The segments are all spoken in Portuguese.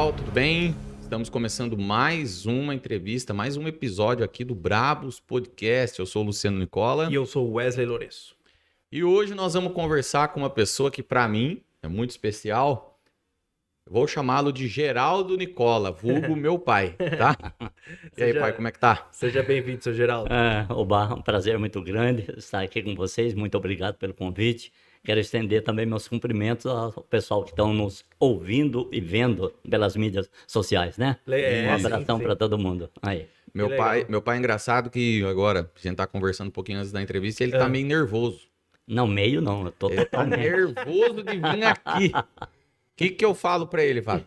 pessoal, tudo bem? Estamos começando mais uma entrevista, mais um episódio aqui do Brabos Podcast. Eu sou o Luciano Nicola. E eu sou o Wesley Lourenço. E hoje nós vamos conversar com uma pessoa que, para mim, é muito especial. Eu vou chamá-lo de Geraldo Nicola, vulgo meu pai, tá? E aí, Seja- pai, como é que tá? Seja bem-vindo, seu Geraldo. É, Oba, um prazer muito grande estar aqui com vocês. Muito obrigado pelo convite. Quero estender também meus cumprimentos ao pessoal que estão nos ouvindo e vendo pelas mídias sociais, né? É, um abração para todo mundo. Aí. Meu pai, meu pai é engraçado que agora, a gente tá conversando um pouquinho antes da entrevista, ele Ah. tá meio nervoso. Não, meio não, eu tô Ele tá totalmente. nervoso de vir aqui. O que, que eu falo pra ele, Fábio?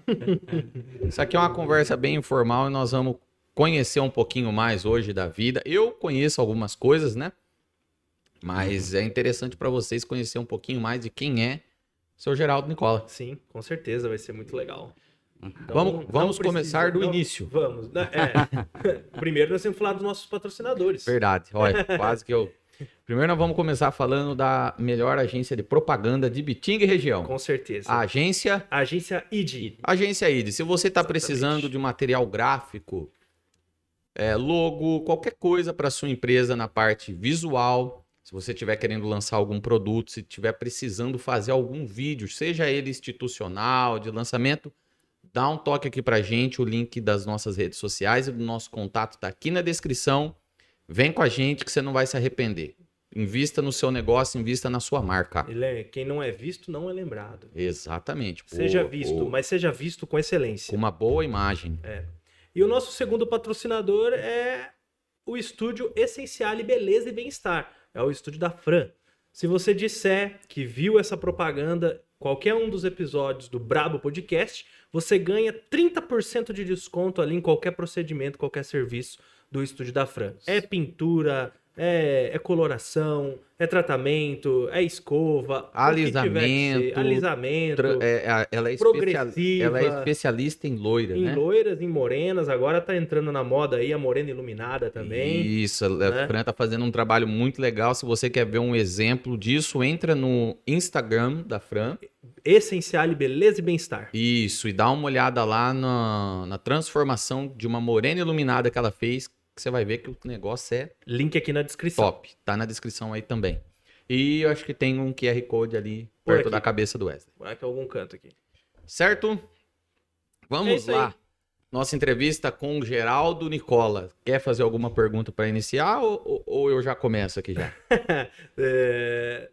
Isso aqui é uma conversa bem informal e nós vamos conhecer um pouquinho mais hoje da vida. Eu conheço algumas coisas, né? Mas é interessante pra vocês conhecer um pouquinho mais de quem é seu Geraldo Nicola. Sim, com certeza, vai ser muito legal. Então, Vamos- vamos começar do não- início. Vamos. né, é. Primeiro nós temos que falar dos nossos patrocinadores. Verdade, olha, quase que eu. Primeiro nós vamos começar falando da melhor agência de propaganda de Bitinga e região. Com certeza. A agência A agência ID. Agência ID, se você está precisando de material gráfico, é, logo, qualquer coisa para sua empresa na parte visual, se você estiver querendo lançar algum produto, se estiver precisando fazer algum vídeo, seja ele institucional, de lançamento, dá um toque aqui para gente, o link das nossas redes sociais e do nosso contato está aqui na descrição. Vem com a gente que você não vai se arrepender. Invista no seu negócio, invista na sua marca. Ele é, quem não é visto não é lembrado. Exatamente. Pô, Seja visto, pô, mas seja visto com excelência. com uma boa imagem. E o nosso segundo patrocinador é o estúdio Essenciale Beleza e Bem-Estar. É o estúdio da Fran. Se você disser que viu essa propaganda, qualquer um dos episódios do Brabo Podcast, você ganha 30% de desconto ali em qualquer procedimento, qualquer serviço do estúdio da Fran. É pintura, é, é coloração, é tratamento, é escova, Alisamento, alisamento, é, a- ela, é progressiva. ela é especialista em loira, em né? loiras, em morenas, agora tá entrando na moda aí a morena iluminada também. Isso, a né? Fran tá fazendo um trabalho muito legal. Se você quer ver um exemplo disso, entra no Instagram da Fran. Essenciale Beleza e Bem-Estar. Isso, e dá uma olhada lá na, na transformação de uma morena iluminada que ela fez, que você vai ver que o negócio é Link aqui na descrição. top. Tá na descrição aí também. E eu acho que tem um QR Code ali Por perto aqui. da cabeça do Wesley. Vai que é algum canto aqui. Certo? É Vamos aí. lá. Nossa entrevista com o Geraldo Nicola. Quer fazer alguma pergunta para iniciar ou, ou- eu já começo aqui já? É,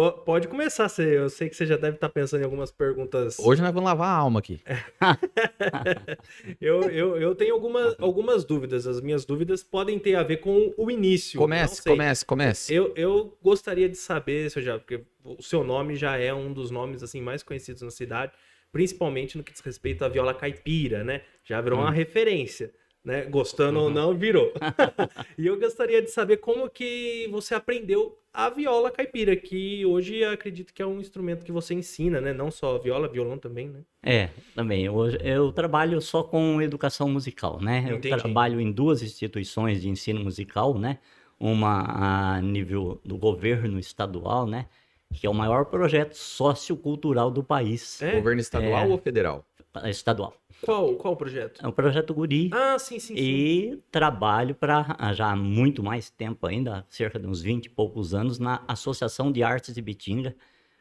Pode começar, você- eu sei que você já deve estar pensando em algumas perguntas. Hoje nós vamos lavar a alma aqui. Eu, eu, eu tenho alguma, algumas dúvidas. As minhas dúvidas podem ter a ver com o início. Comece, comece, comece. Eu, eu gostaria de saber, seu já, porque o seu nome já é um dos nomes assim mais conhecidos na cidade, principalmente no que diz respeito à viola caipira, né? Já virou uma referência, né? Gostando ou não, virou. e eu gostaria de saber como que você aprendeu a viola caipira, que hoje eu acredito que é um instrumento que você ensina, né? Não só viola, violão também, né? É, também. Hoje eu trabalho só com educação musical, né? Eu Entendi. trabalho em duas instituições de ensino musical, né? Uma a nível do governo estadual, né? Que é o maior projeto sociocultural do país. É? Governo estadual É. ou federal? Estadual. Qual, qual o projeto? É o projeto Guri. Ah, sim, sim, sim. E trabalho para já há muito mais tempo ainda, cerca de uns 20 e poucos anos, na Associação de Artes de Bitinga,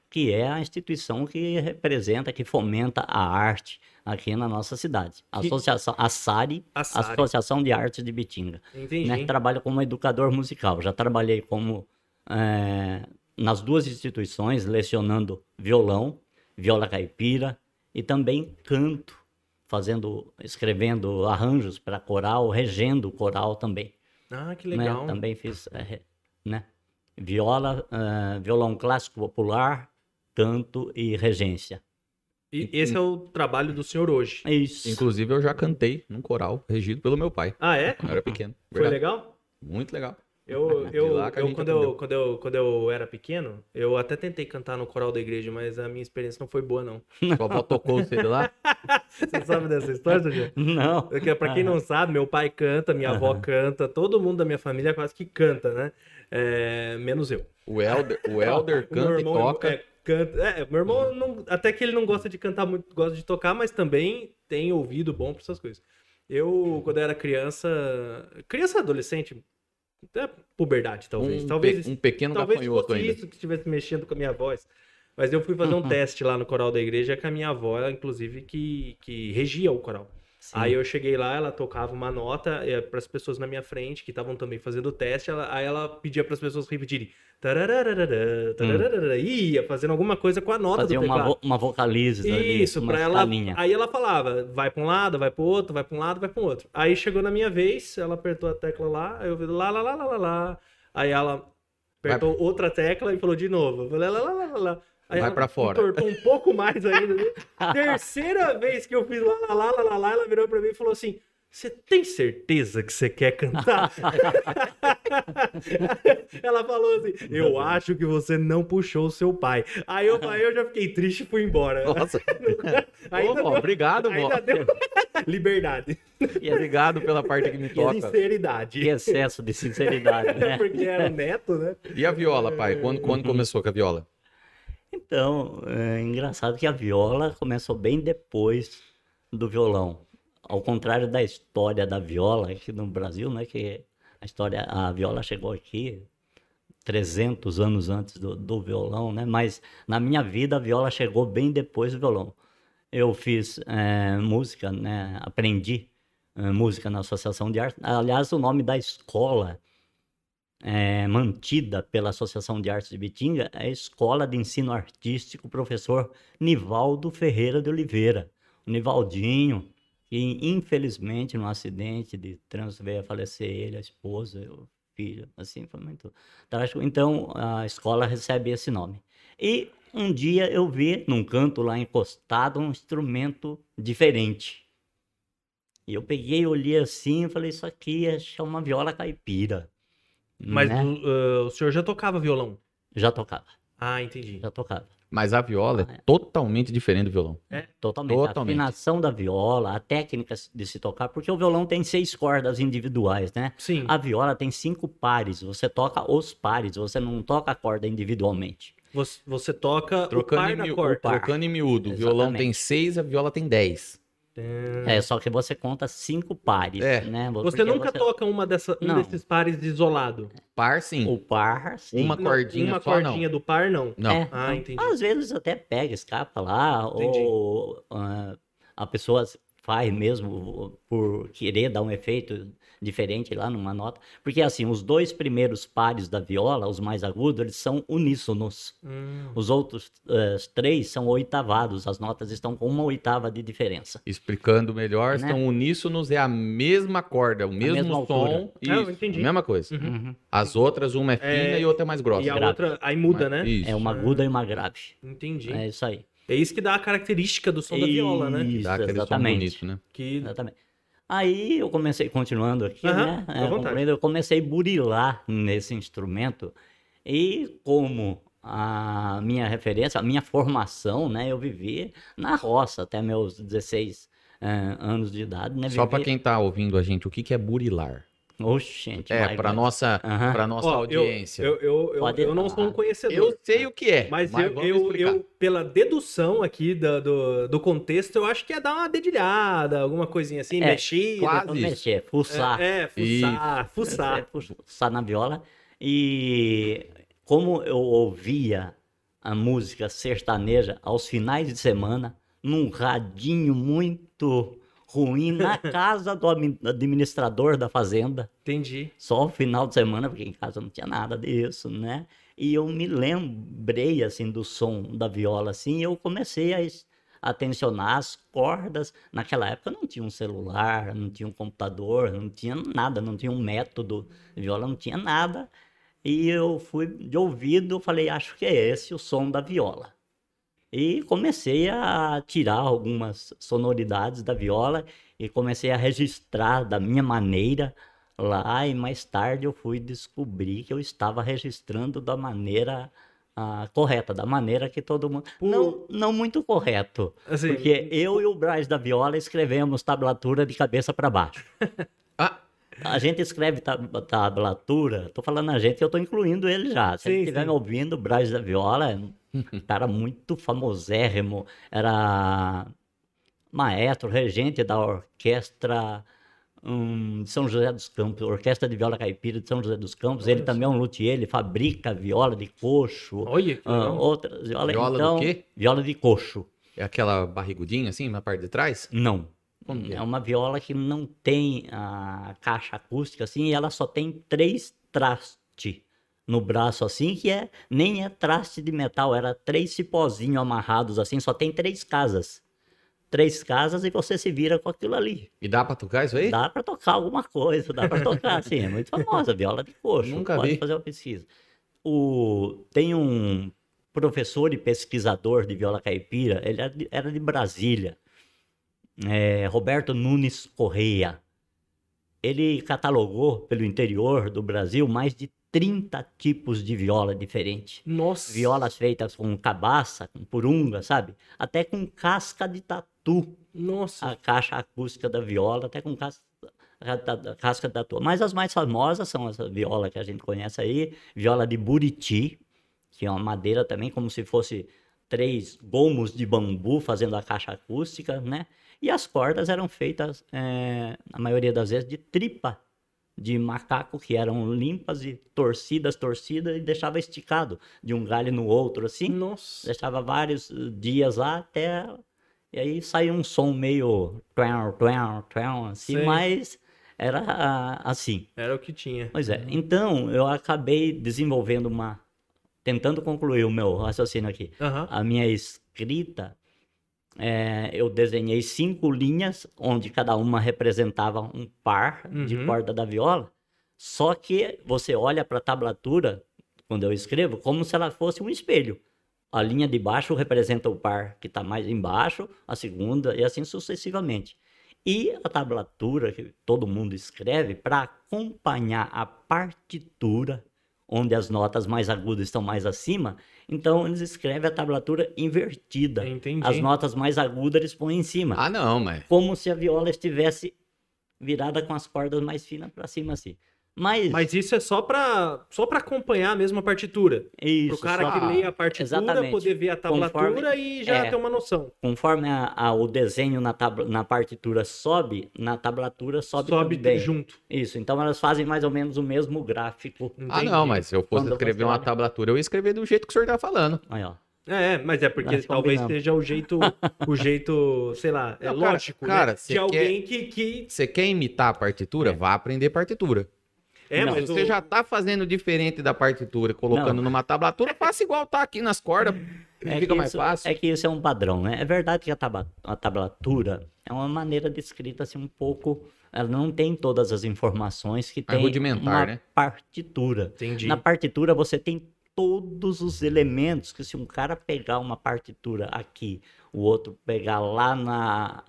que é a instituição que representa, que fomenta a arte aqui na nossa cidade. A Associação, a SARI. Associação de Artes de Bitinga. Entendi. Né? Trabalho como educador musical. Já trabalhei como eh, nas duas instituições, lecionando violão, viola caipira e também canto, fazendo, escrevendo arranjos para coral, regendo coral também. Ah, que né? legal. Também fiz, eh, né? Viola, eh, violão clássico popular, canto e regência. E esse é o trabalho do senhor hoje. É Isso. Inclusive, eu já cantei num coral regido pelo meu pai. Ah, é? Eu era pequeno. Foi legal? Muito legal. Eu, eu, eu, quando, eu, quando, eu, quando eu era pequeno, eu até tentei cantar no coral da igreja, mas a minha experiência não foi boa, não. Sua avó tocou você lá? Você sabe dessa história, Sérgio? Não. Porque, pra quem não sabe, meu pai canta, minha avó canta, todo mundo da minha família quase que canta, né? É, menos eu. O Elder, o Elder O canta e irmão é- toca. é Canta... É, meu irmão, não... até que ele não gosta de cantar muito, gosta de tocar, mas também tem ouvido bom para essas coisas. Eu, quando eu era criança, criança adolescente, até puberdade, talvez. Um, talvez pe- um pequeno talvez gafanhoto fosse ainda. isso que estivesse mexendo com a minha voz. Mas eu fui fazer um teste lá no coral da igreja com a minha avó, ela, inclusive, que, que regia o coral. Sim. Aí eu cheguei lá, ela tocava uma nota para as pessoas na minha frente que estavam também fazendo o teste. ela- aí ela pedia para as pessoas repetirem. Tarararara, e ia fazendo alguma coisa com a nota Fazer do uma, teclado. vo- uma vocalize ali, Isso, uma pra ela. Aí ela falava, vai pra um lado, vai pro outro, vai pra um lado, vai pro outro. Aí chegou na minha vez, ela apertou a tecla lá, eu vi lá, lá, lá, lá, lá, lá. Aí ela apertou outra tecla e falou de novo. Eu falei, lá, lá, lá, lá, lá. Aí Vai pra fora. entortou um pouco mais ainda. né? Terceira vez que eu fiz lá, lá, lá, lá, lá, lá, ela virou pra mim e falou assim. Você tem certeza que você quer cantar? Ela falou assim: Eu acho que você não puxou o seu pai. Aí eu, aí eu já fiquei triste e fui embora. Nossa. Ainda Ô, vó, deu- obrigado, vó. Ainda deu liberdade. E Obrigado pela parte que me toca. Sinceridade. Que excesso de sinceridade, né? Porque era neto, né? E a viola, pai? Quando, quando começou com a viola? Então, é engraçado que a viola começou bem depois do violão. Ao contrário da história da viola aqui no Brasil, né? Que a história, a viola chegou aqui 300 anos antes do, do violão, né? Mas na minha vida a viola chegou bem depois do violão. Eu fiz eh, música, né? Aprendi eh, música na Associação de Arte. Aliás, o nome da escola eh, mantida pela Associação de Artes de Bitinga é a Escola de Ensino Artístico Professor Nivaldo Ferreira de Oliveira. O Nivaldinho, que infelizmente num acidente de trânsito veio a falecer ele, a esposa, o filho, assim, foi muito trágico. Então, a escola recebe esse nome. E um dia eu vi num canto lá encostado um instrumento diferente. E eu peguei, olhei assim e falei, isso aqui é é uma viola caipira. Mas né? o, ah, o senhor já tocava violão? Já tocava, Ah, entendi. já tocava. Mas a viola é totalmente diferente do violão. Totalmente. Totalmente. A afinação da viola, a técnica de se tocar, porque o violão tem seis cordas individuais, né? Sim. A viola tem cinco pares, você toca os pares, você não toca a corda individualmente. Você, você toca Trocando, o par em, da corda. trocando em miúdo. O violão Exatamente. tem seis, a viola tem dez. É, só que você conta cinco pares, É. né? Você Porque nunca toca uma dessa, um Não. desses pares isolado? Par, sim. O par, sim. Uma Não, cordinha Uma só, cordinha do par, não. Não. É, Ah, não. entendi. Às vezes até pega, escapa lá, Entendi. ou ah, a pessoa faz mesmo por querer dar um efeito diferente lá numa nota. Porque assim, os dois primeiros pares da viola, os mais agudos, eles são uníssonos. Hum. Os outros eh, três são oitavados, as notas estão com uma oitava de diferença. Explicando melhor, Né? são uníssonos, é a mesma corda, o mesmo som. Ah, Isso, entendi. mesma coisa. Uhum. Uhum. As outras, uma é fina É, e outra é mais grossa. E a grave. outra, aí muda, né? Isso. É uma aguda e uma grave. Entendi. É isso aí. É isso que dá a característica do som da viola, né? Isso, Dá aquele som exatamente. bonito, né? Que Exatamente. Aí eu comecei, continuando aqui, Aham, né? É, eu comecei a burilar nesse instrumento e como a minha referência, a minha formação, né? Eu vivi na roça até meus 16 eh, anos de idade, né? Só Vivi... pra quem tá ouvindo a gente, o que, que é burilar? Oxente, É, pra vai. nossa, Aham. pra nossa Ó, audiência. Eu, eu, eu, Pode eu não sou um conhecedor. Eu sei o que é, Mas, mas eu, vamos eu, eu, pela dedução aqui do, do, do contexto, eu acho que é dar uma dedilhada, alguma coisinha assim, É, mexida. quase. Mexer, fuçar. É, é, fuçar, fuçar. É, fuçar na viola. E como eu ouvia a música sertaneja aos finais de semana, num radinho muito ruim, na casa do admi- administrador da fazenda, Entendi. só o final de semana, porque em casa não tinha nada disso, né? E eu me lembrei, assim, do som da viola, assim, e eu comecei a, es- a tensionar as cordas. Naquela época não tinha um celular, não tinha um computador, não tinha nada, não tinha um método de viola, não tinha nada. E eu fui de ouvido, falei, acho que é esse o som da viola. E comecei a tirar algumas sonoridades da viola e comecei a registrar da minha maneira lá. E mais tarde eu fui descobrir que eu estava registrando da maneira ah, correta, da maneira que todo mundo. Por- Não, não muito correto, Assim, porque eu e o Braz da viola escrevemos tablatura de cabeça para baixo. Ah, A gente escreve tab- tablatura, tô falando a gente, eu tô incluindo ele já. Se Sim, ele estiver me ouvindo, o Braz da Viola, cara muito famosérrimo, era maestro, regente da orquestra hum, de São José dos Campos, orquestra de viola caipira de São José dos Campos. ele Olha também é um luthier, ele fabrica viola de coxo, Olha que legal. outras viola, Viola do então, quê? Viola de coxo. É aquela barrigudinha assim, na parte de trás? Não. Como é? É uma viola que não tem a caixa acústica assim, e ela só tem três trastes no braço assim, que é nem é traste de metal, era três cipózinhos amarrados assim, só tem três casas. Três casas e você se vira com aquilo ali. E dá pra tocar isso aí? Dá pra tocar alguma coisa, dá pra tocar, assim, é muito famosa, viola de coxo. Nunca pode vi. fazer uma pesquisa. O, tem um professor e pesquisador de viola caipira, ele era de, era de Brasília, é, Roberto Nunes Correia. Ele catalogou pelo interior do Brasil mais de 30 tipos de viola diferentes. Nossa. Violas feitas com cabaça, com purunga, sabe? Até com casca de tatu Nossa. a caixa acústica da viola, até com casca, casca da tua. Mas as mais famosas são essa viola que a gente conhece aí, viola de buriti, que é uma madeira também, como se fosse três gomos de bambu fazendo a caixa acústica, né? E as cordas eram feitas, eh, na maioria das vezes, de tripa de macaco, que eram limpas e torcidas, torcidas, e deixava esticado de um galho no outro, assim. Nossa. Deixava vários eh, dias lá até. E aí saía um som meio. Tuão, tuão, tuão, assim, Sei. mas era ah, assim. Era o que tinha. Pois é. Então eu acabei desenvolvendo uma. Tentando concluir o meu raciocínio aqui. A minha escrita, eh, eu desenhei cinco linhas, onde cada uma representava um par de Uhum. corda da viola. Só que você olha para a tablatura, quando eu escrevo, como se ela fosse um espelho. A linha de baixo representa o par que está mais embaixo, a segunda, e assim sucessivamente. E a tablatura que todo mundo escreve para acompanhar a partitura, onde as notas mais agudas estão mais acima, então eles escrevem a tablatura invertida. Entendi. As notas mais agudas eles põem em cima, Ah, não, mas. como se a viola estivesse virada com as cordas mais finas para cima assim. Mas, Mas isso é só pra, só pra acompanhar mesmo a partitura. isso, Pro cara só- que lê a partitura, Exatamente. poder ver a tablatura Conforme- e já é. ter uma noção. conforme a- a- o desenho na, tab- na partitura sobe, na tablatura sobe, Sobe também. junto. Isso, então elas fazem mais ou menos o mesmo gráfico. Ah, Entendi. não, mas se eu fosse Quando escrever você uma tablatura, eu ia escrever do jeito que o senhor tá falando. Aí, ó. É, mas é porque Nós talvez combinamos. seja o jeito, o jeito, sei lá, é Não, cara, lógico, cara, né? você De alguém que, que... Você quer imitar a partitura? Vá aprender partitura. É, Não, mas você já tá fazendo diferente da partitura, colocando Não. numa tablatura, faça igual tá aqui nas cordas. É fica que mais isso- fácil. É que isso é um padrão, né? É verdade que a, taba- a tablatura é uma maneira de escrita assim um pouco. Ela não tem todas as informações que Mais tem rudimentar, uma né? partitura. Entendi. Na partitura você tem todos os elementos que se um cara pegar uma partitura aqui, o outro pegar lá na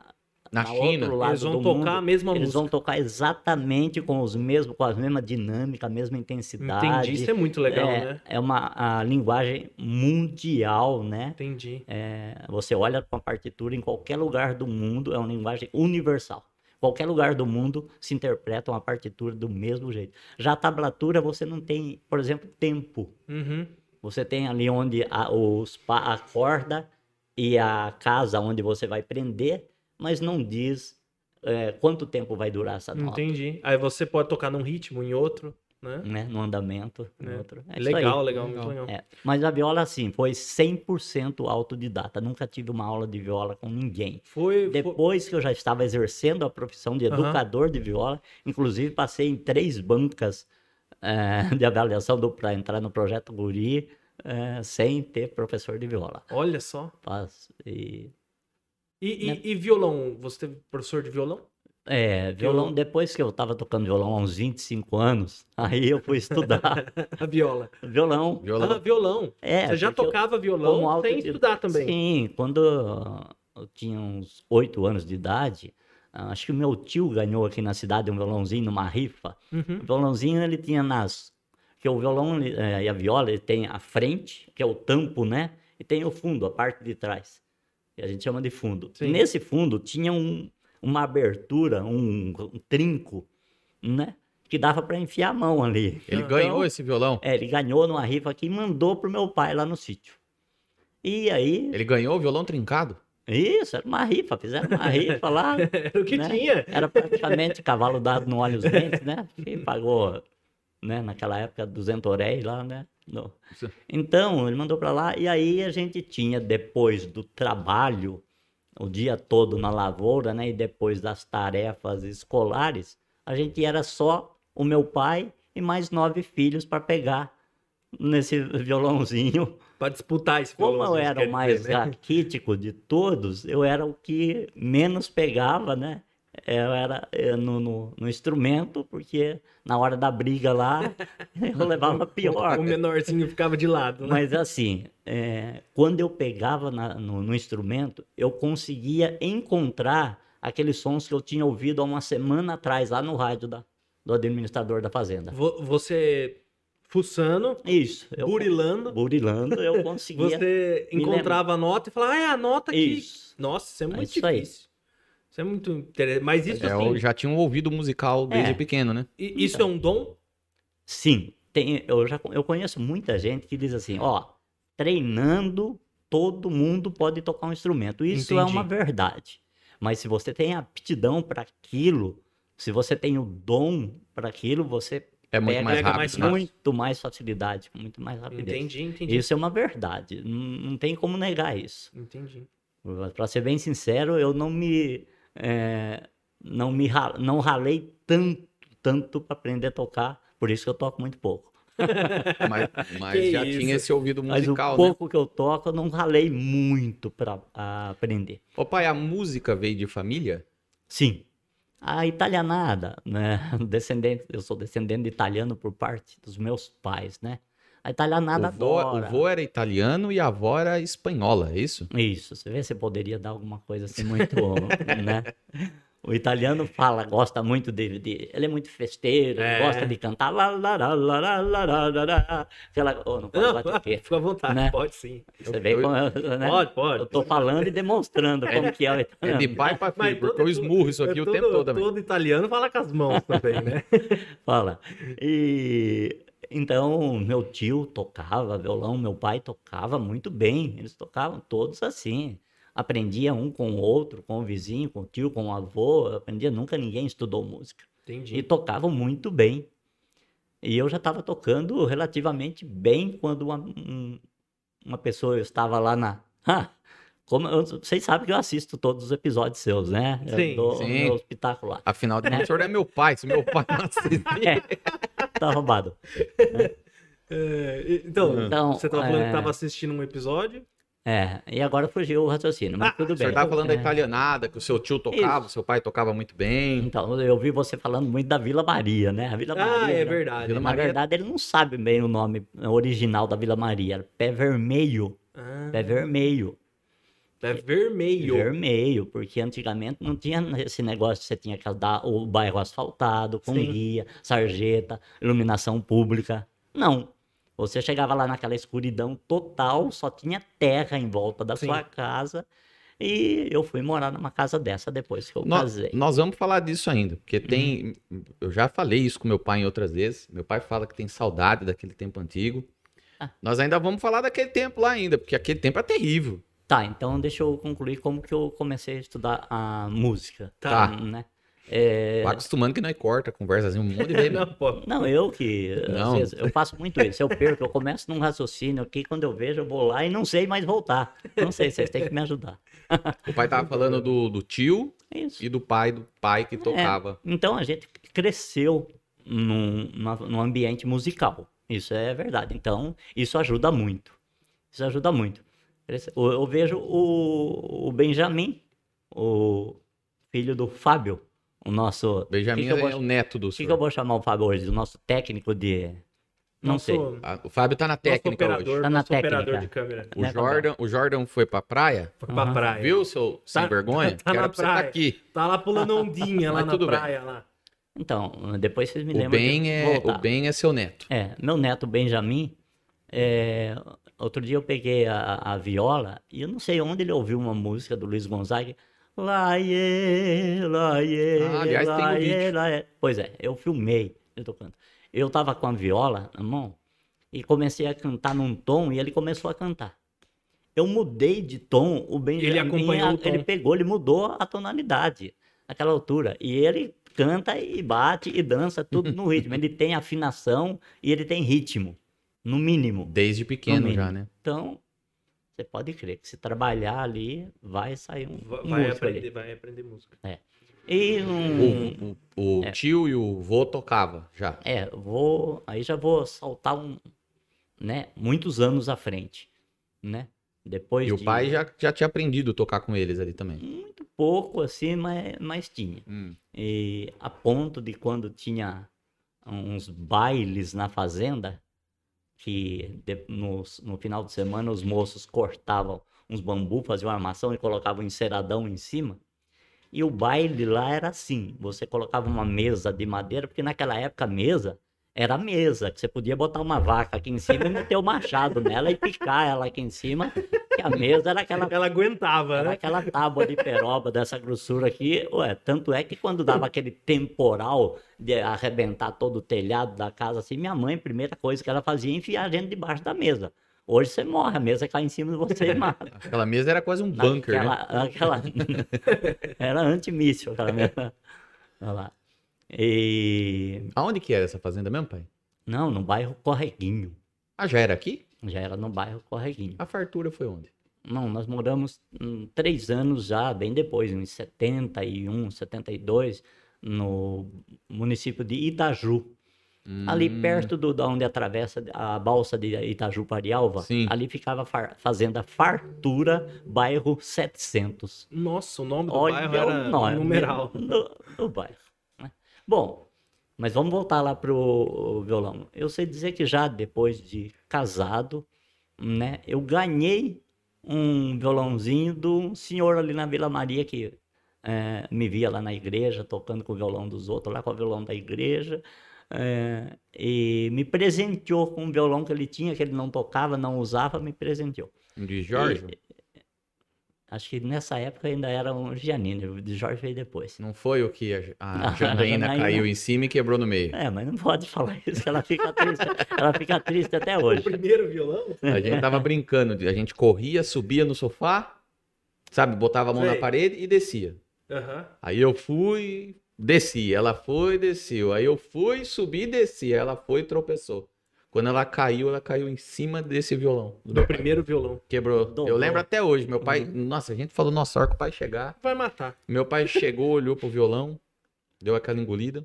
Na na China, Eles vão tocar mundo, a mesma eles música. vão tocar exatamente com os mesmos, com a mesma dinâmica, a mesma intensidade. Entendi. Isso é muito legal, é, né? é uma a linguagem mundial, né? Entendi. É, você olha para uma partitura em qualquer lugar do mundo, é uma linguagem universal. Qualquer lugar do mundo se interpreta uma partitura do mesmo jeito. Já a tablatura, você não tem, por exemplo, tempo. Uhum. Você tem ali onde a, os, a corda e a casa onde você vai prender, mas não diz é, quanto tempo vai durar essa nota, Entendi. Aí você pode tocar num ritmo, em outro, né? né? No andamento, É. no outro. É legal, legal, Legal. muito legal. É, mas a viola, assim, foi 100% autodidata. Nunca tive uma aula de viola com ninguém. Foi, foi- Depois que eu já estava exercendo a profissão de educador de viola, inclusive passei em três bancas eh, de avaliação para entrar no projeto Guri, eh, sem ter professor de viola. Olha só. Faz- e, E, e- Né? e violão? Você teve professor de violão? é, violão, depois que eu estava tocando violão há uns 25 anos, aí eu fui estudar A viola. violão. violão. Ah, violão. É, Você já porque eu- tocava violão auto- sem estudar também. Sim, quando eu tinha uns oito anos de idade, ah, acho que o meu tio ganhou aqui na cidade um violãozinho numa rifa. Uhum. O violãozinho ele tinha nas. Que o violão eh, e a viola ele tem a frente, que é o tampo, né? E tem o fundo, a parte de trás. Que a gente chama de fundo. Sim. Nesse fundo tinha um- uma abertura, um, um trinco, né? Que dava para enfiar a mão ali. Ele Então, ganhou esse violão. é, ele ganhou numa rifa aqui e mandou pro meu pai lá no sítio. E aí, Ele ganhou o violão trincado? isso, era uma rifa, fizeram uma rifa lá. Era o que né? tinha. Era praticamente cavalo dado no olho os dentes, né? E pagou, né, naquela época, 200 réis lá, né? Isso. Então, ele mandou para lá e aí a gente tinha, depois do trabalho, o dia todo na lavoura, né? E depois das tarefas escolares, a gente era só o meu pai e mais nove filhos para pegar nesse violãozinho. Pra disputar esse Como eu era o mais dizer, né? raquítico de todos, eu era o que menos pegava, né? Eu era eh, no, no, no instrumento, porque na hora da briga lá, eu levava pior. O menorzinho ficava de lado, né? Mas assim, eh, quando eu pegava na- no, no instrumento, eu conseguia encontrar aqueles sons que eu tinha ouvido há uma semana atrás, lá no rádio da, do administrador da fazenda. Vo- Você fuçando, Isso, eu burilando, burilando, eu conseguia. você encontrava a nota e falava, ah, é a nota aqui. Isso. Nossa, isso é muito isso aí. Isso é muito interessante. Mas isso, É, assim, eu já tinha um ouvido musical desde É. pequeno, né? i- isso é um dom? Sim, tem, eu já eu conheço muita gente que diz assim, ó, treinando todo mundo pode tocar um instrumento. Isso é Entendi. uma verdade. Mas se você tem aptidão para aquilo, se você tem o dom para aquilo, você É muito pega mais rápido. mais né? fácil. muito mais facilidade, muito mais rapidez. Entendi, entendi. Isso é uma verdade. Não, não tem como negar isso. Entendi. Para ser bem sincero, eu não me eh, não me não ralei tanto tanto para aprender a tocar, por isso que eu toco muito pouco. Mas, mas já isso. tinha esse ouvido Mas o musical, né? pouco que eu toco, eu não ralei muito para aprender. Ô pai, a música veio de família? Sim. A italianada, né? Descendente, eu sou descendente de italiano por parte dos meus pais, né? A italianada o vô, fora. O vô era italiano e a avó era espanhola, é isso? Isso. Você vê se poderia dar alguma coisa assim muito, né? O italiano fala, gosta muito de, de ele é muito festeiro, é. gosta de cantar lá, lá, lá, lá, lá, lá, lá, lá. Oh, não pode bater. Fica à vontade, né? pode sim. Você eu, vê eu, como eu, né? Pode, pode. Eu tô falando e demonstrando é. como que é o italiano. É de pai para filho, porque eu esmurro isso aqui é todo, o tempo todo. Todo italiano fala com as mãos também, né? fala. E então, meu tio tocava violão, meu pai tocava muito bem. Eles tocavam todos assim. Aprendia um com o outro, com o vizinho, com o tio, com o avô. Aprendia, nunca ninguém estudou música. E Entendi. tocavam muito bem. E eu já estava tocando relativamente bem quando uma, um- uma pessoa estava lá na. Ah, como eu- vocês sabem que eu assisto todos os episódios seus, né? Eu Sim, dou sim. meu espetáculo lá. Afinal de contas, o senhor é meu pai. Se meu pai não assistir... Tá roubado. É, então, Então, você tava falando é, que tava assistindo um episódio. É, e agora fugiu o raciocínio, mas Ah, tudo O senhor bem. tava falando da É. italianada, que o seu tio tocava, o seu pai tocava muito bem. Então, eu vi você falando muito da Vila Maria, né? A Vila Ah, Maria. é né? verdade. Vila Na Maria- verdade, ele não sabe bem o nome original da Vila Maria. Era Pé Vermelho. Ah, Pé Vermelho. É vermelho. Vermelho, porque antigamente não tinha esse negócio de você tinha que dar o bairro asfaltado, com Sim. guia, sarjeta, iluminação pública. Não. Você chegava lá naquela escuridão total, só tinha terra em volta da Sim. sua casa. E eu fui morar numa casa dessa depois que eu Nós, casei. nós vamos falar disso ainda, porque tem. Uhum. Eu já falei isso com meu pai em outras vezes. Meu pai fala que tem saudade daquele tempo antigo. Ah. Nós ainda vamos falar daquele tempo lá ainda, porque aquele tempo é terrível. Tá, então deixa eu concluir como que eu comecei a estudar a música. Tá. Né? É, Vai acostumando que nós corta a conversa assim um monte de vezes. Não, pô. Não, eu que. Não. vezes, eu faço muito isso. Eu perco, eu começo num raciocínio aqui, quando eu vejo, eu vou lá e não sei mais voltar. Não sei, vocês têm que me ajudar. O pai tava falando do, do tio É isso. e do pai do pai que tocava. Então a gente cresceu num, num ambiente musical. Isso é verdade. Então, isso ajuda muito. Isso ajuda muito. Eu, vejo o, o Benjamin, o filho do Fábio, o nosso. Benjamin que que vou- é o neto do O que, que eu vou chamar o Fábio hoje? O nosso técnico de. Não Nosso- sei. Ah, O Fábio tá na Nosso técnica operador, hoje. Tá na nosso operador técnica. de câmera. O né, Jordan, o Jordan foi pra praia, Foi pra Aham. praia. viu, seu sem Tá- vergonha? tá Quero na tá praia. aqui. Tá lá pulando ondinha lá na tudo bem. praia lá. Então, depois vocês me O lembram. Ben, de é, voltar. o ben é seu neto. É, meu neto Benjamin, é, outro dia eu peguei a, a viola e eu não sei onde ele ouviu uma música do Luiz Gonzaga. Laie, laie, Ah, aliás, tem um vídeo. laie. Pois é, eu filmei, eu tocando. Eu tava com a viola na mão e comecei a cantar num tom e ele começou a cantar. eu mudei de tom, o Benjamin Ele acompanhou tom. ele pegou, ele mudou a tonalidade naquela altura. E ele canta e bate e dança tudo no ritmo. Ele tem afinação e ele tem ritmo, no mínimo. Desde No pequeno já, mínimo. né? Então, você pode crer que se trabalhar ali, vai sair um, Va- um Vai músico ali. aprender, vai aprender música. E um, O, o- o tio e o vô tocava já. É, vou, aí já vou saltar um, né, muitos anos à frente, né? Depois E o de pai já, já tinha aprendido a tocar com eles ali também. muito pouco assim, mas, mas tinha. Hum. E a ponto de quando tinha uns bailes na fazenda, que no, no final de semana os moços cortavam uns bambu, faziam uma armação e colocavam um enceradão em cima. E o baile lá era assim: você colocava uma mesa de madeira, porque naquela época a mesa era mesa, que você podia botar uma vaca aqui em cima e meter o machado nela e picar ela aqui em cima, que a mesa era aquela Ela aguentava, era né? aquela tábua de peroba dessa grossura aqui. Ué, tanto é que quando dava aquele temporal de arrebentar todo o telhado da casa, assim, minha mãe, a primeira coisa que ela fazia é enfiar a gente debaixo da mesa. Hoje você morre, a mesa cai em cima de você e mata. Aquela mesa era quase um bunker, né? Aquela, aquela... era antimíssil aquela mesa. Olha lá. E... Aonde que era essa fazenda mesmo, pai? Não, no bairro Correguinho. Ah, já era aqui? Já era no bairro Correguinho. A fartura foi onde? Não, nós moramos hum, três anos já, bem depois, em 71, 72, no município de Itaju. Ali Hum, perto do, da onde atravessa a balsa de Itaju Parialva, Sim. ali ficava a far- fazenda Fartura, bairro 700. Nossa, o nome do Olha bairro o era nome numeral. do, do bairro. Bom, mas vamos voltar lá pro violão. Eu sei dizer que já depois de casado, né, eu ganhei um violãozinho de um senhor ali na Vila Maria que eh, me via lá na igreja tocando com o violão dos outros, lá com o violão da igreja. eh, e me presenteou com um violão que ele tinha, que ele não tocava, não usava, me presenteou. De Jorge? Acho que nessa época ainda era um Giannini, o Jorge veio depois. Não foi o que a, a Janaína caiu em cima e quebrou no meio. É, mas não pode falar isso, ela fica triste. ela fica triste até hoje. Primeiro violão? A gente tava brincando, a gente corria, subia no sofá, sabe, botava a mão na Sei. parede e descia. Aham. Aí eu fui, desci, ela foi, desceu. Aí eu fui, subi, desci, ela foi e tropeçou. Quando ela caiu, ela caiu em cima desse violão. do Do primeiro violão. Quebrou. Eu lembro até hoje, meu pai, Uhum. nossa, a gente falou, nossa, a hora que o pai chegar. Vai matar. Meu pai chegou, olhou pro violão, deu aquela engolida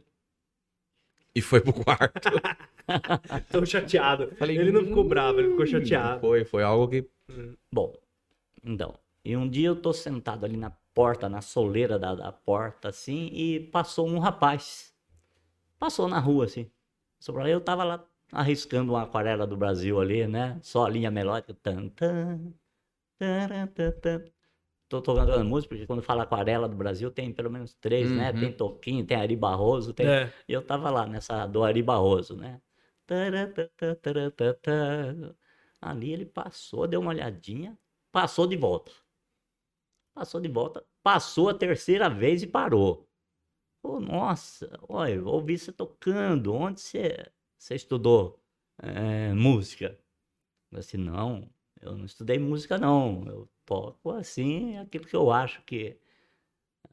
e foi pro quarto. Tô chateado. Falei, ele não ficou "Hum". bravo, ele ficou chateado. Foi, foi algo que Bom, então, e um dia eu tô sentado ali na porta, na soleira da, da porta, assim, e passou um rapaz. Passou na rua, assim. Lá, Eu tava lá arriscando uma aquarela do Brasil ali, né? Só a linha melódica. Tan, tan, tan. Tô tocando música, porque quando fala aquarela do Brasil tem pelo menos três, né? Uhum. Tem Toquinho, tem Ari Barroso, tem É. e eu tava lá nessa do Ari Barroso, né? Ali ele passou, deu uma olhadinha, passou de volta. Passou de volta, passou a terceira vez e parou. Pô, nossa, olha, ouvi você tocando. Onde você, você estudou eh, música? Eu disse, não, eu não estudei música, não. Eu toco assim, aquilo que eu acho que.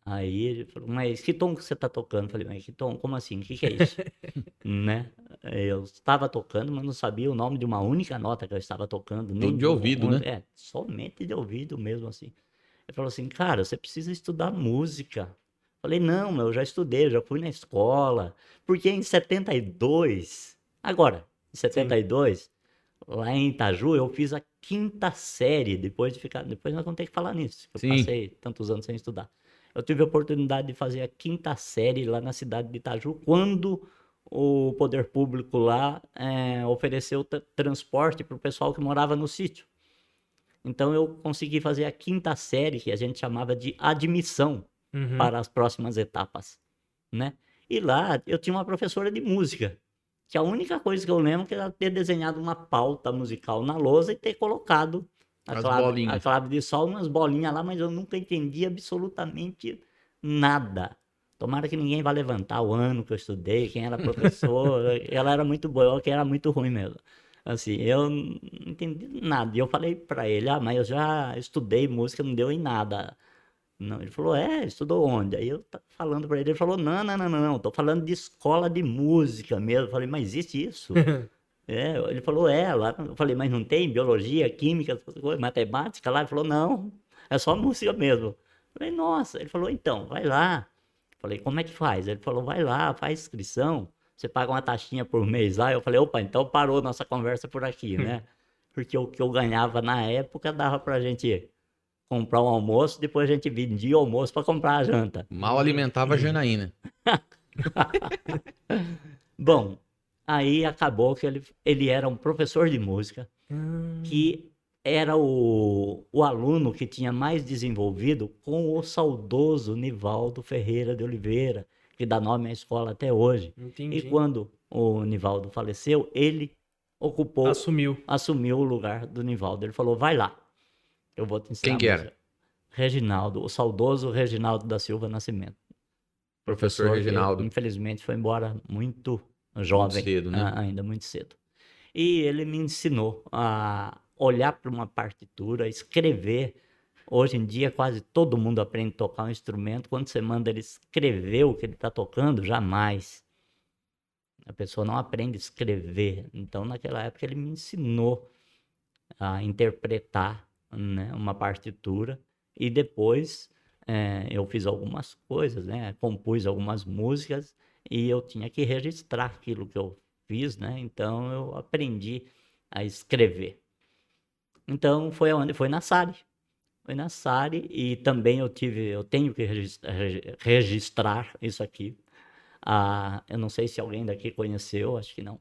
Aí ele falou, mas que tom que você tá tocando? Eu falei, mas que tom? Como assim? O que, que é isso? né? Eu estava tocando, mas não sabia o nome de uma única nota que eu estava tocando. nem de do- ouvido, onde- né? É, somente de ouvido mesmo assim. Ele falou assim, cara, você precisa estudar música. Falei, não, eu já estudei, eu já fui na escola. Porque em 72, agora, em 72, lá em Itaju, eu fiz a quinta série, depois de ficar. Depois nós vamos ter que falar nisso. que Eu Sim. passei tantos anos sem estudar. Eu tive a oportunidade de fazer a quinta série lá na cidade de Itaju, quando o poder público lá eh, ofereceu tra- transporte para o pessoal que morava no sítio. Então eu consegui fazer a quinta série, que a gente chamava de admissão Uhum. para as próximas etapas, né? E lá eu tinha uma professora de música, que a única coisa que eu lembro que era ter desenhado uma pauta musical na lousa e ter colocado a, clave, a clave de sol, umas bolinhas lá, mas eu nunca entendi absolutamente nada. Tomara que ninguém vá levantar o ano que eu estudei, quem era professor. ela era muito boa, eu que era muito ruim mesmo. Assim, eu não entendi nada. E eu falei pra ele, ah, mas eu já estudei música, não deu em nada. Não, ele falou, é, estudou onde? Aí eu falando pra ele, ele falou, não, não, não, não, não, tô falando de escola de música mesmo. Eu falei, mas existe isso? é, ele falou, é, lá. Eu falei, mas não tem biologia, química, matemática lá? Ele falou, não, é só música mesmo. Eu falei, nossa, ele falou, então, vai lá. Eu falei, como é que faz? Ele falou, vai lá, faz inscrição, você paga uma taxinha por mês lá. Eu falei, opa, então parou nossa conversa por aqui, né? Porque o que eu ganhava na época dava pra gente comprar um almoço, depois a gente vendia o almoço para comprar a janta. Mal alimentava a Janaína. Bom, aí acabou que ele, ele era um professor de música que era o, o aluno que tinha mais desenvolvido com o saudoso Nivaldo Ferreira de Oliveira, que dá nome à escola até hoje. Entendi. E quando o Nivaldo faleceu, ele ocupou, Assumiu. assumiu o lugar do Nivaldo. Ele falou: vai lá, eu vou te ensinar. Quem que era? música." Reginaldo, o saudoso Reginaldo da Silva Nascimento. Professor que, Reginaldo. infelizmente foi embora muito jovem, cedo, né? ainda muito cedo. E ele me ensinou a olhar para uma partitura, escrever. Hoje em dia quase todo mundo aprende a tocar um instrumento. Quando você manda ele escrever o que ele está tocando, jamais. A pessoa não aprende a escrever. Então, naquela época, ele me ensinou a interpretar né, uma partitura. E depois eh, eu fiz algumas coisas, né? Compus algumas músicas e eu tinha que registrar aquilo que eu fiz, né? Então eu aprendi a escrever. Então foi onde? Foi na SARI. Foi na SARI e também eu tive, eu tenho que registrar, registrar isso aqui. Ah, eu não sei se alguém daqui conheceu, acho que não.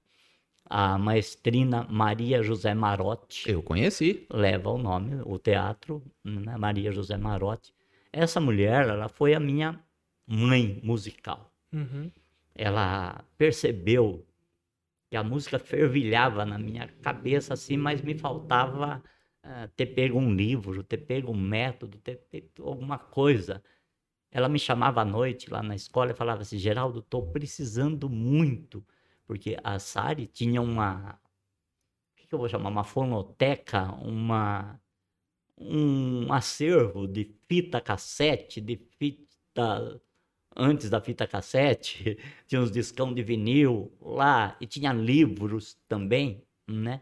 A maestrina Maria José Marotti Eu conheci. leva o nome, o teatro, né, Maria José Marotti. Essa mulher, ela foi a minha mãe musical. Uhum. Ela percebeu que a música fervilhava na minha cabeça assim, mas me faltava ah, ter pego um livro, ter pego um método, ter feito alguma coisa. Ela me chamava à noite lá na escola e falava assim, Geraldo, estou precisando muito, porque a Sari tinha uma, o que eu vou chamar, uma fonoteca, uma, um acervo de fita cassete, de fita, antes da fita cassete, tinha uns discão de vinil lá, e tinha livros também, né?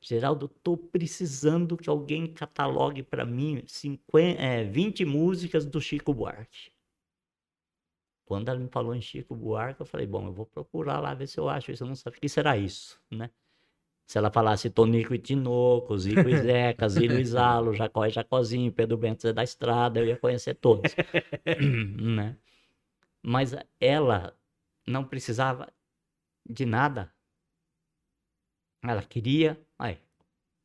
Geraldo, tô precisando que alguém catalogue para mim 50, é, 20 músicas do Chico Buarque. Quando ela me falou em Chico Buarque, eu falei, bom, eu vou procurar lá ver se eu acho isso. Eu não sabia o que será isso, né? Se ela falasse Tonico e Tinoco, Zico e Zeca, Zilo e Zalo, Jacó e Jacozinho, Pedro Bento Zé da Estrada, eu ia conhecer todos, né? Mas ela não precisava de nada. Ela queria, aí,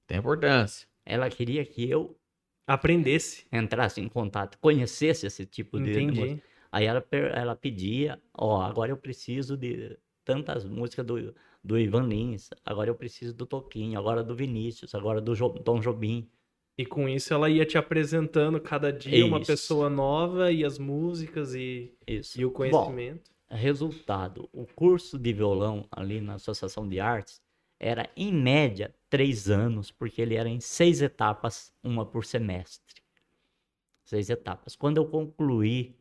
Tem importância. ela queria que eu Aprendesse. entrasse em contato, conhecesse esse tipo de, de música. Aí ela, ela pedia, ó, agora eu preciso de tantas músicas do, do Ivan Lins, agora eu preciso do Toquinho, agora do Vinícius, agora do Jo- Tom Jobim. E com isso ela ia te apresentando cada dia uma Isso. pessoa nova e as músicas e, Isso. e o Bom, conhecimento. resultado, o curso de violão ali na Associação de Artes era, em média, três anos, porque ele era em seis etapas, uma por semestre. Seis etapas. Quando eu concluí,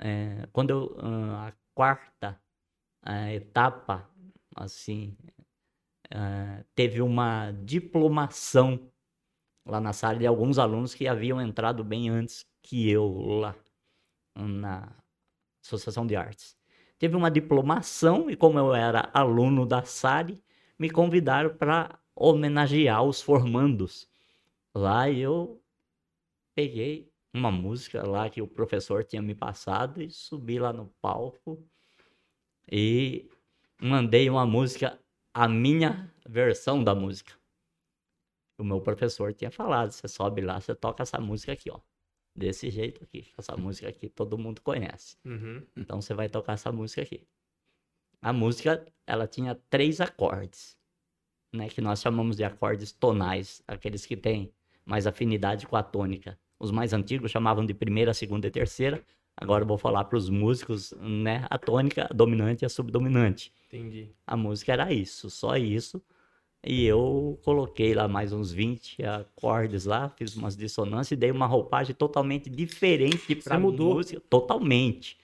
eh, quando eu, a quarta ah, etapa, assim, ah, teve uma diplomação lá na sala de alguns alunos que haviam entrado bem antes que eu lá na Associação de Artes. Teve uma diplomação e como eu era aluno da SARI, me convidaram para homenagear os formandos. Lá eu peguei uma música lá que o professor tinha me passado e subi lá no palco e mandei uma música, a minha versão da música. O meu professor tinha falado, você sobe lá, você toca essa música aqui, ó. Desse jeito aqui, essa música aqui todo mundo conhece. Uhum. Então você vai tocar essa música aqui. A música, ela tinha três acordes, né? Que nós chamamos de acordes tonais, aqueles que têm mais afinidade com a tônica. Os mais antigos chamavam de primeira, segunda e terceira. Agora eu vou falar para os músicos, né? A tônica, a dominante e a subdominante. Entendi. A música era isso, só isso. E eu coloquei lá mais uns 20 acordes lá, fiz umas dissonâncias e dei uma roupagem totalmente diferente para mudou? música. Totalmente.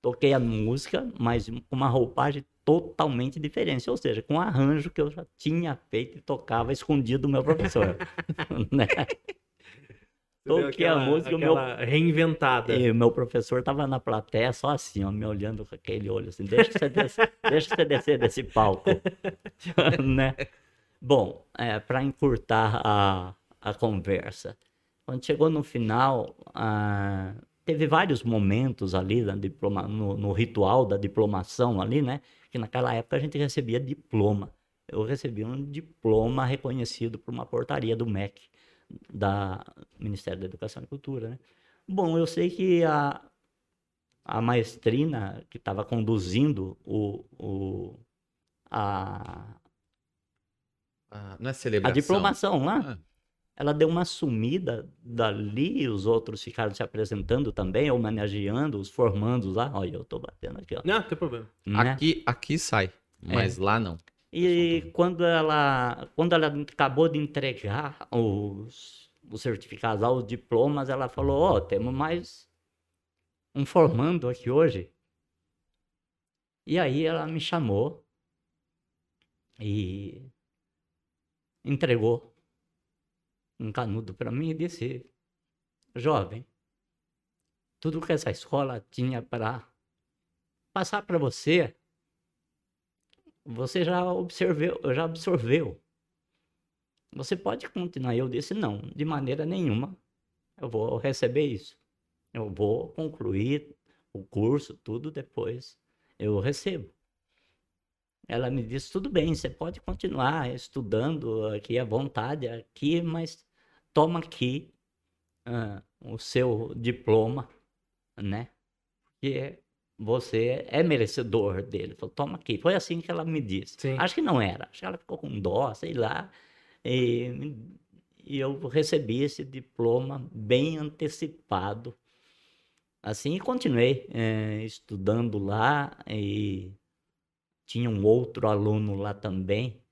Toquei a música, mas com uma roupagem totalmente diferente. Ou seja, com um arranjo que eu já tinha feito e tocava escondido do meu professor. né? Toquei a aquela- música, o meu reinventada. e o meu professor tava na plateia só assim, ó, me olhando com aquele olho assim, deixa você descer, deixa você descer desse palco, né? Bom, para encurtar a, a conversa, quando chegou no final, ah, teve vários momentos ali diploma, no, no ritual da diplomação ali, né? Que naquela época a gente recebia diploma. Eu recebi um diploma reconhecido por uma portaria do MEC, da Ministério da Educação e Cultura, né? Bom, eu sei que a, a maestrina que estava conduzindo o, o, a, Ah, não é a celebração. diplomação lá, Ah, ela deu uma sumida dali, os outros ficaram se apresentando também, homenageando os formandos lá. Olha, eu tô batendo aqui, ó. Não, não tem problema. né? Aqui, aqui sai, mas lá não. E quando ela, quando ela acabou de entregar os, os certificados, os diplomas, ela falou: Ó, temos mais um formando aqui hoje. E aí ela me chamou e entregou um canudo para mim e disse: Jovem, tudo que essa escola tinha para passar para você você já observeu, já absorveu. Você pode continuar. Eu disse não, de maneira nenhuma. Eu vou receber isso. Eu vou concluir o curso, tudo depois eu recebo. Ela me disse tudo bem, você pode continuar estudando aqui à vontade aqui, mas toma aqui ah, o seu diploma, né? Porque você é merecedor dele. Falou, toma aqui. Foi assim que ela me disse. Sim. Acho que não era. Acho que ela ficou com dó, sei lá. E, e eu recebi esse diploma bem antecipado. Assim, e continuei eh, estudando lá e tinha um outro aluno lá também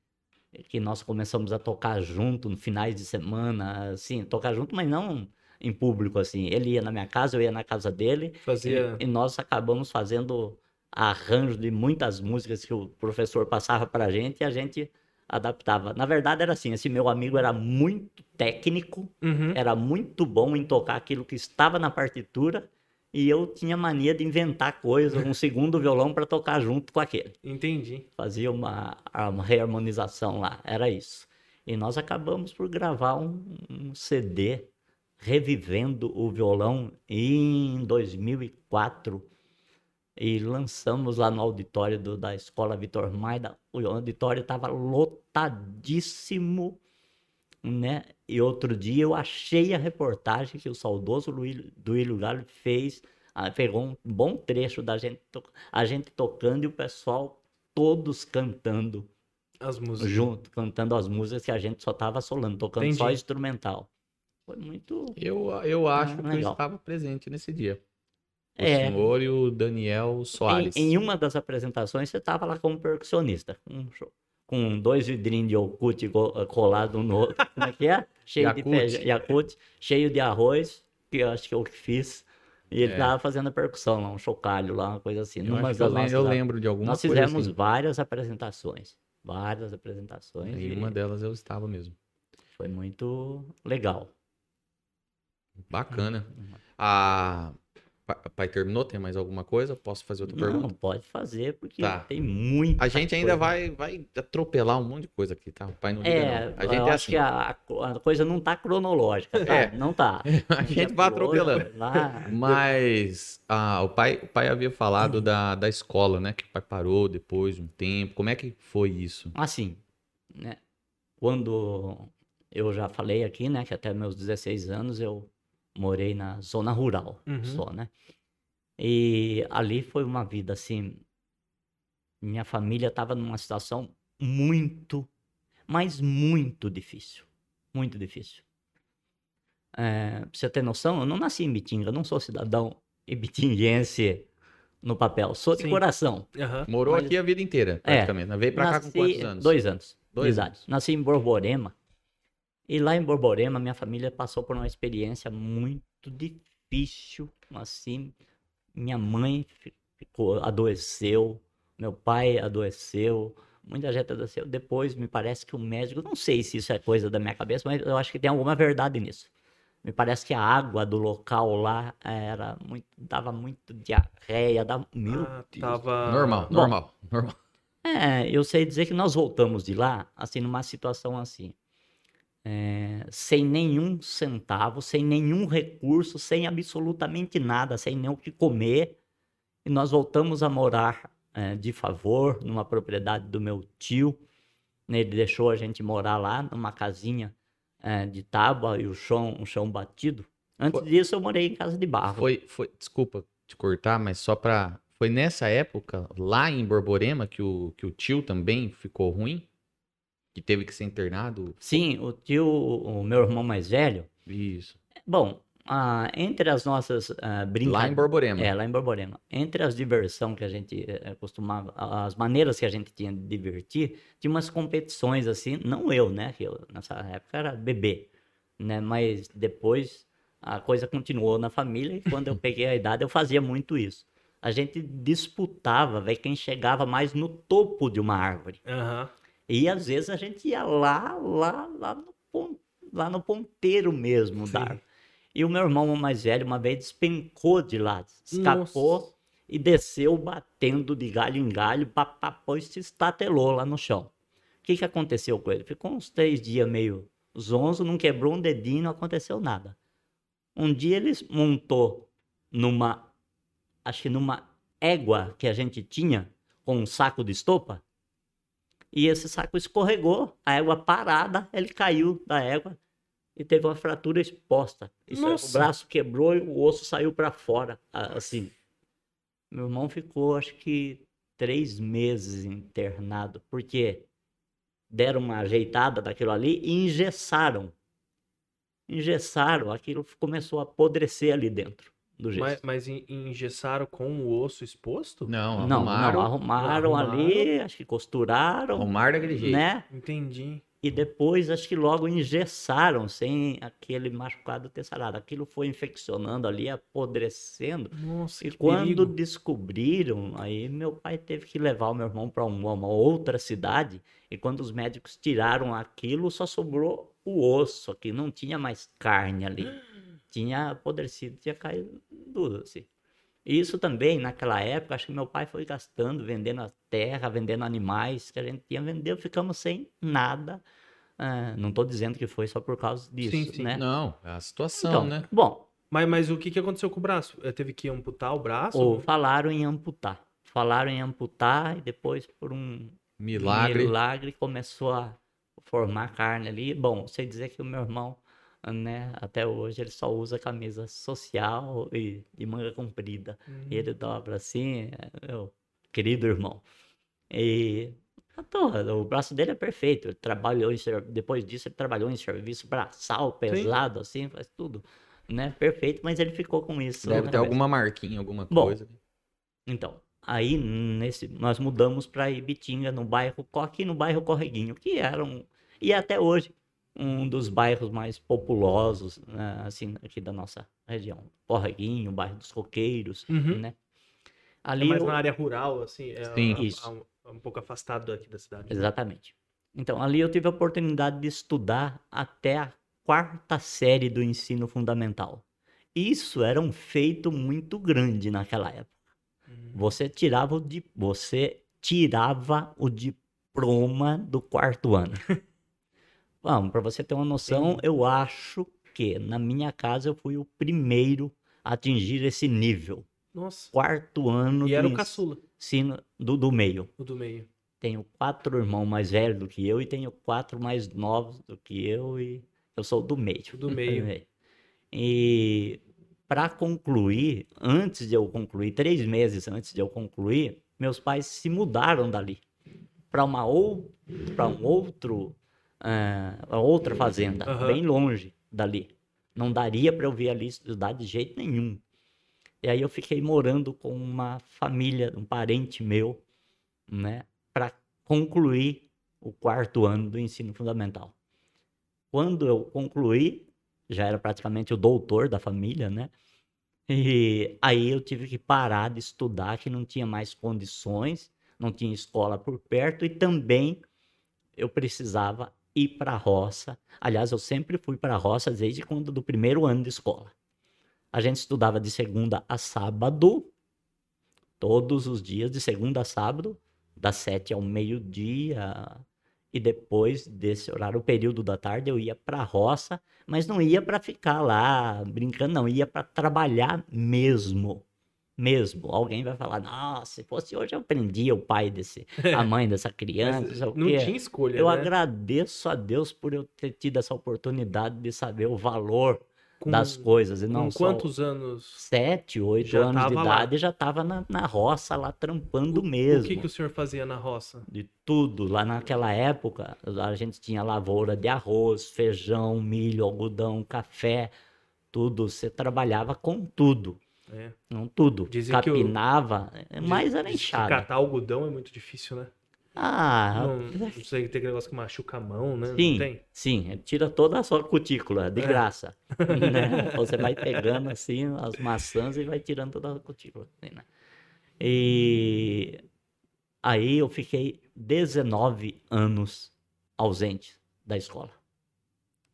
que nós começamos a tocar junto no finais de semana, assim, tocar junto, mas não em público, assim. Ele ia na minha casa, eu ia na casa dele, Fazia. e, e nós acabamos fazendo arranjo de muitas músicas que o professor passava pra gente e a gente adaptava. Na verdade era assim, esse meu amigo era muito técnico, Uhum. era muito bom em tocar aquilo que estava na partitura e eu tinha mania de inventar coisas, um segundo violão para tocar junto com aquele Entendi. fazia uma, uma reharmonização lá, era isso. E nós acabamos por gravar um, um CD revivendo o violão em 2004 e lançamos lá no auditório do- da Escola Vitor Maida. O auditório estava lotadíssimo, né? E outro dia eu achei a reportagem que o saudoso Luí- Duílio Galo fez, ah, pegou um bom trecho da gente, a gente tocando e o pessoal todos cantando As músicas. junto, cantando as músicas que a gente só tava solando, tocando só Entendi. instrumental. Foi muito. Eu, eu acho Ah, que eu legal. estava presente nesse dia. O É. senhor e o Daniel Soares. Em, em uma das apresentações, você tava lá como percussionista, com, um show- com dois vidrinhos de Yakut colados um no outro. Como é que é? Cheio de cheio de arroz, que eu acho que eu que fiz. E ele É. tava fazendo a percussão lá, um chocalho lá, uma coisa assim. Eu, numa eu, das nossas eu a- lembro de alguma Nós coisa fizemos assim. várias apresentações. Várias apresentações. Em e uma delas eu estava mesmo. Foi muito legal. Bacana. Uhum. A... Pa- Pai terminou? Tem mais alguma coisa? Posso fazer outra Não, pergunta? pode fazer, porque Tá. tem muita A gente ainda coisa. vai, vai atropelar um monte de coisa aqui, tá? O pai não liga, É, não. A gente eu é acho assim. que a, a coisa não tá cronológica, tá? É. Não tá. A gente vai atropelando. Lá, Mas ah, o, pai, o pai havia falado da, da escola, né? Que o pai parou depois de um tempo. Como é que foi isso? assim, né? Quando eu já falei aqui, né, que até meus 16 anos eu morei na zona rural, Uhum. só, né? E ali foi uma vida assim, minha família estava numa situação muito, mas muito difícil, muito difícil. É, pra você ter noção, eu não nasci em Bitinga, eu não sou cidadão ibitinguense no papel, sou de Sim. coração. Aham. Morou Mas- aqui a vida inteira, praticamente. né? Veio pra cá com Nasci quantos anos? Dois anos. Dois de idade. Nasci em Borborema. E lá em Borborema, minha família passou por uma experiência muito difícil. Assim, minha mãe fi- ficou, adoeceu, meu pai adoeceu, muita gente adoeceu. Depois, me parece que o médico, não sei se isso é coisa da minha cabeça, mas eu acho que tem alguma verdade nisso. Me parece que a água do local lá era muito, dava muito diarreia, dava, meu Ah, Deus. tava... Normal, Bom. normal, normal. É, eu sei dizer que nós voltamos de lá, assim, numa situação assim, é, sem nenhum centavo, sem nenhum recurso, sem absolutamente nada, sem nem o que comer, e nós voltamos a morar é, de favor numa propriedade do meu tio. Ele deixou a gente morar lá numa casinha é, de tábua e o chão, um chão batido. Antes Foi- disso, eu morei em casa de barro. Foi, foi, desculpa te cortar, mas só pra. Foi nessa época, lá em Borborema, que o, que o tio também ficou ruim? Que teve que ser internado? Sim, o tio, o meu irmão mais velho, Isso. Bom, ah, entre as nossas ah, Lá brincadeiras. em Borborema. É, lá em Borborema. Entre as diversões que a gente eh, costumava, as maneiras que a gente tinha de divertir, tinha umas competições assim, não eu, né? Que eu nessa época era bebê, né? Mas depois a coisa continuou na família e quando eu peguei a idade eu fazia muito isso. A gente disputava, ver quem chegava mais no topo de uma árvore. Aham. E às vezes a gente ia lá, lá, lá no, lá no ponteiro mesmo Sim. da árvore. E o meu irmão mais velho uma vez despencou de lá, escapou Nossa. e desceu batendo de galho em galho, papapô, e se estatelou lá no chão. O que, que aconteceu com ele? Ficou uns três dias meio zonzo, não quebrou um dedinho, não aconteceu nada. Um dia ele montou numa, acho que numa égua que a gente tinha, com um saco de estopa, e esse saco escorregou, a égua parada, ele caiu da égua e teve uma fratura exposta. Isso é, o braço quebrou e o osso saiu para fora, assim. Meu irmão ficou, acho que, três meses internado, porque deram uma ajeitada daquilo ali e engessaram. Engessaram, aquilo começou a apodrecer ali dentro do gesso. Mas, mas en- engessaram com o osso exposto? Não, Não, arrumaram. não, arrumaram, ali, acho que costuraram, Arrumaram daquele jeito. né? Entendi. E depois, acho que logo engessaram sem aquele machucado ter sarado. Aquilo foi infeccionando ali, apodrecendo. Nossa, E que quando perigo. descobriram, aí meu pai teve que levar o meu irmão para uma, uma outra cidade. E quando os médicos tiraram aquilo, só sobrou o osso aqui, não tinha mais carne ali. Tinha apodrecido, tinha caído tudo assim. E isso também, naquela época, acho que meu pai foi gastando, vendendo a terra, vendendo animais que a gente tinha vendido, ficamos sem nada. Ah, não estou dizendo que foi só por causa disso, Sim, sim. né? Não, é a situação, Então, né? bom, Mas, mas o que, que aconteceu com o braço? Teve que amputar o braço? Ou falaram em amputar. Falaram em amputar e depois, por um Milagre. milagre, começou a formar carne ali. Bom, sei dizer que o meu irmão, né, até hoje, ele só usa camisa social e de manga comprida. Hum. E ele dobra assim, é, meu querido irmão. E à toa, o braço dele é perfeito. Ele trabalhou em, depois disso, ele trabalhou em serviço braçal, pesado, assim, faz tudo. Né? Perfeito, mas ele ficou com isso. Deve na ter alguma marquinha, alguma Bom, coisa. Então, aí nesse, nós mudamos para Ibitinga, no bairro, Co- aqui no bairro Correguinho, que era um, e é até hoje, um dos bairros mais populosos, né, assim, aqui da nossa região. Correguinho, bairro dos Coqueiros, Uhum. né? É Ali mais eu- na área rural, assim. É Sim. a- a- Isso. a- um pouco afastado daqui da cidade. Exatamente. Então, ali eu tive a oportunidade de estudar até a quarta série do ensino fundamental. Isso era um feito muito grande naquela época. Hum. Você tirava o di... você tirava o diploma do quarto ano. Vamos, para você ter uma noção, Entendi. eu acho que na minha casa eu fui o primeiro a atingir esse nível. Nossa. Quarto ano E era o caçula, ensino do, do meio. o do meio. Tenho quatro irmãos mais velhos do que eu e tenho quatro mais novos do que eu e eu sou do meio. Do meio. E para concluir, antes de eu concluir, três meses antes de eu concluir, meus pais se mudaram dali para uma ou para um outro ah, uma outra fazenda, Aham. bem longe dali. Não daria para eu vir ali estudar de jeito nenhum. E aí eu fiquei morando com uma família, um parente meu, né, para concluir o quarto ano do ensino fundamental. Quando eu concluí, já era praticamente o doutor da família, né? E aí eu tive que parar de estudar, que não tinha mais condições, não tinha escola por perto e também eu precisava ir para a roça. Aliás, eu sempre fui para a roça desde quando do primeiro ano de escola. A gente estudava de segunda a sábado, todos os dias, de segunda a sábado, das sete ao meio-dia. E depois desse horário, o período da tarde, eu ia para a roça, mas não ia para ficar lá brincando, não, ia para trabalhar mesmo. Mesmo. Alguém vai falar, nossa, se fosse hoje eu prendia o pai desse, a mãe dessa criança. o Não quê." tinha escolha, Eu né? agradeço a Deus por eu ter tido essa oportunidade de saber o valor Com- das coisas. E não Com só quantos anos? sete, oito Já anos de lá. idade e já estava na, na roça lá trampando mesmo. O que, que o senhor fazia na roça? De tudo. Lá naquela época, a gente tinha lavoura de arroz, feijão, milho, algodão, café, tudo. Você trabalhava com tudo. É. Não tudo. Dizem Capinava, mas era enxada. Catar algodão é muito difícil, né? Ah, Não, não sei, tem aquele negócio que machuca a mão, né? Sim, sim, tira toda a sua cutícula, de É. graça. né? Você vai pegando assim as maçãs e vai tirando toda a cutícula. assim, né? E aí eu fiquei 19 anos ausente da escola.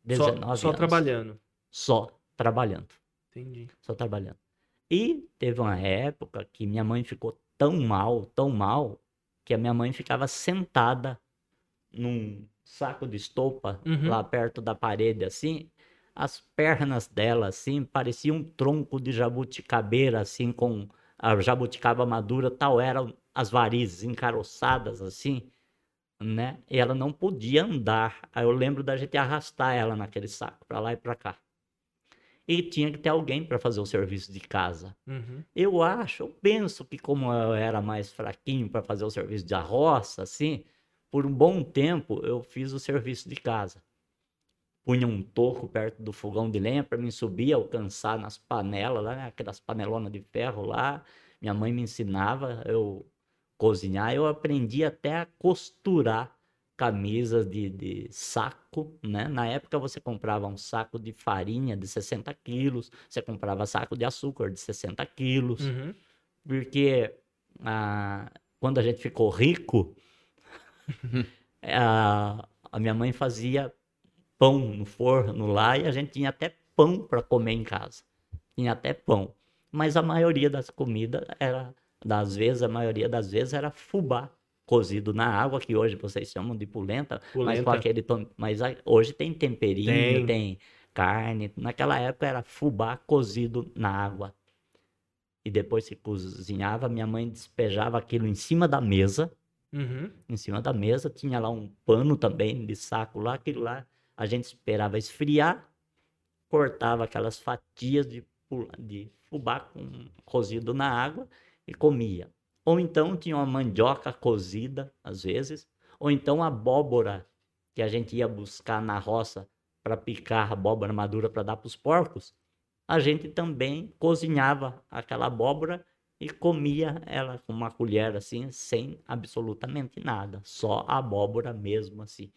19 Só, só anos. trabalhando. Só trabalhando. Entendi. Só trabalhando. E teve uma época que minha mãe ficou tão mal, tão mal, que a minha mãe ficava sentada num saco de estopa Uhum. lá perto da parede, assim. As pernas dela, assim, pareciam um tronco de jabuticabeira, assim, com a jabuticaba madura, tal eram as varizes encaroçadas, assim, né? E ela não podia andar. Aí eu lembro da gente arrastar ela naquele saco, pra lá e pra cá. E tinha que ter alguém para fazer o serviço de casa. Uhum. Eu acho, eu penso que como eu era mais fraquinho para fazer o serviço de roça, assim, por um bom tempo eu fiz o serviço de casa. Punha um toco perto do fogão de lenha para mim subir, alcançar nas panelas lá, né? aquelas panelonas de ferro lá. Minha mãe me ensinava eu cozinhar, eu aprendi até a costurar camisas de, de saco, né? Na época você comprava um saco de farinha de 60 quilos, você comprava saco de açúcar de 60 quilos, Uhum. porque ah, quando a gente ficou rico, a, a minha mãe fazia pão no forno lá e a gente tinha até pão para comer em casa. Tinha até pão. Mas a maioria das comidas era, das vezes, a maioria das vezes era fubá cozido na água, que hoje vocês chamam de polenta, mas com aquele tom... mas hoje tem temperinho, Tem. tem carne. Naquela época era fubá cozido na água. E depois que cozinhava, minha mãe despejava aquilo em cima da mesa. Uhum. Em cima da mesa tinha lá um pano também de saco lá, aquilo lá a gente esperava esfriar, cortava aquelas fatias de, de fubá com, cozido na água e comia. Ou então tinha uma mandioca cozida, às vezes, ou então abóbora que a gente ia buscar na roça para picar abóbora madura para dar para os porcos. A gente também cozinhava aquela abóbora e comia ela com uma colher assim, sem absolutamente nada, só a abóbora mesmo assim.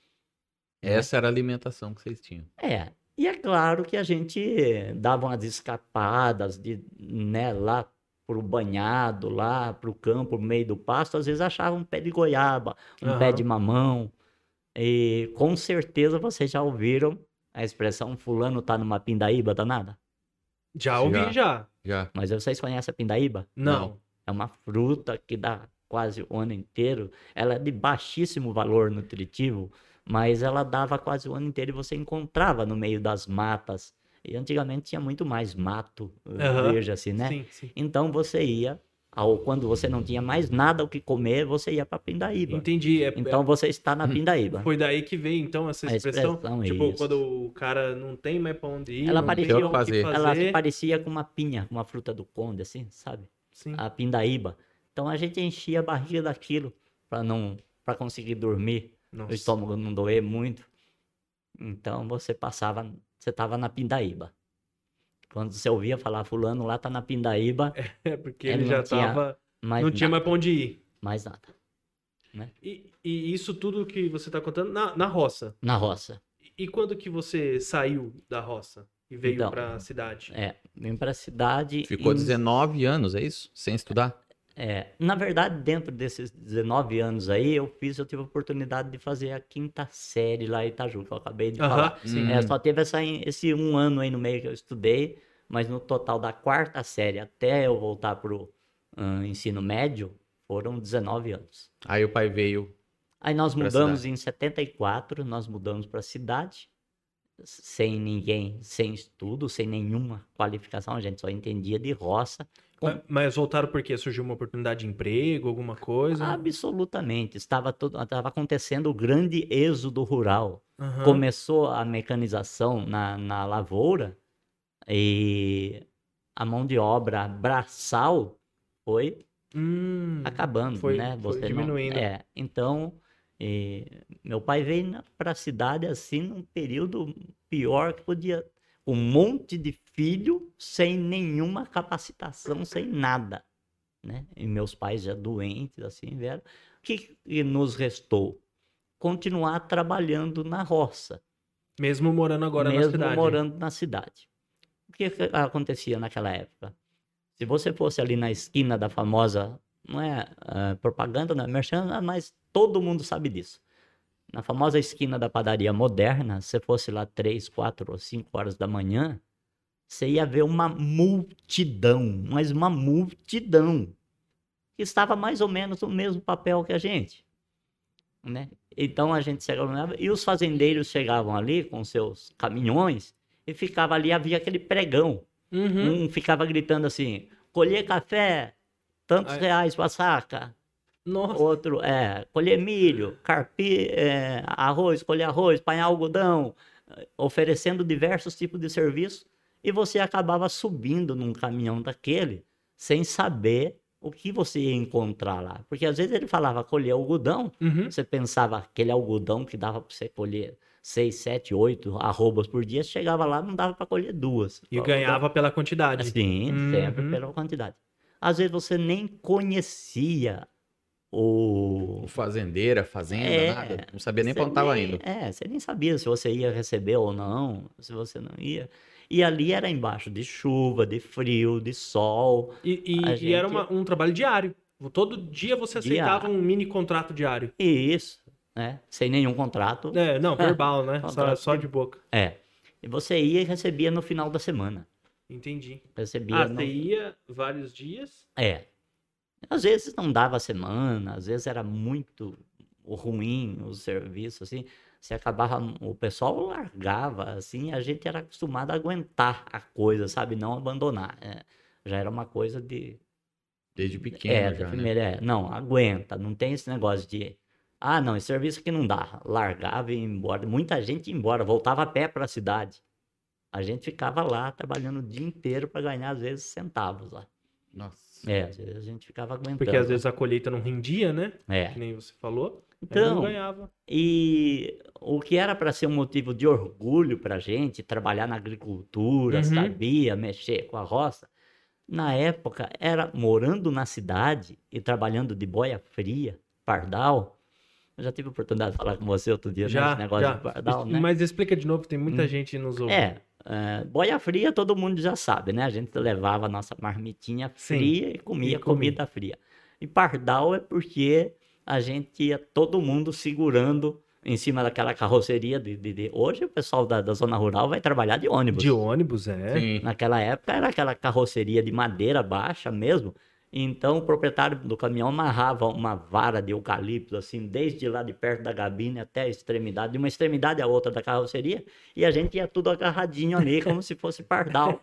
Essa era a alimentação que vocês tinham. É, e é claro que a gente dava umas escapadas de, né, lá pro banhado, lá pro campo, no meio do pasto, às vezes achava um pé de goiaba, um pé Aham. de mamão. E com certeza vocês já ouviram a expressão fulano tá numa pindaíba danada. Já ouvi, Já. já. Já. Mas vocês conhecem a pindaíba? Não. É uma fruta que dá quase o ano inteiro. Ela é de baixíssimo valor nutritivo, mas ela dava quase o ano inteiro e você encontrava no meio das matas. E antigamente tinha muito mais mato eh, Aham. verde assim, né? Sim, sim. Então você ia, ao, quando você não tinha mais nada o que comer, você ia para Pindaíba. Entendi. É, Então você está na Pindaíba. Foi daí que veio, então, essa expressão. expressão, tipo, isso. quando o cara não tem mais pra onde ir, Ela parecia o que fazer. Ela parecia com uma pinha, uma fruta do conde, assim, sabe? Sim. a pindaíba. Então a gente enchia a barriga daquilo para não para conseguir dormir, Nossa. o estômago não doer muito. Então você passava, você tava na pindaíba. Quando você ouvia falar fulano lá tá na pindaíba, É, porque Ele ele já tinha tava. mais não tinha nada, mais pra onde ir. mais nada. E, e isso tudo que você tá contando na, na roça. na roça. E quando que você saiu da roça e veio Então, pra cidade? É, vim para a cidade. Ficou em- 19 anos, é isso? Sem estudar? É, na verdade, dentro desses 19 anos aí, eu fiz, eu tive a oportunidade de fazer a quinta série lá em Itaju, que eu acabei de Aham, falar. sim. É, só teve essa, esse um ano aí no meio que eu estudei, mas no total da quarta série até eu voltar pro ah, ensino médio, foram 19 anos. Aí o pai veio. Aí nós mudamos cidade. em 74, nós mudamos para a cidade, sem ninguém, sem estudo, sem nenhuma qualificação, a gente só entendia de roça. Ma- Mas voltaram porque surgiu uma oportunidade de emprego, alguma coisa? Absolutamente, estava, tudo, estava acontecendo o grande êxodo rural. Aham. Começou a mecanização na, na lavoura e a mão de obra braçal foi Hum, acabando, foi- né? foi Você não- diminuindo. é, então, eh, meu pai veio para a cidade assim num período pior que podia, um monte de filho sem nenhuma capacitação, sem nada, né? E meus pais já doentes assim, vieram. O que, que nos restou? Continuar trabalhando na roça Mesmo morando agora na mesmo cidade. morando na cidade. O que que acontecia naquela época? Se você fosse ali na esquina da famosa, não é ah, propaganda, não é merchan, mas todo mundo sabe disso. Na famosa esquina da padaria moderna, se você fosse lá três, quatro ou cinco horas da manhã, você ia ver uma multidão, mas uma multidão, que estava mais ou menos no mesmo papel que a gente. Né? Então a gente chegava e os fazendeiros chegavam ali com seus caminhões e ficava ali, havia aquele pregão. Uhum. Um ficava gritando assim: colher café, tantos Ai. reais para saca. Nossa. Outro, é, colher milho, carpir, é, arroz, colher arroz, apanhar algodão, eh, oferecendo diversos tipos de serviço. E você acabava subindo num caminhão daquele sem saber o que você ia encontrar lá. Porque às vezes ele falava colher algodão, Uhum. você pensava aquele algodão que dava para você colher seis, sete, oito arrobas por dia, chegava lá não dava para colher duas. E ganhava pela quantidade. Sim, sempre Uhum. pela quantidade. Às vezes você nem conhecia o. O fazendeiro, a fazenda, É, nada. Não sabia nem nem- indo. É, você nem sabia se você ia receber ou não, se você não ia. E ali era embaixo de chuva, de frio, de sol. E, e- A e era gente- uma- um trabalho diário. Todo dia você aceitava Diário. um mini contrato diário. Isso, né? Sem nenhum contrato. É, não, verbal, né? Só, só de- de boca. É. E você ia e recebia no final da semana. Entendi. Recebia Ah, no... você ia vários dias. É. Às vezes não dava semana, às vezes era muito ruim o serviço, assim. Você acabava, o pessoal largava, assim, a gente era acostumado a aguentar a coisa, sabe? Não abandonar. É, já era uma coisa de. Desde pequeno é, já, né? primeira, é, não, aguenta, não tem esse negócio de. Ah, não, esse serviço aqui não dá. Largava e ia embora. Muita gente ia embora, voltava a pé para a cidade. A gente ficava lá trabalhando o dia inteiro para ganhar, às vezes, centavos lá. Nossa. É, às vezes a gente ficava aguentando. Porque às vezes a colheita não rendia, né? É. Que nem você falou. Aí não Então, ganhava. e o que era para ser um motivo de orgulho para a gente, trabalhar na agricultura, Uhum. sabia mexer com a roça, na época era morando na cidade e trabalhando de boia fria, pardal. Eu já tive a oportunidade de falar com você outro dia, Já, esse negócio já. de pardal, né? Mas explica de novo, tem muita Hum. gente nos ouvindo. É, é, boia fria todo mundo já sabe, né? A gente levava a nossa marmitinha Sim, fria e comia e comida fria. E pardal é porque a gente ia todo mundo segurando em cima daquela carroceria de, de- de- Hoje o pessoal da, da zona rural vai trabalhar de ônibus. De ônibus, é. Sim. Naquela época era aquela carroceria de madeira baixa mesmo. Então o proprietário do caminhão amarrava uma vara de eucalipto, assim, desde lá de perto da gabine até a extremidade, de uma extremidade à outra da carroceria, e a gente ia tudo agarradinho ali, como se fosse pardal.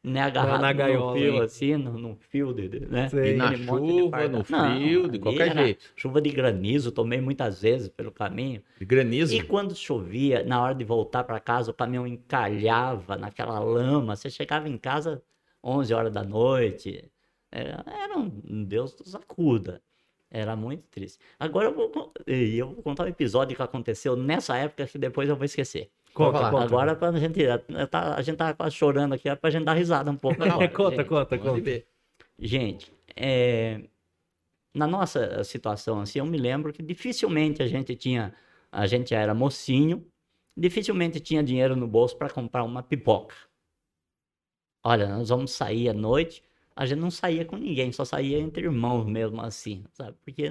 Né, agarrado na no gaiola, fio, hein? assim, no, no fio, de, de- né? Sei. E na chuva, no frio, de qualquer jeito. Chuva de granizo, tomei muitas vezes pelo caminho. De granizo. E quando chovia, na hora de voltar para casa, o caminhão encalhava naquela lama. Você chegava em casa 11 horas da noite. Era, era um Deus nos acuda. Era muito triste. Agora eu vou, e eu vou contar um episódio que aconteceu nessa época que depois eu vou esquecer. Conta, conta. Agora pra gente, tá- a gente tá quase chorando aqui, é pra gente dar risada um pouco. agora, conta, gente. conta, conta. Gente, é, na nossa situação assim, eu me lembro que dificilmente a gente tinha, a gente era mocinho, dificilmente tinha dinheiro no bolso para comprar uma pipoca. Olha, nós vamos sair à noite, a gente não saía com ninguém, só saía entre irmãos mesmo assim, sabe? Porque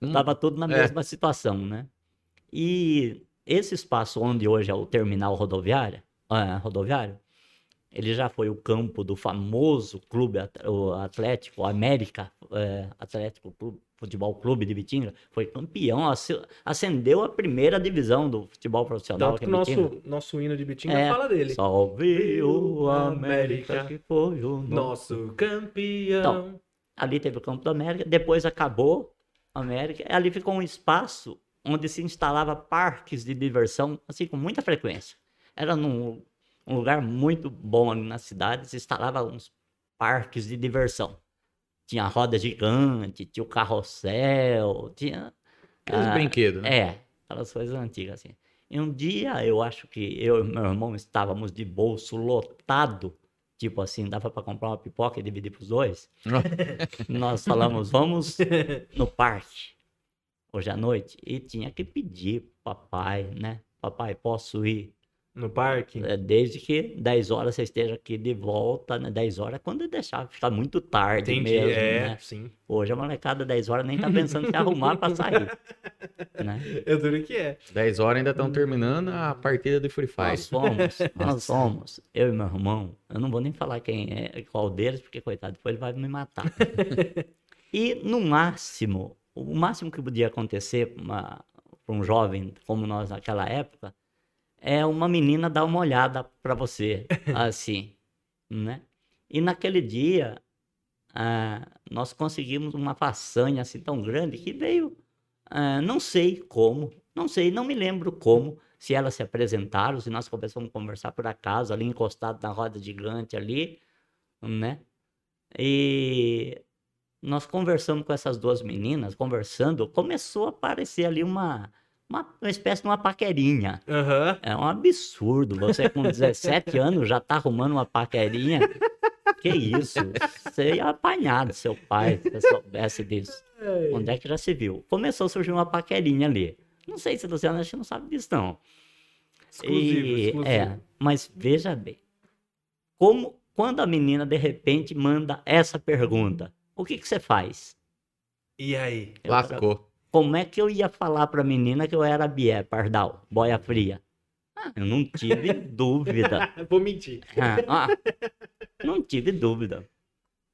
estava tudo na é. mesma situação, né? E esse espaço onde hoje é o terminal rodoviário, ah, rodoviário, ele já foi o campo do famoso clube Atlético, América eh, Atlético Clube, Futebol Clube de Bitinga. Foi campeão, asce- ascendeu a primeira divisão do futebol profissional Tanto aqui que Bitinga. nosso, nosso hino de Bitinga É, fala dele. Salve o América, que foi o nosso. Campeão. Então, Ali teve o Campo da América, depois acabou a América, e ali ficou um espaço onde se instalava parques de diversão, assim, com muita frequência. Era num um lugar muito bom ali na cidade, se instalava uns parques de diversão. Tinha roda gigante, tinha o carrossel, tinha... Aqueles ah, brinquedos, né? é, aquelas coisas antigas, assim. E um dia, eu acho que eu e meu irmão estávamos de bolso lotado, tipo assim, dava para comprar uma pipoca e dividir pros dois. Nós falamos, vamos no parque hoje à noite. E tinha que pedir papai, né? Papai, posso ir? No parque. É, Desde que 10 horas você esteja aqui de volta, né? 10 horas é quando deixar ficar muito tarde Entendi. mesmo, é, né? sim. Hoje a molecada 10 horas nem tá pensando em se arrumar para sair, né? Eu duro que é. 10 horas ainda estão terminando a partida do Free Fire. Nós somos, nós somos, eu e meu irmão, eu não vou nem falar quem é, qual deles, porque coitado, depois ele vai me matar. E no máximo, o máximo que podia acontecer para um jovem como nós naquela época, é uma menina dar uma olhada para você, assim, né? E naquele dia, ah, nós conseguimos uma façanha assim tão grande que veio, ah, não sei como, não sei, não me lembro como, se elas se apresentaram, se nós começamos a conversar por acaso, ali encostado na roda gigante ali, né? E nós conversamos com essas duas meninas, conversando, começou a aparecer ali uma, uma, uma espécie de uma paquerinha. Aham. É um absurdo, você com 17 anos já tá arrumando uma paquerinha. Que isso? Você ia apanhar do seu pai se você soubesse disso. Onde é que já se viu? Começou a surgir uma paquerinha ali. Não sei se Luciano acho que não sabe disso, não. Exclusivo, E- exclusivo. É, mas veja bem. Como, quando a menina de repente manda essa pergunta, o que, que você faz? E aí? Eu Lascou. Como é que eu ia falar pra menina que eu era bié, pardal, boia fria? Ah, eu não tive dúvida. Vou mentir. Ah, não tive dúvida.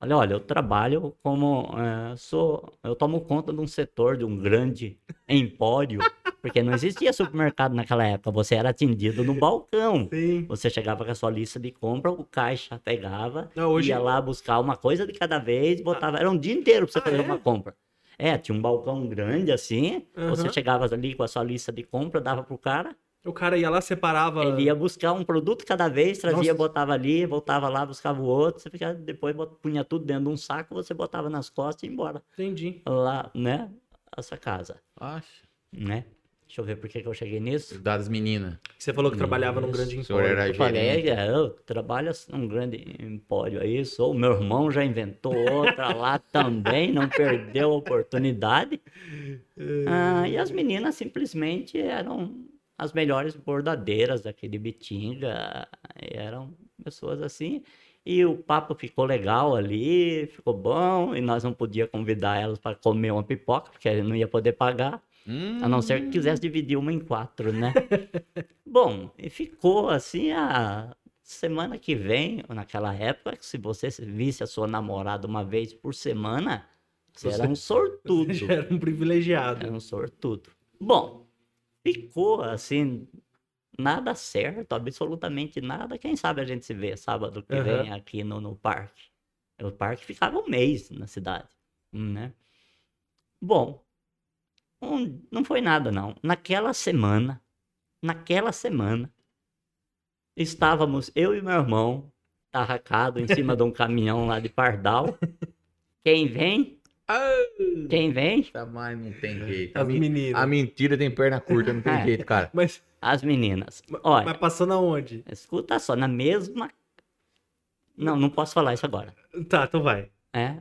Olha, olha, eu trabalho como eh, sou, eu tomo conta de um setor de um grande empório, porque não existia supermercado naquela época. Você era atendido no balcão. Sim. Você chegava com a sua lista de compra, o caixa pegava, Não, hoje- ia lá buscar uma coisa de cada vez, botava. Era um dia inteiro pra você Ah, fazer é? uma compra. É, tinha um balcão grande assim. Você Aham. chegava ali com a sua lista de compra, dava pro cara. O cara ia lá, separava. Ele ia buscar um produto cada vez, trazia, Nossa. botava ali, voltava lá, buscava o outro. Você ficava, depois punha tudo dentro de um saco, você botava nas costas e ia embora. Entendi. Lá, né? Essa casa, Acha. né? Deixa eu ver por que, que eu cheguei nisso. Das meninas. Você falou que trabalhava num grande empório. era Eu falei, é, eu trabalho num grande empório aí, sou. Meu irmão já inventou outra lá também, não perdeu a oportunidade. Ah, e as meninas simplesmente eram as melhores bordadeiras daqui de Bitinga, eram pessoas assim. E o papo ficou legal ali, ficou bom, e nós não podíamos convidar elas para comer uma pipoca, porque a gente não ia poder pagar. Hum, A não ser que quisesse dividir uma em quatro, né? Bom, e ficou assim a semana que vem, naquela época, se você visse a sua namorada uma vez por semana, você era um sortudo. Já era um privilegiado. Era um sortudo. Bom, ficou assim, nada certo, absolutamente nada. Quem sabe a gente se vê sábado que Aham. vem aqui no, no parque. O parque ficava um mês na cidade, né? Bom, um- não foi nada não. Naquela semana, naquela semana, estávamos eu e meu irmão tarracado em cima de um caminhão lá de Pardal. Quem vem? Quem vem? Tá, mas não tem jeito. A, As men- meninas. a mentira tem perna curta, não tem É. jeito, cara. Mas, As meninas. mas Olha, passando aonde? escuta só, na mesma. Não, não posso falar isso agora. Tá, então vai. É?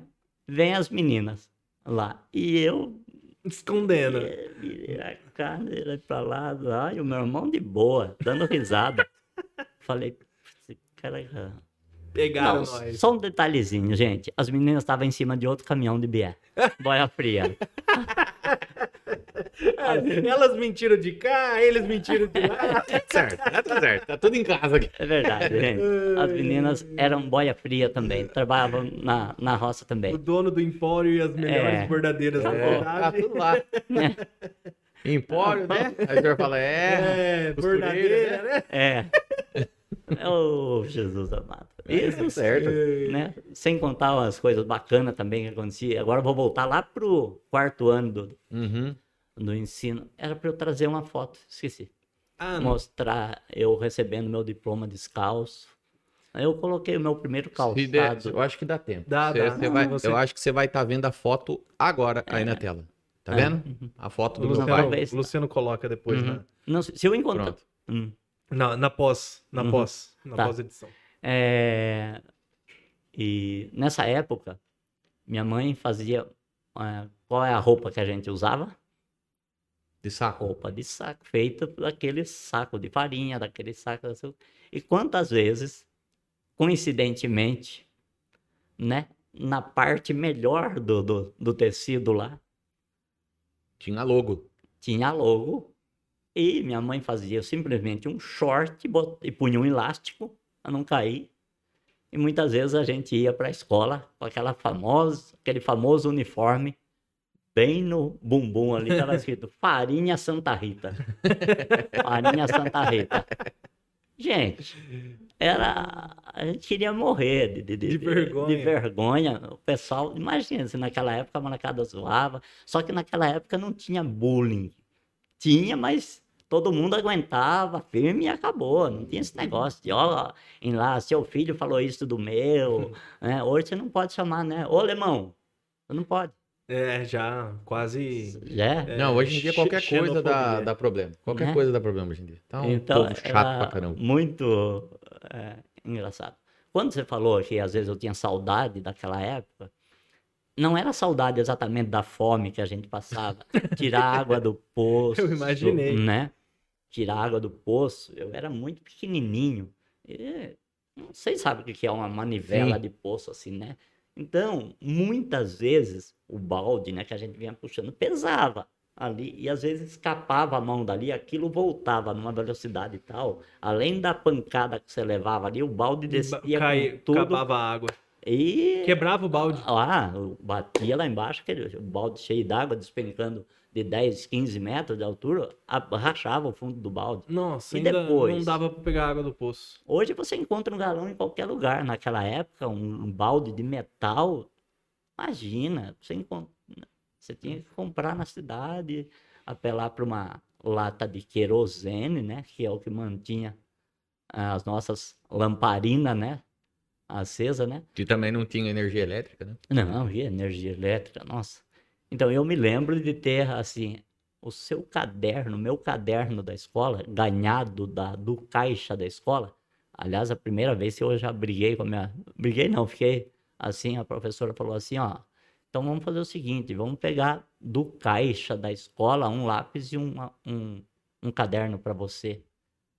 vem as meninas lá. E eu Escondendo. eh, virei a cara, virei pra lá, lá, e o meu irmão de boa, dando risada. Falei, esse cara. Pegaram Não, nós. só um detalhezinho, gente. As meninas estavam em cima de outro caminhão de bié. Boia fria. É, Elas mentiram de cá, eles mentiram de lá. Tá certo, tá tudo certo. Tá tudo em casa aqui. É verdade, gente. As meninas eram boia fria também. Trabalhavam na, na roça O também. dono do empório e as melhores É. bordadeiras da É, tá tudo lá. Empório, né? Aí o senhor fala, é. É, bordadeira, né? É. Ô, Jesus amado. Isso, Tá certo. né? Sem contar as coisas bacanas também que acontecia. Agora eu vou voltar lá pro quarto ano do, Uhum. Do ensino. Era para eu trazer uma foto, esqueci. Ah, não. Mostrar eu recebendo meu diploma descalço. Aí eu coloquei o meu primeiro Se der- calçado. eu acho que dá tempo. Dá, Você- dá. você vai- Você- Eu acho que você vai estar vendo a foto agora aí na tela. Tá É. vendo? A foto O do meu Luciano, pai. talvez. o Luciano coloca depois, Uhum. né? Não, se eu encontrar. Hum. Na, na pós. Na Uhum. pós. Na Tá. pós-edição. É, E nessa época, minha mãe fazia. é, Qual é a roupa que a gente usava? De saco. Roupa de saco, feita daquele saco de farinha, daquele saco. E quantas vezes, coincidentemente, né, na parte melhor do, do, do tecido lá, Tinha logo. tinha logo. E minha mãe fazia simplesmente um short bot- e punha um elástico para não cair. E muitas vezes a gente ia para a escola com aquela famosa, aquele famoso uniforme bem no bumbum ali estava escrito Farinha Santa Rita. Farinha Santa Rita. Gente, era a gente queria morrer de, De vergonha. de vergonha. O pessoal, imagina, se naquela época a molecada zoava, só que naquela época não tinha bullying. Tinha, mas todo mundo aguentava firme e acabou. Não tinha esse negócio de, ó, em lá, seu filho falou isso do meu. né? Hoje você não pode chamar, né? Ô, alemão, você não pode. É, já quase. Já? É, Não, hoje em dia qualquer coisa dá, dá problema. Qualquer Né? coisa dá problema hoje em dia. Tá um Então, povo chato era pra caramba. muito é, engraçado. Quando você falou que às vezes eu tinha saudade daquela época, não era saudade exatamente da fome que a gente passava. Tirar água do poço. Eu imaginei. Né? Tirar água do poço. Eu era muito pequenininho. E, vocês sabem o que que é uma manivela Sim. de poço assim, né? Então, muitas vezes, o balde, né, que a gente vinha puxando, pesava ali, e às vezes escapava a mão dali, aquilo voltava numa velocidade tal, além da pancada que você levava ali, o balde descia Cai, com tudo, acabava a água. e... Quebrava o balde. Ah, batia lá embaixo, aquele, o balde cheio d'água, despencando de 10, 15 metros de altura, rachava o fundo do balde. Nossa, E ainda depois? não dava pra pegar água do poço. Hoje você encontra um galão em qualquer lugar. Naquela época, um, um balde de metal, imagina, você, você tinha que comprar na cidade, apelar para uma lata de querosene, né? Que é o que mantinha as nossas lamparinas, né? Acesa, né? Que também não tinha energia elétrica, né? Não, e energia elétrica, nossa. Então eu me lembro de ter assim o seu caderno, meu caderno da escola, ganhado da, do caixa da escola. Aliás, a primeira vez que eu já briguei com a minha. Briguei não, fiquei assim, a professora falou assim, ó. Então vamos fazer o seguinte, vamos pegar do caixa da escola um lápis e um, um caderno para você.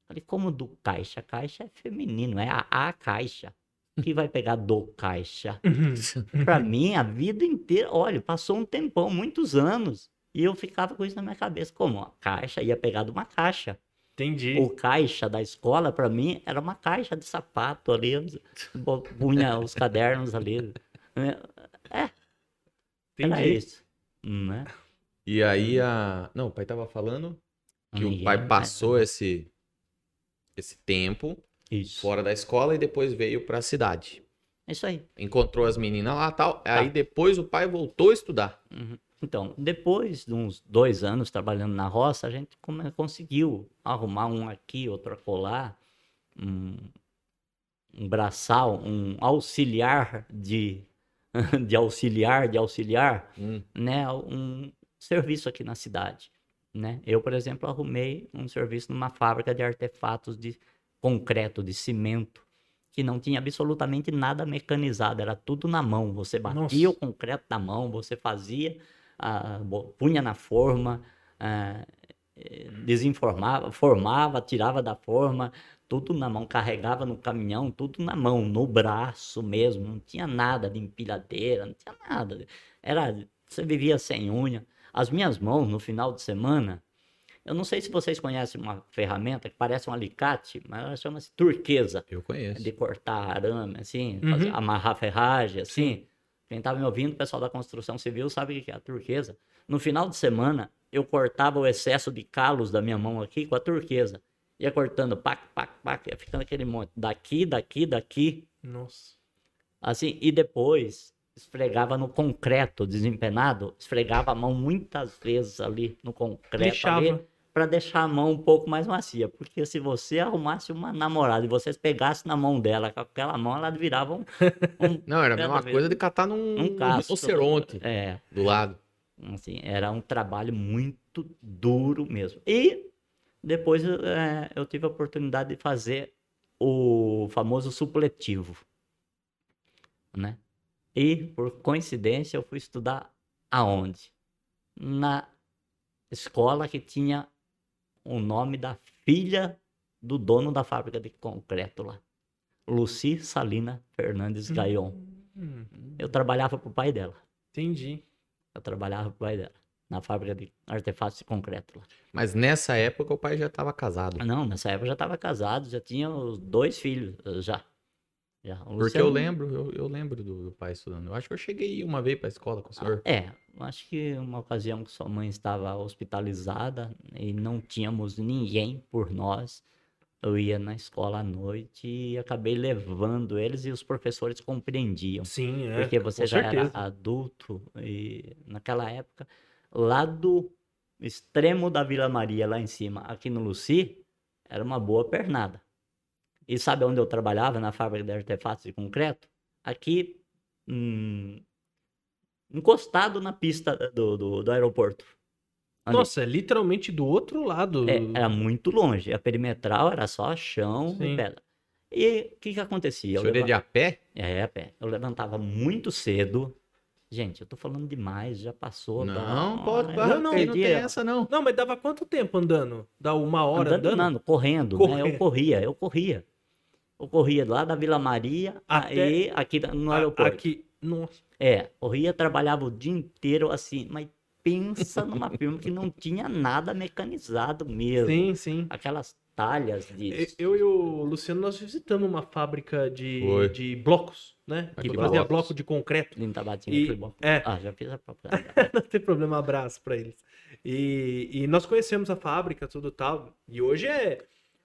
Falei, como do caixa? Caixa é feminino, é a, a caixa. Que vai pegar do caixa? Pra mim, a vida inteira, olha, passou um tempão, muitos anos, e eu ficava com isso na minha cabeça. Como? A caixa ia pegar de uma caixa. Entendi. O caixa da escola, pra mim, era uma caixa de sapato ali, punha os cadernos ali. É, era Entendi. isso. Né? E aí a. Não, o pai tava falando que Ninguém- o pai passou esse, esse tempo Isso. fora da escola e depois veio pra cidade. É isso aí. Encontrou as meninas lá e tal. Tá. Aí depois o pai voltou a estudar. Uhum. Então, depois de uns dois anos trabalhando na roça, a gente conseguiu arrumar um aqui, outro acolá, um, um braçal, um auxiliar de, de auxiliar, de auxiliar, Hum, né? Um serviço aqui na cidade, né? Eu, por exemplo, arrumei um serviço numa fábrica de artefatos de concreto, de cimento, que não tinha absolutamente nada mecanizado, era tudo na mão. Você batia Nossa. o concreto na mão, você fazia, ah, punha na forma, ah, eh, desinformava, formava, tirava da forma, tudo na mão, carregava no caminhão, tudo na mão, no braço mesmo, não tinha nada de empilhadeira, não tinha nada. Era, você vivia sem unha. As minhas mãos, no final de semana, eu não sei se vocês conhecem uma ferramenta que parece um alicate, mas ela chama-se turquesa Eu conheço. de cortar arame, assim, Uhum. fazer- amarrar ferragem, assim. Quem estava me ouvindo, o pessoal da construção civil, sabe o que é a turquesa. No final de semana, eu cortava o excesso de calos da minha mão aqui com a turquesa. Ia cortando, pac, pac, pac, ia ficando aquele monte. Daqui, daqui, daqui, Nossa. assim. E depois, esfregava no concreto desempenado, esfregava a mão muitas vezes ali no concreto para deixar a mão um pouco mais macia, porque se você arrumasse uma namorada e vocês pegassem na mão dela, com aquela mão ela virava um, um, Não, era a mesma coisa de catar num um casco. rinoceronte É, do lado. assim, era um trabalho muito duro mesmo. E depois é, eu tive a oportunidade de fazer o famoso supletivo, né? E por coincidência eu fui estudar aonde? Na escola que tinha o nome da filha do dono da fábrica de concreto lá, Luci Salina Fernandes Gaion. Hum, Eu trabalhava pro pai dela. entendi. Eu trabalhava pro pai dela, na fábrica de artefatos de concreto lá. Mas nessa época o pai já estava casado. Não, nessa época eu já estava casado, já tinha os dois filhos, já. Já. O Porque eu lembro, eu, eu lembro do, do pai estudando. Eu acho que eu cheguei uma vez para a escola com o senhor. É, eu acho que uma ocasião que sua mãe estava hospitalizada e não tínhamos ninguém por nós. Eu ia na escola à noite e acabei levando eles e os professores compreendiam. Sim, é. Porque você já certeza. era adulto e naquela época, lá do extremo da Vila Maria, lá em cima, aqui no Luci, era uma boa pernada. E sabe onde eu trabalhava? Na fábrica de artefatos de concreto? Aqui, hum, encostado na pista do, do, do aeroporto. Ali. Nossa, é literalmente do outro lado. É, era muito longe. A perimetral era só chão Sim. e pedra. E o que que acontecia? Eu senhor ia leva- de a pé? é, a pé. Eu levantava muito cedo. Gente, eu tô falando demais, já passou. Não, pode, pode, não, não, não, perdi tem essa não. Não, mas dava quanto tempo andando? Dá uma hora andando, andando? não, correndo, né? Correndo. Eu corria, eu corria. Eu corria lá da Vila Maria, Até- aí aqui no aeroporto. Aqui. Nossa. É, corria, trabalhava o dia inteiro assim, mas pensa numa firma que não tinha nada mecanizado mesmo. Sim, sim. Aquelas talhas de... Eu e o Luciano, nós visitamos uma fábrica de, Foi. de blocos, né? Ah, Que que fazia blocos. bloco de concreto. de Tabatinga, E- foi bom. é. Ah, já fiz a própria. Não tem problema, abraço pra eles. E, e nós conhecemos a fábrica, tudo tal. E hoje é.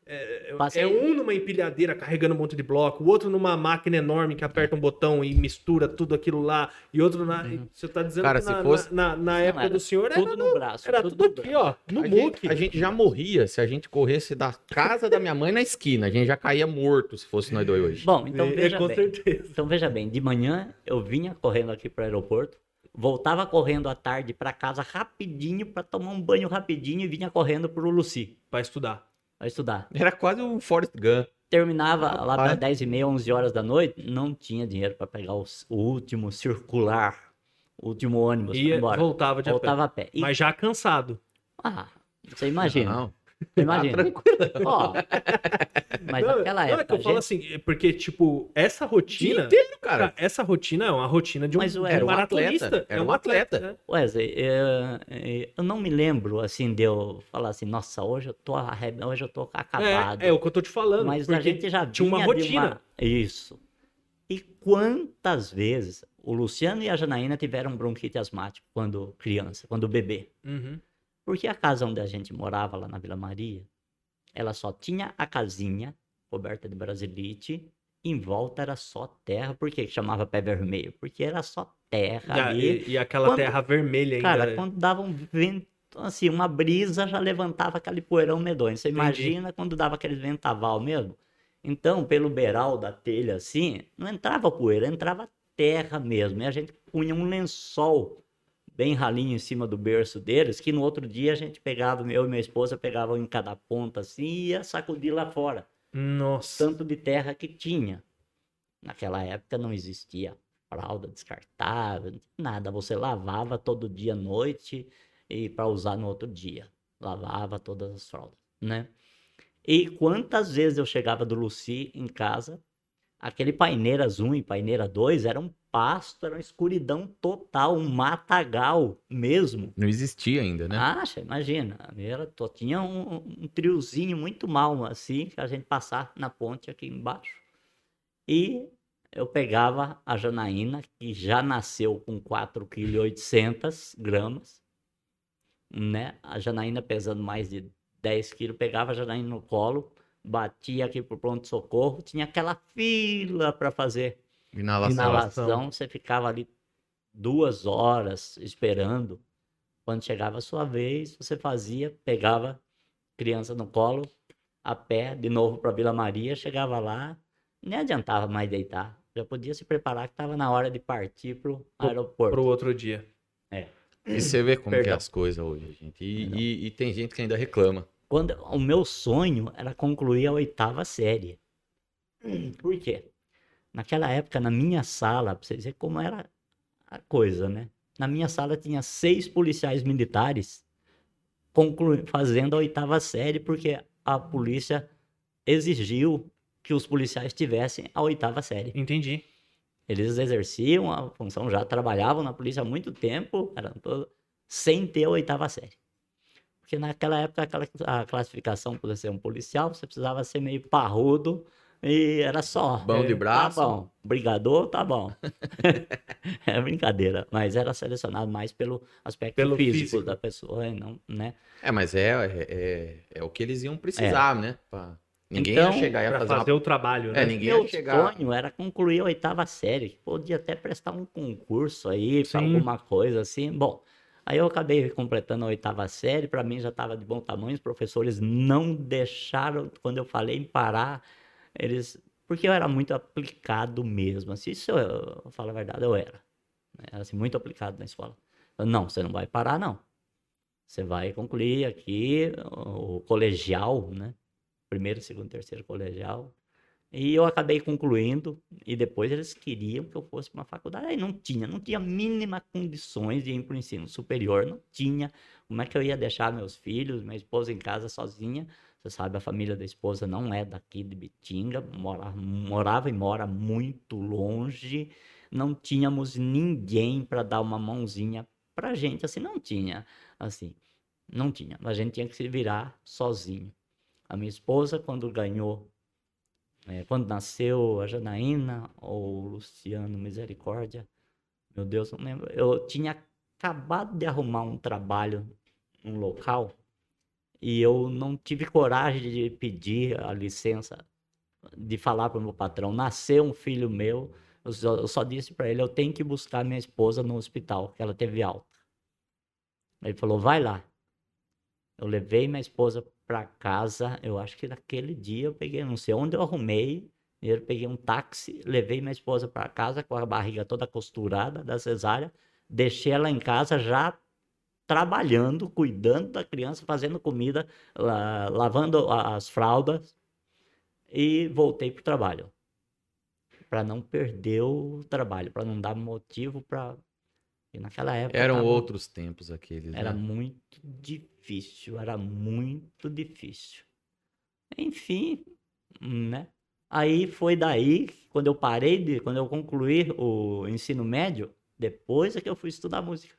É, é- Passei- é um numa empilhadeira carregando um monte de bloco, o outro numa máquina enorme que aperta um botão e mistura tudo aquilo lá, e outro na. e Você tá dizendo Cara, que se na, fosse- na, na- na época era do senhor tudo era, no braço. era tudo tudo no aqui, braço. ó, no a, muque. gente, a gente já morria se a gente corresse da casa da minha mãe na esquina. A gente já caía morto se fosse nós dois hoje. Bom, então É, veja com bem. certeza. Então veja bem, de manhã eu vinha correndo aqui para o aeroporto, voltava correndo à tarde para casa rapidinho para tomar um banho rapidinho e vinha correndo pro Luci Pra estudar. Para estudar. Era quase um Forrest Gump. Terminava lá para 10 e meia, 11 horas da noite, não tinha dinheiro para pegar o, o último circular, o último ônibus pra ir Ia, embora. voltava de a pé. Voltava a pé. E, Mas já cansado. ah, você imagina, Não, imagina. tranquilo. Ó, mas não, naquela não, é época, que eu a falo gente- assim, é porque, tipo, essa rotina. Dia inteiro, cara. Cara, essa rotina é uma rotina de um, Mas, ué, era um maratonista. atleta, era é um atleta. né? Wesley, é, é, eu não me lembro assim de eu falar assim, nossa, hoje eu tô hoje eu tô acabado. É, é o que eu tô te falando. Mas a gente já tinha uma rotina. Isso. E quantas vezes o Luciano e a Janaína tiveram bronquite asmático quando criança, quando bebê? Uhum. Porque a casa onde a gente morava lá na Vila Maria, ela só tinha a casinha coberta de brasilite, em volta era só terra. Por que chamava pé vermelho? Porque era só terra E, ali. e- e aquela Quando- terra vermelha ainda. Cara, quando dava um vento, assim, uma brisa já levantava aquele poeirão medonho. Você Entendi. imagina quando dava aquele ventaval mesmo? Então, pelo beiral da telha assim, não entrava poeira, entrava terra mesmo. E a gente punha um lençol bem ralinho em cima do berço deles, que no outro dia a gente pegava, eu e minha esposa pegava um em cada ponta assim e ia sacudir lá fora. Nossa. Tanto de terra que tinha. Naquela época não existia fralda descartável, nada. Você lavava todo dia à noite e para usar no outro dia. Lavava todas as fraldas, né? E quantas vezes eu chegava do Luci em casa, aquele Paineiras 1 e Paineira 2 era um pasto, era uma escuridão total, um matagal mesmo. Não existia ainda, né? Acha, imagina. Era, tinha um, um triozinho muito mal, assim, que a gente passar na ponte aqui embaixo. E eu pegava a Janaína, que já nasceu com 4,8 kg, né? A Janaína pesando mais de 10 quilos, pegava a Janaína no colo, batia aqui pro pronto-socorro, tinha aquela fila para fazer inalação. inalação. Você ficava ali duas horas esperando. Quando chegava a sua vez, você fazia, pegava criança no colo, a pé, de novo para Vila Maria, chegava lá, nem adiantava mais deitar. Já podia se preparar que estava na hora de partir para o aeroporto. Para o outro dia. É. E você vê como que é as coisas hoje, gente. E, e, e, tem gente que ainda reclama. Quando, o meu sonho era concluir a oitava série. Por quê? Naquela época, na minha sala, para vocês verem como era a coisa, né? Na minha sala tinha seis policiais militares fazendo a oitava série, porque a polícia exigiu que os policiais tivessem a oitava série. Entendi. Eles exerciam a função, já trabalhavam na polícia há muito tempo, eram todos, sem ter a oitava série. Porque naquela época aquela, a classificação para ser um policial, você precisava ser meio parrudo e era só. Bom de Tá braço. bom. Brigador, tá bom. é brincadeira. Mas era selecionado mais pelo aspecto Pelo físico, físico. da pessoa, e não, né? É, mas é, é, é, é o que eles iam precisar, né? Pra- Ninguém Então, ia chegar ia Para fazer, fazer uma... o trabalho, né? É, ninguém Meu ia chegar... sonho era concluir a oitava série. que Podia até prestar um concurso aí para Sim. alguma coisa assim. Bom, aí eu acabei completando a oitava série. Para mim já estava de bom tamanho. Os professores não deixaram, quando eu falei em parar, eles. Porque eu era muito aplicado mesmo. Assim, isso eu, eu falo a verdade, eu era. né, Era assim, muito aplicado na escola. Eu, não, você não vai parar, não. Você vai concluir aqui o colegial, né? Primeiro, segundo, terceiro colegial. E eu acabei concluindo, e depois eles queriam que eu fosse para uma faculdade. Aí não tinha, não tinha mínima condições de ir para o ensino superior, não tinha. Como é que eu ia deixar meus filhos, minha esposa em casa sozinha? Você sabe, a família da esposa não é daqui de Bitinga, mora, morava e mora muito longe. Não tínhamos ninguém para dar uma mãozinha para gente, assim, não tinha, assim, não tinha. A gente tinha que se virar sozinho. A minha esposa, quando ganhou é, quando nasceu a Janaína ou Luciano Misericórdia, meu Deus, não lembro. Eu tinha acabado de arrumar um trabalho num local e eu não tive coragem de pedir a licença, de falar para o meu patrão: nasceu um filho meu. Eu só, eu só disse para ele: eu tenho que buscar minha esposa no hospital, que ela teve alta. Ele falou: vai lá. Eu levei minha esposa para casa. Eu acho que naquele dia eu peguei, não sei onde eu arrumei. Eu peguei um táxi, levei minha esposa para casa com a barriga toda costurada da cesárea, deixei ela em casa já trabalhando, cuidando da criança, fazendo comida, la- lavando as fraldas e voltei pro trabalho. Para não perder o trabalho, para não dar motivo para naquela época Eram tava- outros tempos aqueles, era né? muito difícil, era muito difícil. Enfim, né? Aí foi daí, quando eu parei de, quando eu concluí o ensino médio, depois é que eu fui estudar música.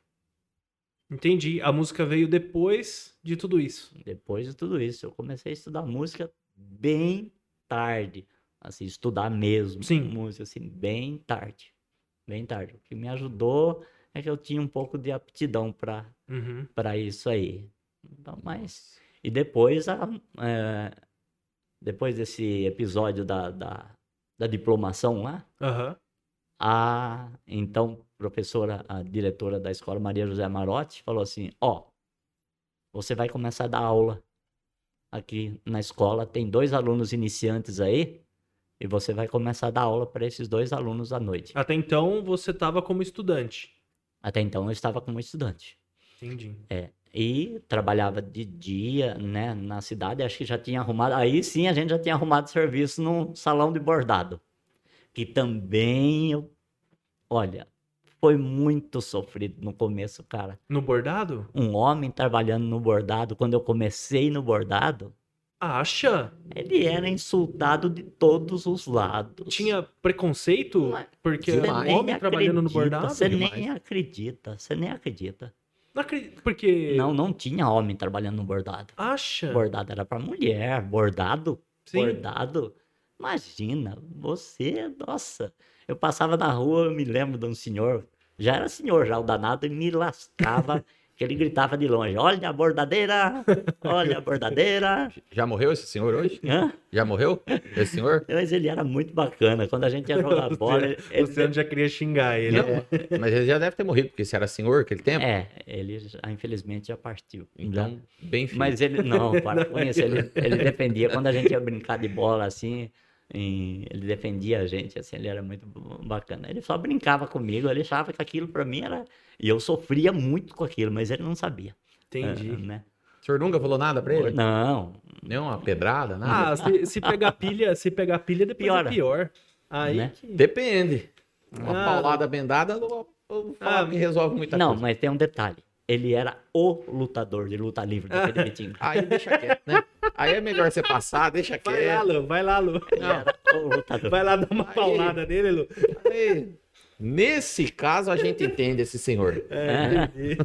Entendi. A música veio depois de tudo isso. Depois de tudo isso, eu comecei a estudar música bem tarde, assim, estudar mesmo Sim. música assim, bem tarde. Bem tarde. O que me ajudou é que eu tinha um pouco de aptidão para Uhum. para isso aí. Então, mas e depois a, é, depois desse episódio da, da, da diplomação lá, Aham. a então professora, a diretora da escola Maria José Marotti falou assim: "Ó, você vai começar a dar aula aqui na escola, tem dois alunos iniciantes aí, e você vai começar a dar aula para esses dois alunos à noite". Até então você estava como estudante. Até então eu estava como estudante. Entendi. É, e trabalhava de dia, né, na cidade, acho que já tinha arrumado, aí sim a gente já tinha arrumado serviço no salão de bordado. que também, eu- olha, foi muito sofrido no começo, cara. No bordado? Um homem trabalhando no bordado, quando eu comecei no bordado, Acha? ele era insultado de todos os lados. Tinha preconceito? Mas Porque Demais. um homem trabalhando no acredita, bordado? Você Demais. nem acredita, você nem acredita. Não acredito, porque. Não, não tinha homem trabalhando no bordado. Acha? Bordado era para mulher, bordado, Sim. bordado. Imagina, você, nossa. Eu passava na rua, eu me lembro de um senhor, já era senhor já, o danado, e me lascava, que ele gritava de longe, olha a bordadeira, olha a bordadeira. Já morreu esse senhor hoje? Hã? Já morreu esse senhor? Mas ele era muito bacana, quando a gente ia jogar bola, ele, O ele- Luciano já queria xingar ele. Não, mas ele já deve ter morrido, porque se era senhor aquele tempo. É, ele já- infelizmente já partiu. Então, bem filho. Mas ele, não, para com isso, ele, ele defendia, quando a gente ia brincar de bola assim, em- ele defendia a gente, assim, ele era muito bacana. Ele só brincava comigo, ele achava que aquilo pra mim era. E eu sofria muito com aquilo, mas ele não sabia. Entendi. eh, né? O senhor nunca falou nada pra ele? Não, Nem uma pedrada, nada? Ah, se, se pegar pilha, se pegar pilha, depois Piora. é pior. Aí Né? que- Depende. Uma Ah. paulada bendada, eu, eu falo Ah, que resolve muita não, coisa. mas tem um detalhe. Ele era o lutador de luta livre daquele Vitinho. Aí deixa quieto, né? Aí é melhor você passar, deixa Vai lá, quieto. Lu, vai lá, Lu. Ele era o lutador. Vai lá dar uma Aí. paulada nele, Lu. Aí, nesse caso, a gente entende esse senhor. É, entendi.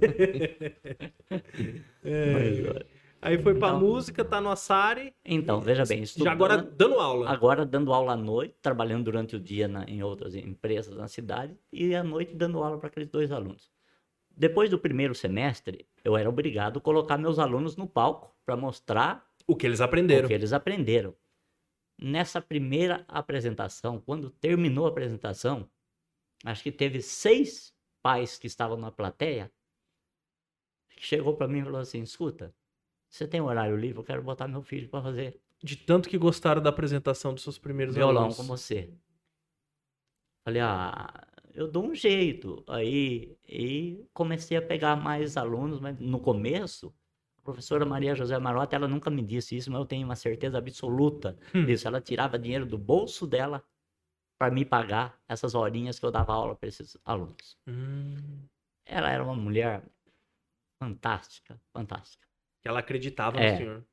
É. Aí foi pra Então- música, tá no Assari. Então, veja bem, Já agora dando aula. Agora dando aula à noite, trabalhando durante o dia na- em outras empresas na cidade e à noite dando aula para aqueles dois alunos. Depois do primeiro semestre, eu era obrigado a colocar meus alunos no palco para mostrar O que eles o aprenderam. que eles aprenderam. Nessa primeira apresentação, quando terminou a apresentação, acho que teve seis pais que estavam na plateia que chegou para mim e falou assim: escuta, você tem horário livre? Eu quero botar meu filho para fazer De tanto que gostaram da apresentação dos seus primeiros violão alunos. com você. Falei, ah, eu dou um jeito. Aí e comecei a pegar mais alunos, mas no começo, a professora Maria José Marotta, ela nunca me disse isso, mas eu tenho uma certeza absoluta Hum. disso. Ela tirava dinheiro do bolso dela para me pagar essas horinhas que eu dava aula para esses alunos. Hum, Ela era uma mulher fantástica, fantástica. que ela acreditava É. no senhor.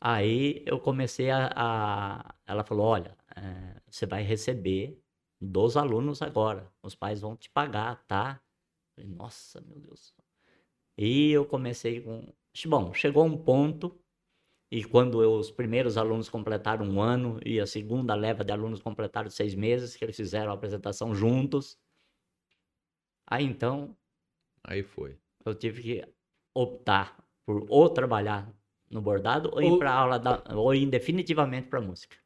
Aí eu comecei a. a- Ela falou: olha, eh, você vai receber dos alunos agora. Os pais vão te pagar, tá? Falei, Nossa, meu Deus. E eu comecei com. Bom, chegou um ponto, e quando eu- os primeiros alunos completaram um ano, e a segunda leva de alunos completaram seis meses, que eles fizeram a apresentação juntos. Aí então Aí foi. eu tive que optar por ou trabalhar no bordado ou ir Ou- para aula da, ou ir definitivamente para música.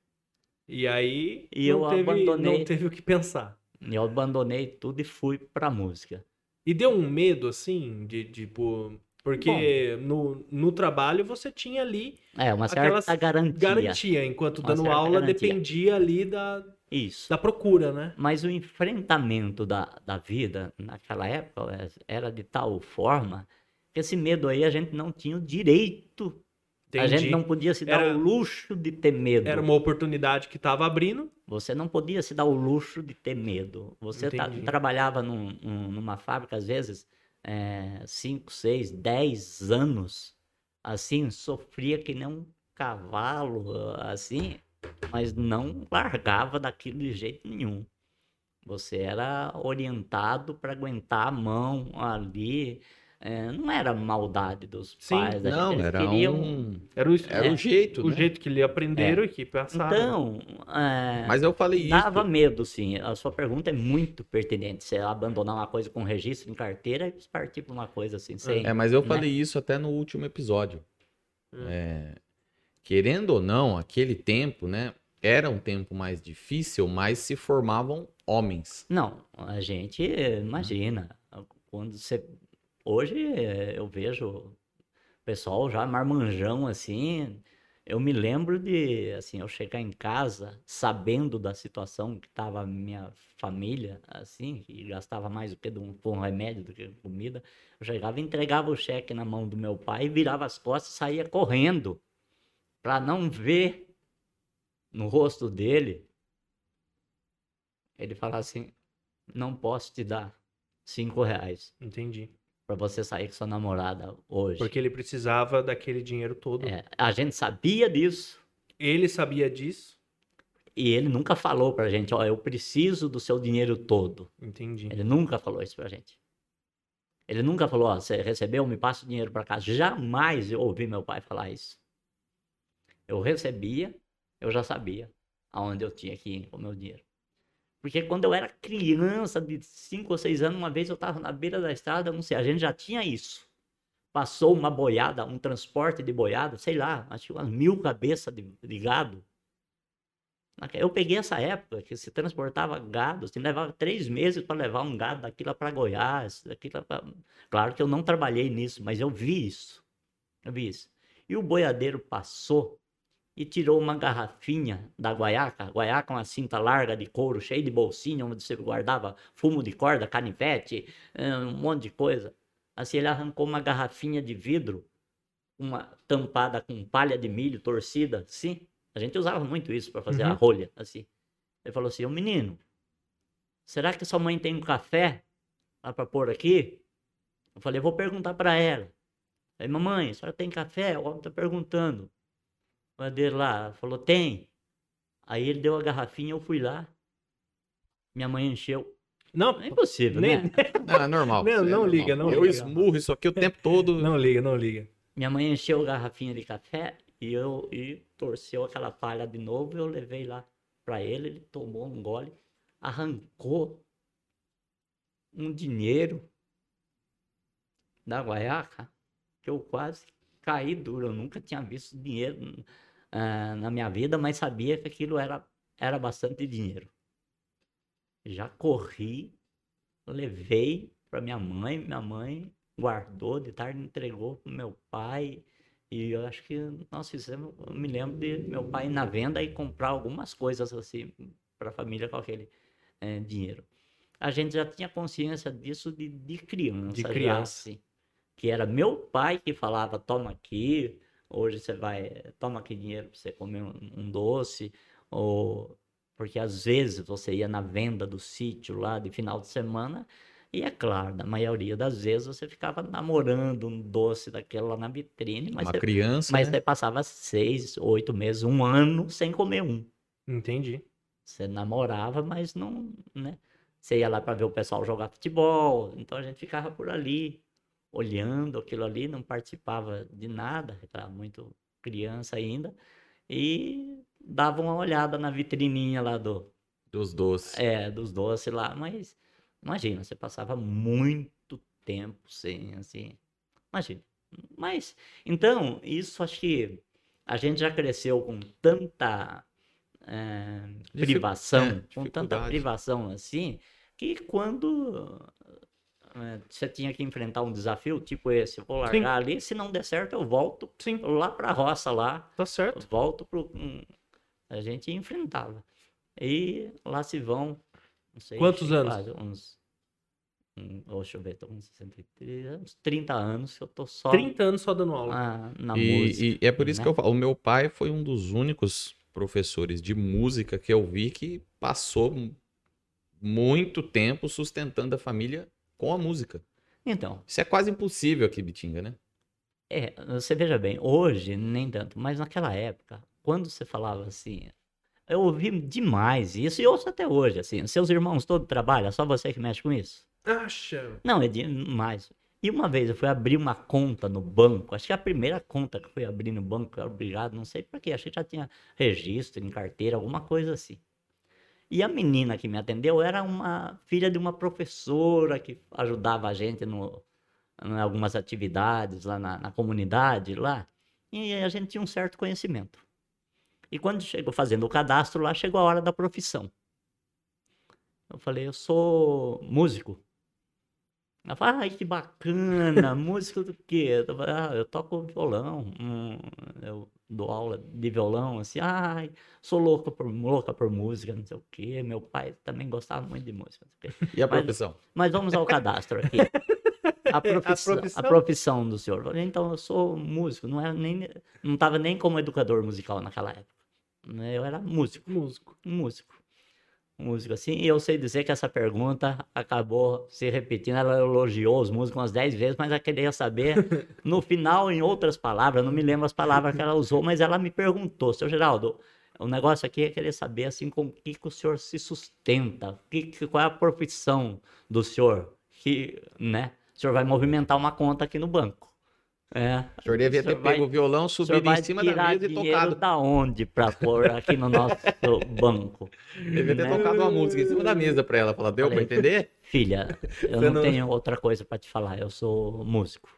E aí E não, eu teve, abandonei. não teve o que pensar. Eu abandonei tudo e fui para música. E deu um medo, assim, de, tipo... Porque no, no trabalho você tinha ali É, uma certa garantia. garantia, enquanto Uma dando aula garantia. dependia ali da, Isso. da procura, né? Mas o enfrentamento da, da vida naquela época era de tal forma que esse medo aí a gente não tinha o direito. A Entendi. gente não podia se dar Era- o luxo de ter medo. Era uma oportunidade que tava abrindo. Você não podia se dar o luxo de ter medo. Você Entendi. trabalhava num- num- numa fábrica, às vezes, 5, 6, 10 anos, assim, sofria que nem um cavalo, assim, mas não largava daquilo de jeito nenhum. Você era orientado para aguentar a mão ali. É, não era maldade dos Sim, pais. Não, eles era queriam- um... Era o, Era é, o jeito, o né? jeito que ele aprenderam e que passaram. Então, é, Mas eu falei isso. Dava medo, sim. A sua pergunta é muito pertinente. Você abandonar uma coisa com registro em carteira e partir para uma coisa assim, sem. É, mas eu né? falei isso até no último episódio. Hum. É, querendo ou não, aquele tempo, né? Era um tempo mais difícil, mas se formavam homens. Não, a gente imagina. Quando você. Hoje eh, eu vejo pessoal já marmanjão assim. Eu me lembro de, assim, eu chegar em casa sabendo da situação que estava a minha família, assim, que gastava mais do que de um, com remédio do que com comida. Eu chegava, entregava o cheque na mão do meu pai, virava as costas e saía correndo para não ver no rosto dele ele falava assim: não posso te dar cinco reais Entendi. Para você sair com sua namorada hoje. Porque ele precisava daquele dinheiro todo. É, a gente sabia disso Ele sabia disso. e ele nunca falou pra gente: ó, eu preciso do seu dinheiro todo. Entendi. Ele nunca falou isso pra gente. Ele nunca falou: ó, você recebeu, me passa o dinheiro pra casa. Jamais eu ouvi meu pai falar isso. Eu recebia, eu já sabia aonde eu tinha que ir com o meu dinheiro. Porque quando eu era criança, de 5 ou 6 anos, uma vez eu estava na beira da estrada, não sei, a gente já tinha isso. Passou uma boiada, um transporte de boiada, sei lá, acho que umas mil cabeças de, de gado. Eu peguei essa época que se transportava gado, assim, levava três meses para levar um gado daqui lá para Goiás, daqui lá pra... Claro que eu não trabalhei nisso, mas eu vi isso. Eu vi isso. E o boiadeiro passou e tirou uma garrafinha da guaiaca. A guaiaca uma cinta larga de couro, cheia de bolsinha, onde você guardava fumo de corda, canivete, eh, um monte de coisa. Assim, ele arrancou uma garrafinha de vidro, uma tampada com palha de milho torcida, assim. A gente usava muito isso para fazer a Uhum. rolha, assim. Ele falou assim, ô menino, será que sua mãe tem um café lá para pôr aqui? Eu falei, vou perguntar para ela. Falei, mamãe, a senhora tem café? O homem tá perguntando. O padeiro lá falou, tem. Aí ele deu a garrafinha, eu fui lá. Minha mãe encheu. Não, É impossível, nem, né? Não, é normal. Não, isso é não normal. liga, não Eu liga. esmurro isso aqui o tempo todo. não liga, não liga. Minha mãe encheu a garrafinha de café e eu e torceu aquela palha de novo. Eu levei lá para ele, ele tomou um gole, arrancou um dinheiro da guaiaca que eu quase caí duro. Eu nunca tinha visto dinheiro ah, na minha vida, mas sabia que aquilo era, era bastante dinheiro. Já corri, levei para minha mãe, minha mãe guardou, de tarde entregou pro meu pai. E eu acho que nós fizemos, eu me lembro de meu pai ir na venda e comprar algumas coisas assim para a família com aquele eh, dinheiro. A gente já tinha consciência disso de, de criança, De já, criança. assim, que era meu pai que falava, toma aqui, hoje você vai, toma aqui dinheiro para você comer um, um doce, ou porque às vezes você ia na venda do sítio lá de final de semana e é claro, na maioria das vezes você ficava namorando um doce daquele lá na vitrine, mas, Uma você, criança. mas né? você passava seis, oito meses, um ano sem comer um. Entendi. Você namorava, mas não, né? Você ia lá para ver o pessoal jogar futebol, então a gente ficava por ali, olhando aquilo ali, não participava de nada, era muito criança ainda, e dava uma olhada na vitrininha lá do, Dos doces. é, dos doces lá, mas imagina, você passava muito tempo sem, assim, imagina. Mas, então, isso acho que a gente já cresceu com tanta Dificu- privação, é, com tanta privação assim, que quando você tinha que enfrentar um desafio tipo esse, vou Sim. largar ali, se não der certo eu volto Sim, lá pra roça lá, tá certo. volto pro. hum, A gente enfrentava. E lá se vão. Não sei, Quantos anos? quase Uns. deixa eu ver, tô com 63, uns 30 anos que eu tô só 30 anos só dando aula. na, na E, música. e é por isso né? que eu falo, o meu pai foi um dos únicos professores de música que eu vi que passou muito tempo sustentando a família com a música. Então, Isso é quase impossível aqui, Bitinga, né? é, você veja bem, hoje nem tanto, mas naquela época, quando você falava assim. Eu ouvi demais isso, e ouço até hoje, assim. Seus irmãos todos trabalham, só você que mexe com isso? Acha? Não, é demais. E uma vez eu fui abrir uma conta no banco, acho que a primeira conta que eu fui abrir no banco, eu era obrigado, não sei por quê, achei que já tinha registro em carteira, alguma coisa assim. E a menina que me atendeu era uma filha de uma professora que ajudava a gente no, em algumas atividades lá na, na comunidade lá, e a gente tinha um certo conhecimento. E quando chegou fazendo o cadastro lá, chegou a hora da profissão. Eu falei, eu sou músico. Ela falou, ai, que bacana, música do quê? Eu falei, ah, eu toco violão, hum, eu dou aula de violão, assim, ai, sou louca por, louca por música, não sei o quê. Meu pai também gostava muito de música, não sei o quê. E a Mas- profissão? Mas vamos ao cadastro aqui. A profissão, a profissão? profissão do senhor. Eu falei, Então, eu sou músico, não era nem, não estava nem como educador musical naquela época. né? Eu era músico Músico. músico. Músico assim. E eu sei dizer que essa pergunta acabou se repetindo. Ela elogiou os músicos umas 10 vezes, mas ela queria saber, no final, em outras palavras, não me lembro as palavras que ela usou, mas ela me perguntou, seu Geraldo, o negócio aqui é querer saber assim com o que, que o senhor se sustenta, que, que- qual é a profissão do senhor, que, né? O senhor vai movimentar uma conta aqui no banco. É. O senhor devia ter pego o violão, subido em cima da mesa e tocado. da onde para pôr aqui no nosso banco? Devia ter né? tocado uma música em cima da mesa pra ela. Falar, deu pra Falei. entender? Filha, eu não, não- tenho outra coisa para te falar, eu sou músico.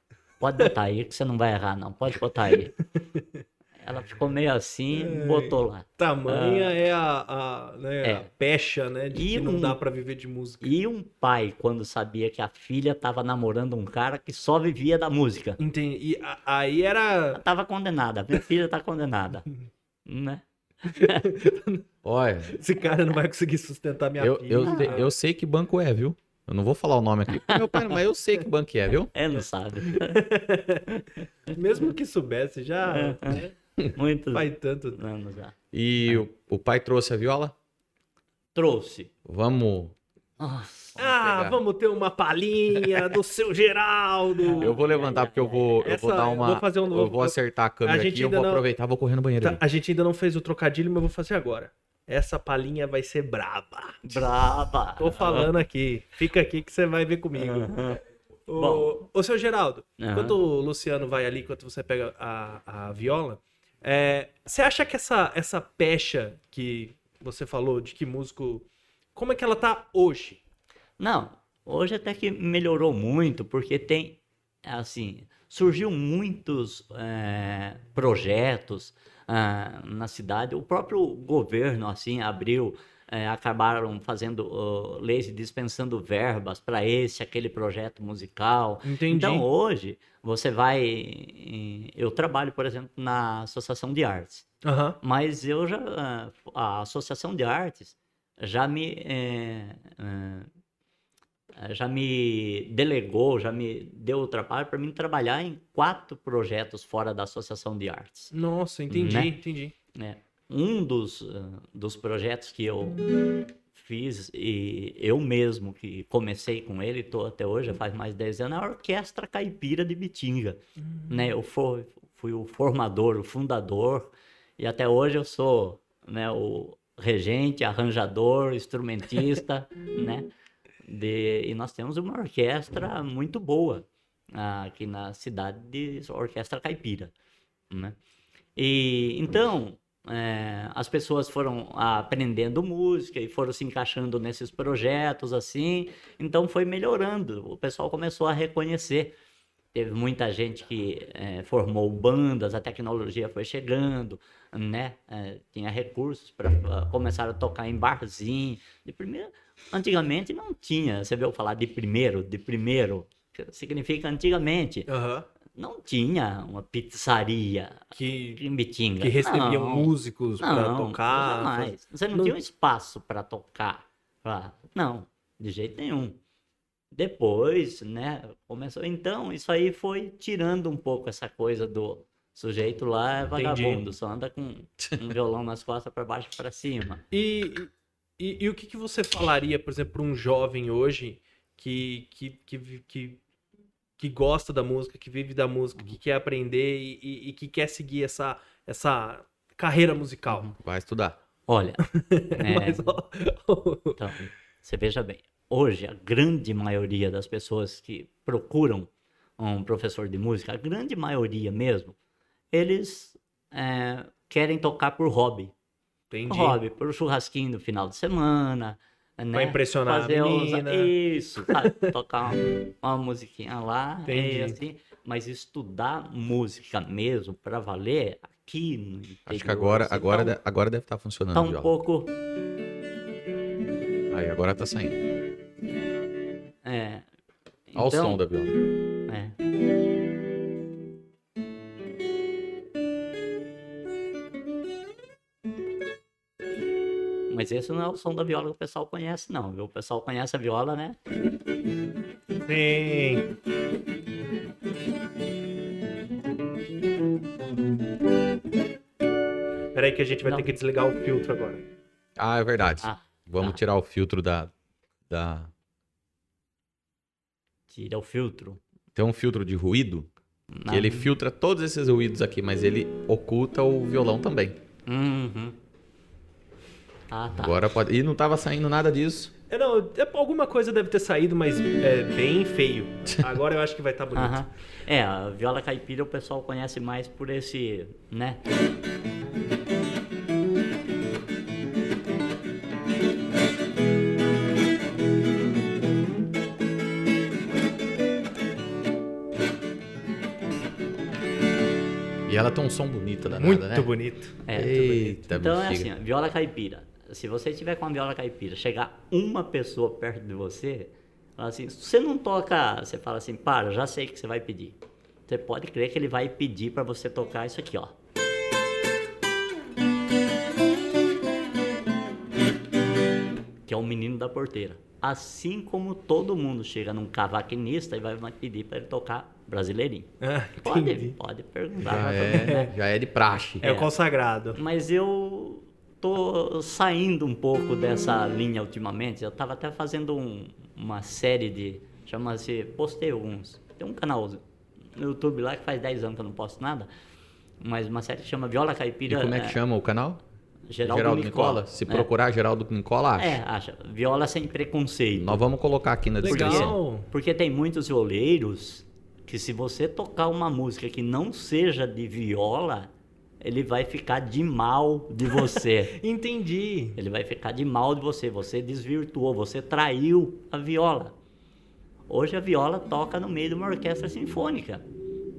Pode botar aí que você não vai errar, não. Pode botar aí. Ela ficou meio assim, botou lá. Tamanha é a, a, né, É. a pecha, né? De E que não um- dá pra viver de música. E um pai, quando sabia que a filha estava namorando um cara que só vivia da música. Entendi. E a- aí era. Ela estava condenada, minha filha está condenada. né? Olha, Esse cara não vai conseguir sustentar minha eu, filha. eu, sei- eu sei que banco é, viu? Eu não vou falar o nome aqui, meu pai, mas eu sei que banco é, viu? É, não sabe. Mesmo que soubesse, já né, Muitos faz tanto. anos já. E o, o pai trouxe a viola? Trouxe. Vamos. Nossa. Ah, pegar. vamos ter uma palhinha do seu Geraldo. Eu vou levantar porque eu vou, eu vou Essa- dar eu uma. vou fazer um eu novo- vou acertar a câmera a gente aqui, eu vou não- aproveitar, vou correr no banheiro Tá, a gente ainda não fez o trocadilho, mas eu vou fazer agora. Essa palhinha vai ser braba. Braba. Tô falando aqui. Fica aqui que você vai ver comigo. Aham. Ô, Bom. ô seu Geraldo, Aham. enquanto o Luciano vai ali, enquanto você pega a, a viola, é, você acha que essa, essa pecha que você falou de que músico. Como é que ela tá hoje? Não, hoje até que melhorou muito, porque tem, assim, surgiu muitos eh, projetos ah, na cidade. O próprio governo, assim, abriu, eh, acabaram fazendo oh, leis dispensando verbas para esse, aquele projeto musical. Entendi. Então, hoje, você vai... em- Eu trabalho, por exemplo, na Associação de Artes. Aham. Mas eu já. ah, A Associação de Artes já me. eh, eh, já me delegou, já me deu o trabalho para mim trabalhar em quatro projetos fora da Associação de Artes. Nossa, entendi, Né? entendi. né? Um dos, ah, dos projetos que eu fiz, e eu mesmo que comecei com ele, estou até hoje, faz mais de 10 anos, é a Orquestra Caipira de Bitinga. Né? Eu fui, fui o formador, o fundador, e até hoje eu sou né, o regente, arranjador, instrumentista, né? De, e nós temos uma orquestra muito boa ah, aqui na cidade de Orquestra Caipira, né? E então eh, as pessoas foram aprendendo música e foram se encaixando nesses projetos assim, então foi melhorando. O pessoal começou a reconhecer. Teve muita gente que eh, formou bandas, a tecnologia foi chegando, né? Eh, tinha recursos para começar a tocar em barzinho. De primeiro, antigamente não tinha. Você viu falar de primeiro, de primeiro, significa antigamente Aham. Não tinha uma pizzaria Que, em Bitinga. que recebiam Não, músicos não, tocar. jamais. Você não, Não- tinha um espaço para tocar. Não, de jeito nenhum. Depois, né, começou. Então, isso aí foi tirando um pouco essa coisa do sujeito lá é Entendi. vagabundo, só anda com um violão nas costas para baixo e para cima. E, e, e o que, que você falaria, por exemplo, para um jovem hoje que, que, que, que, que gosta da música, que vive da música, que quer aprender e, e- e que quer seguir essa, essa carreira musical? Vai estudar. Olha, é, Mas, ó, Então, você veja bem, hoje a grande maioria das pessoas que procuram um professor de música, a grande maioria mesmo, eles é, querem tocar por hobby. entendi. Hobby, por churrasquinho no final de semana, né? Pra impressionar a Fazer os- menina. Isso, sabe? tocar uma, uma musiquinha lá, Entendi. e assim, mas estudar música mesmo para valer aqui no Acho que interior, agora, assim, agora, tá um- agora deve estar funcionando tá a um viola. pouco Aí, agora tá saindo. é, Olha o então, som da viola. É. Mas esse não é o som da viola que o pessoal conhece, não, viu? O pessoal conhece a viola, né? Sim. Peraí que a gente vai Não. ter que desligar o filtro agora. Ah, é verdade. Ah, Vamos Tá. tirar o filtro da, da. Tira o filtro. Tem um filtro de ruído Na- que ele filtra todos esses ruídos aqui, mas ele oculta o violão também. Uhum. Ah, tá. Agora pode. E não tava saindo nada disso. É, não, é- alguma coisa deve ter saído, mas é bem feio. Agora eu acho que vai estar bonito. Aham. É, a viola caipira o pessoal conhece mais por esse, né? E ela tem um som bonito danado, Muito né? bonito. É, Eita, Então é bexiga. assim, ó, viola caipira. Se você tiver com a viola caipira, chegar uma pessoa perto de você, fala assim, se você não toca, você fala assim, para, já sei que você vai pedir. Você pode crer que ele vai pedir para você tocar isso aqui, ó. Que é o menino da porteira. Assim como todo mundo chega num cavaquinista e vai pedir para ele tocar brasileirinho. Ah, Pode, entendi. pode perguntar. Já mundo, né? é, já é de praxe. É o consagrado. Mas eu tô saindo um pouco dessa linha ultimamente. Eu tava até fazendo um- uma série de. Chama-se. Postei alguns. Tem um canal no YouTube lá que faz 10 anos que eu não posto nada. Mas uma série que chama Viola E Caipira. como é que chama o canal? Geraldo, Nicola. Se É. procurar Geraldo Nicola, acha. É, acha. Viola sem preconceito. Nós vamos colocar aqui na descrição. Legal. Porque tem muitos violeiros que se você tocar uma música que não seja de viola, ele vai ficar de mal de você. Entendi. Ele vai ficar de mal de você. Você desvirtuou, você traiu a viola. Hoje a viola toca no meio de uma orquestra sinfônica.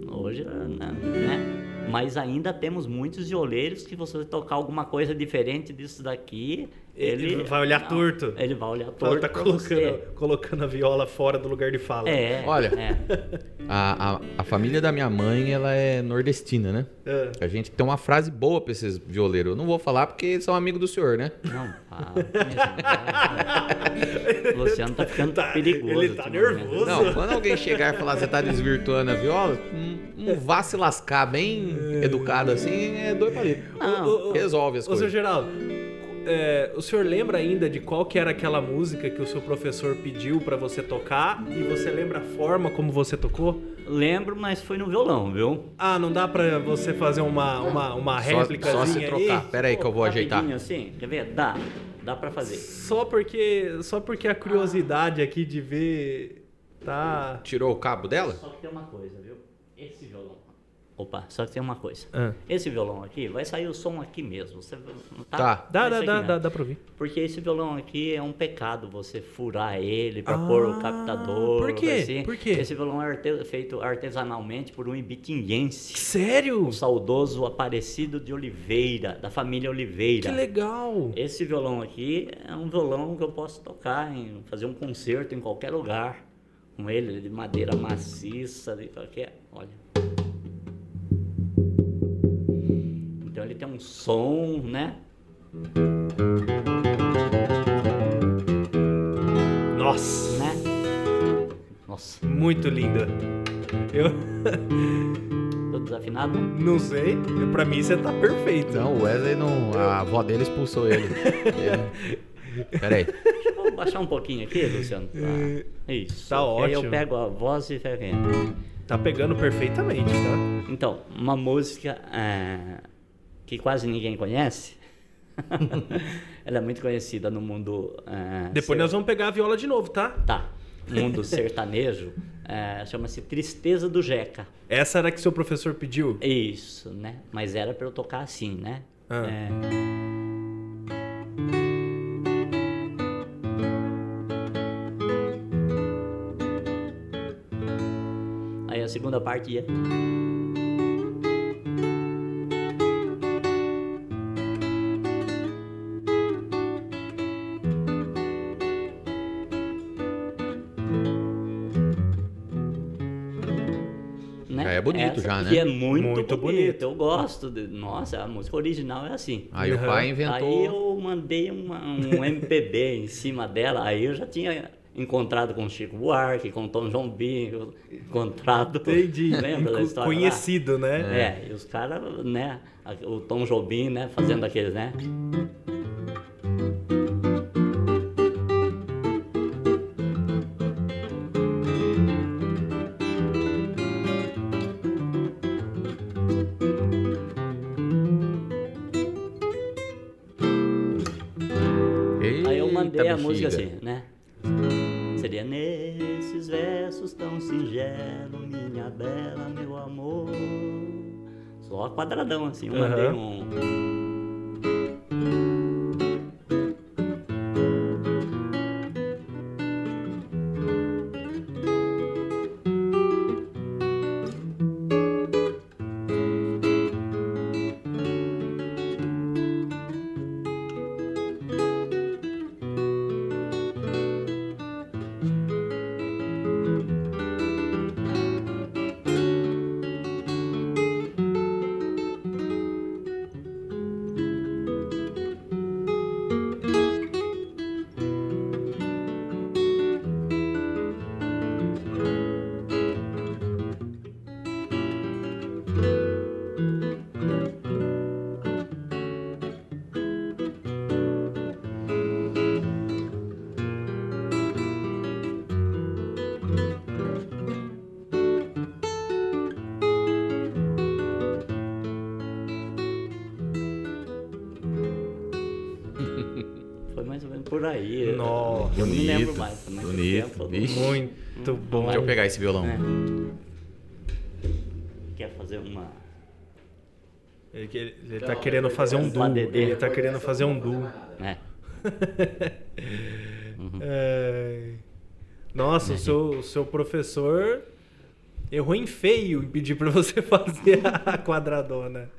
Hoje, né? né? Mas ainda temos muitos violeiros que você tocar alguma coisa diferente disso daqui, Ele ele vai olhar não, torto. Ele vai olhar Ela torto. tá pra colocando, você. colocando a viola fora do lugar de fala. É, Olha. é. A, a, a família da minha mãe, ela é nordestina, né? É. A gente tem uma frase boa pra esses violeiros. Eu não vou falar porque eles são amigos do senhor, né? Não, ah, mesmo, o Luciano tá ficando Tá, perigoso. ele tá nervoso. Não, quando alguém chegar e falar que você tá desvirtuando a viola, um, um vá se lascar bem educado assim, é dois palitos. Não, Ô, ô, ô, Resolve as Ô, seu coisas. Geraldo, é, o senhor lembra ainda de qual que era aquela música que o seu professor pediu pra você tocar? E você lembra a forma como você tocou? Lembro, mas foi no violão, viu? Ah, não dá pra você fazer uma, uma, uma Só, réplica só se trocar. Pera aí que eu vou ajeitar. Assim, quer ver? Dá, dá pra fazer. Só porque, só porque a curiosidade aqui de ver tá... Tirou o cabo dela? Só que tem uma coisa, viu? Esse violão. Opa, só que tem uma coisa. Ah. Esse violão aqui, vai sair o som aqui mesmo. Você, tá? Tá. Dá, dá, dá, dá, dá pra ouvir. Porque esse violão aqui é um pecado você furar ele pra Ah, pôr o captador. por quê? assim. Por quê? Esse violão é arte- feito artesanalmente por um ibitinguense. Sério? O saudoso Aparecido de Oliveira, da família Oliveira. Que legal. Esse violão aqui é um violão que eu posso tocar, em, fazer um concerto em qualquer lugar com ele, de madeira maciça, de qualquer. Olha. Som, né? Nossa, né? Nossa, muito linda. Eu tô desafinado? não sei, pra mim você tá perfeito. Não, o Wesley não. A avó dele expulsou ele. ele... Pera aí. Deixa eu baixar um pouquinho aqui, Luciano. Ah, isso. Tá Aí eu ótimo. pego a voz e pego. Tá pegando perfeitamente, tá? Então, uma música é, que quase ninguém conhece. Ela é muito conhecida no mundo. é, Depois ser- nós vamos pegar a viola de novo, tá? Tá. Mundo sertanejo. é, Chama-se Tristeza do Jeca. Essa era que seu professor pediu? Isso, né? Mas era pra eu tocar assim, né? Ah. É, Aí a segunda parte ia. Bonito Essa já, né? é muito, Muito bonito. bonito. Eu gosto. De... Nossa, a música original é assim. Aí o Uhum. pai Aí inventou. eu mandei uma- um MPB em cima dela, aí eu já tinha encontrado com o Chico Buarque, com o Tom Jobim, encontrado... Entendi. Lembra da história lá? Conhecido, né? É, e os caras, né, o Tom Jobim, né, fazendo aqueles, né? Quadradão assim, eu mandei Aham. um. Por aí. Nossa, Eu não me lembro bonito, mais. foi muito bonito, tempo. muito bom. Deixa eu pegar esse violão. É. Quer fazer uma. Ele, que- ele tá querendo fazer um duo. Ele tá querendo fazer um duo. né? É... Nossa, o seu, o seu professor errou em feio em pedir pra você fazer a quadradona.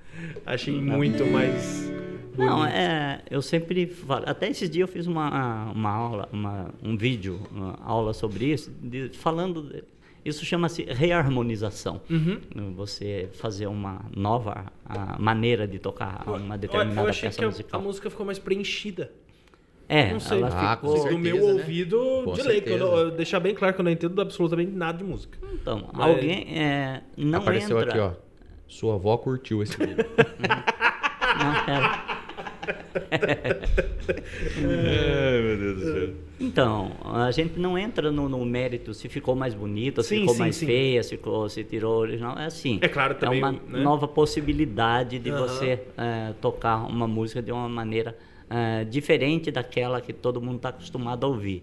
Achei muito mais bonito. Não, é, eu sempre falo, até esses dias eu fiz uma, uma aula, uma, um vídeo, uma aula sobre isso, de- falando, de- isso chama-se reharmonização. Uhum. Você fazer uma nova maneira de tocar uma eu determinada achei peça que a, a musical. música ficou mais preenchida. É, não sei. ela Ah, com ficou... Do meu certeza, né? ouvido, Com de lei. eu eu deixar bem claro que eu não entendo absolutamente nada de música. Então, Mas- alguém é, não Apareceu entra... aqui, ó. Sua avó curtiu esse vídeo. Não, pera. Ai, meu Deus do céu. Então, a gente não entra no, no mérito se ficou mais bonita, se ficou sim, mais sim. feia, se, ficou, se tirou original. É assim. É claro, também, É uma né? nova possibilidade de Aham. você eh, tocar uma música de uma maneira eh, diferente daquela que todo mundo está acostumado a ouvir.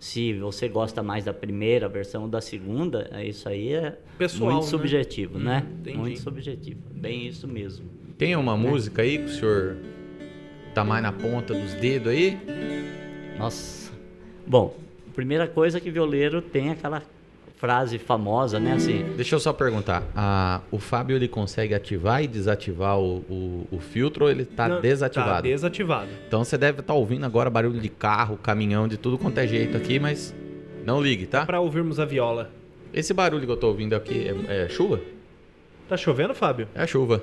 Se você gosta mais da primeira versão ou da segunda, eh, isso aí é Pessoal, muito né? subjetivo, né? entendi. Muito subjetivo. Bem isso mesmo. Tem uma música aí que o senhor tá mais na ponta dos dedos aí? Nossa. Bom, primeira coisa que violeiro tem aquela frase famosa, né? Assim, Deixa eu só perguntar. ah, o Fábio ele consegue ativar e desativar o, o, o filtro ou ele tá Não, desativado? Tá desativado. Então você deve estar ouvindo agora barulho de carro, caminhão, de tudo quanto é jeito aqui, mas não ligue, tá? Pra ouvirmos a viola. Esse barulho que eu tô ouvindo aqui é, é chuva? Tá chovendo, Fábio? É chuva.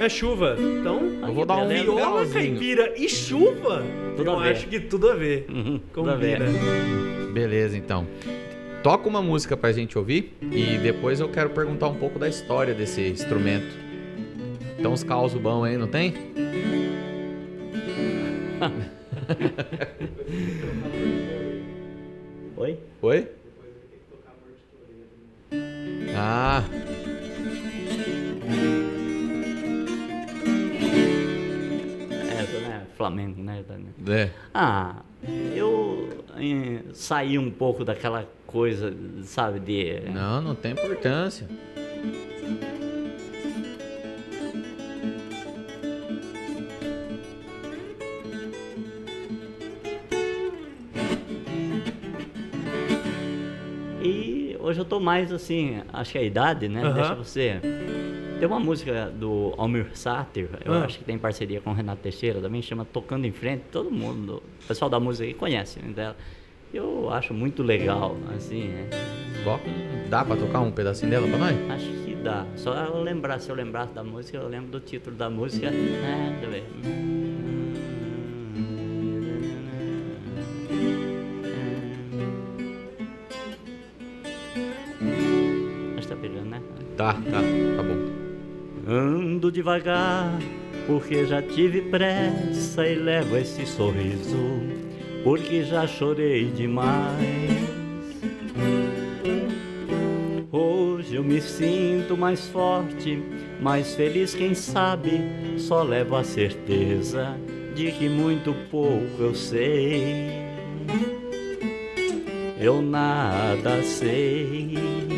É chuva. Então, Eu vou dar um viola, caipira e chuva? Tudo eu a ver. acho que tudo a ver. uhum, tudo a ver. Combina. Beleza, então. Toca uma música pra gente ouvir e depois eu quero perguntar um pouco da história desse instrumento. Tem uns causos bons aí, não tem? Oi? Oi? Ah, Né? Flamengo, né? é. Ah, eu eh, saí um pouco daquela coisa, sabe, de. Não, não tem importância. E hoje eu tô mais assim, acho que a idade, né? Aham. Deixa você. Tem uma música do Almir Sater, eu Ah. acho que tem parceria com o Renato Teixeira também, chama Tocando em Frente. Todo mundo, o pessoal da música aí conhece né, dela. Eu acho muito legal, assim, é. Um- Dá pra tocar um pedacinho dela pra nós? acho que dá. Só eu lembrar, se eu lembrasse da música, eu lembro do título da música. É, deixa eu ver. Acho que tá pegando, né? Tá, tá. Ando devagar, porque já tive pressa e levo esse sorriso, porque já chorei demais. Hoje eu me sinto mais forte, mais feliz, quem sabe, só levo a certeza de que muito pouco eu sei. Eu nada sei.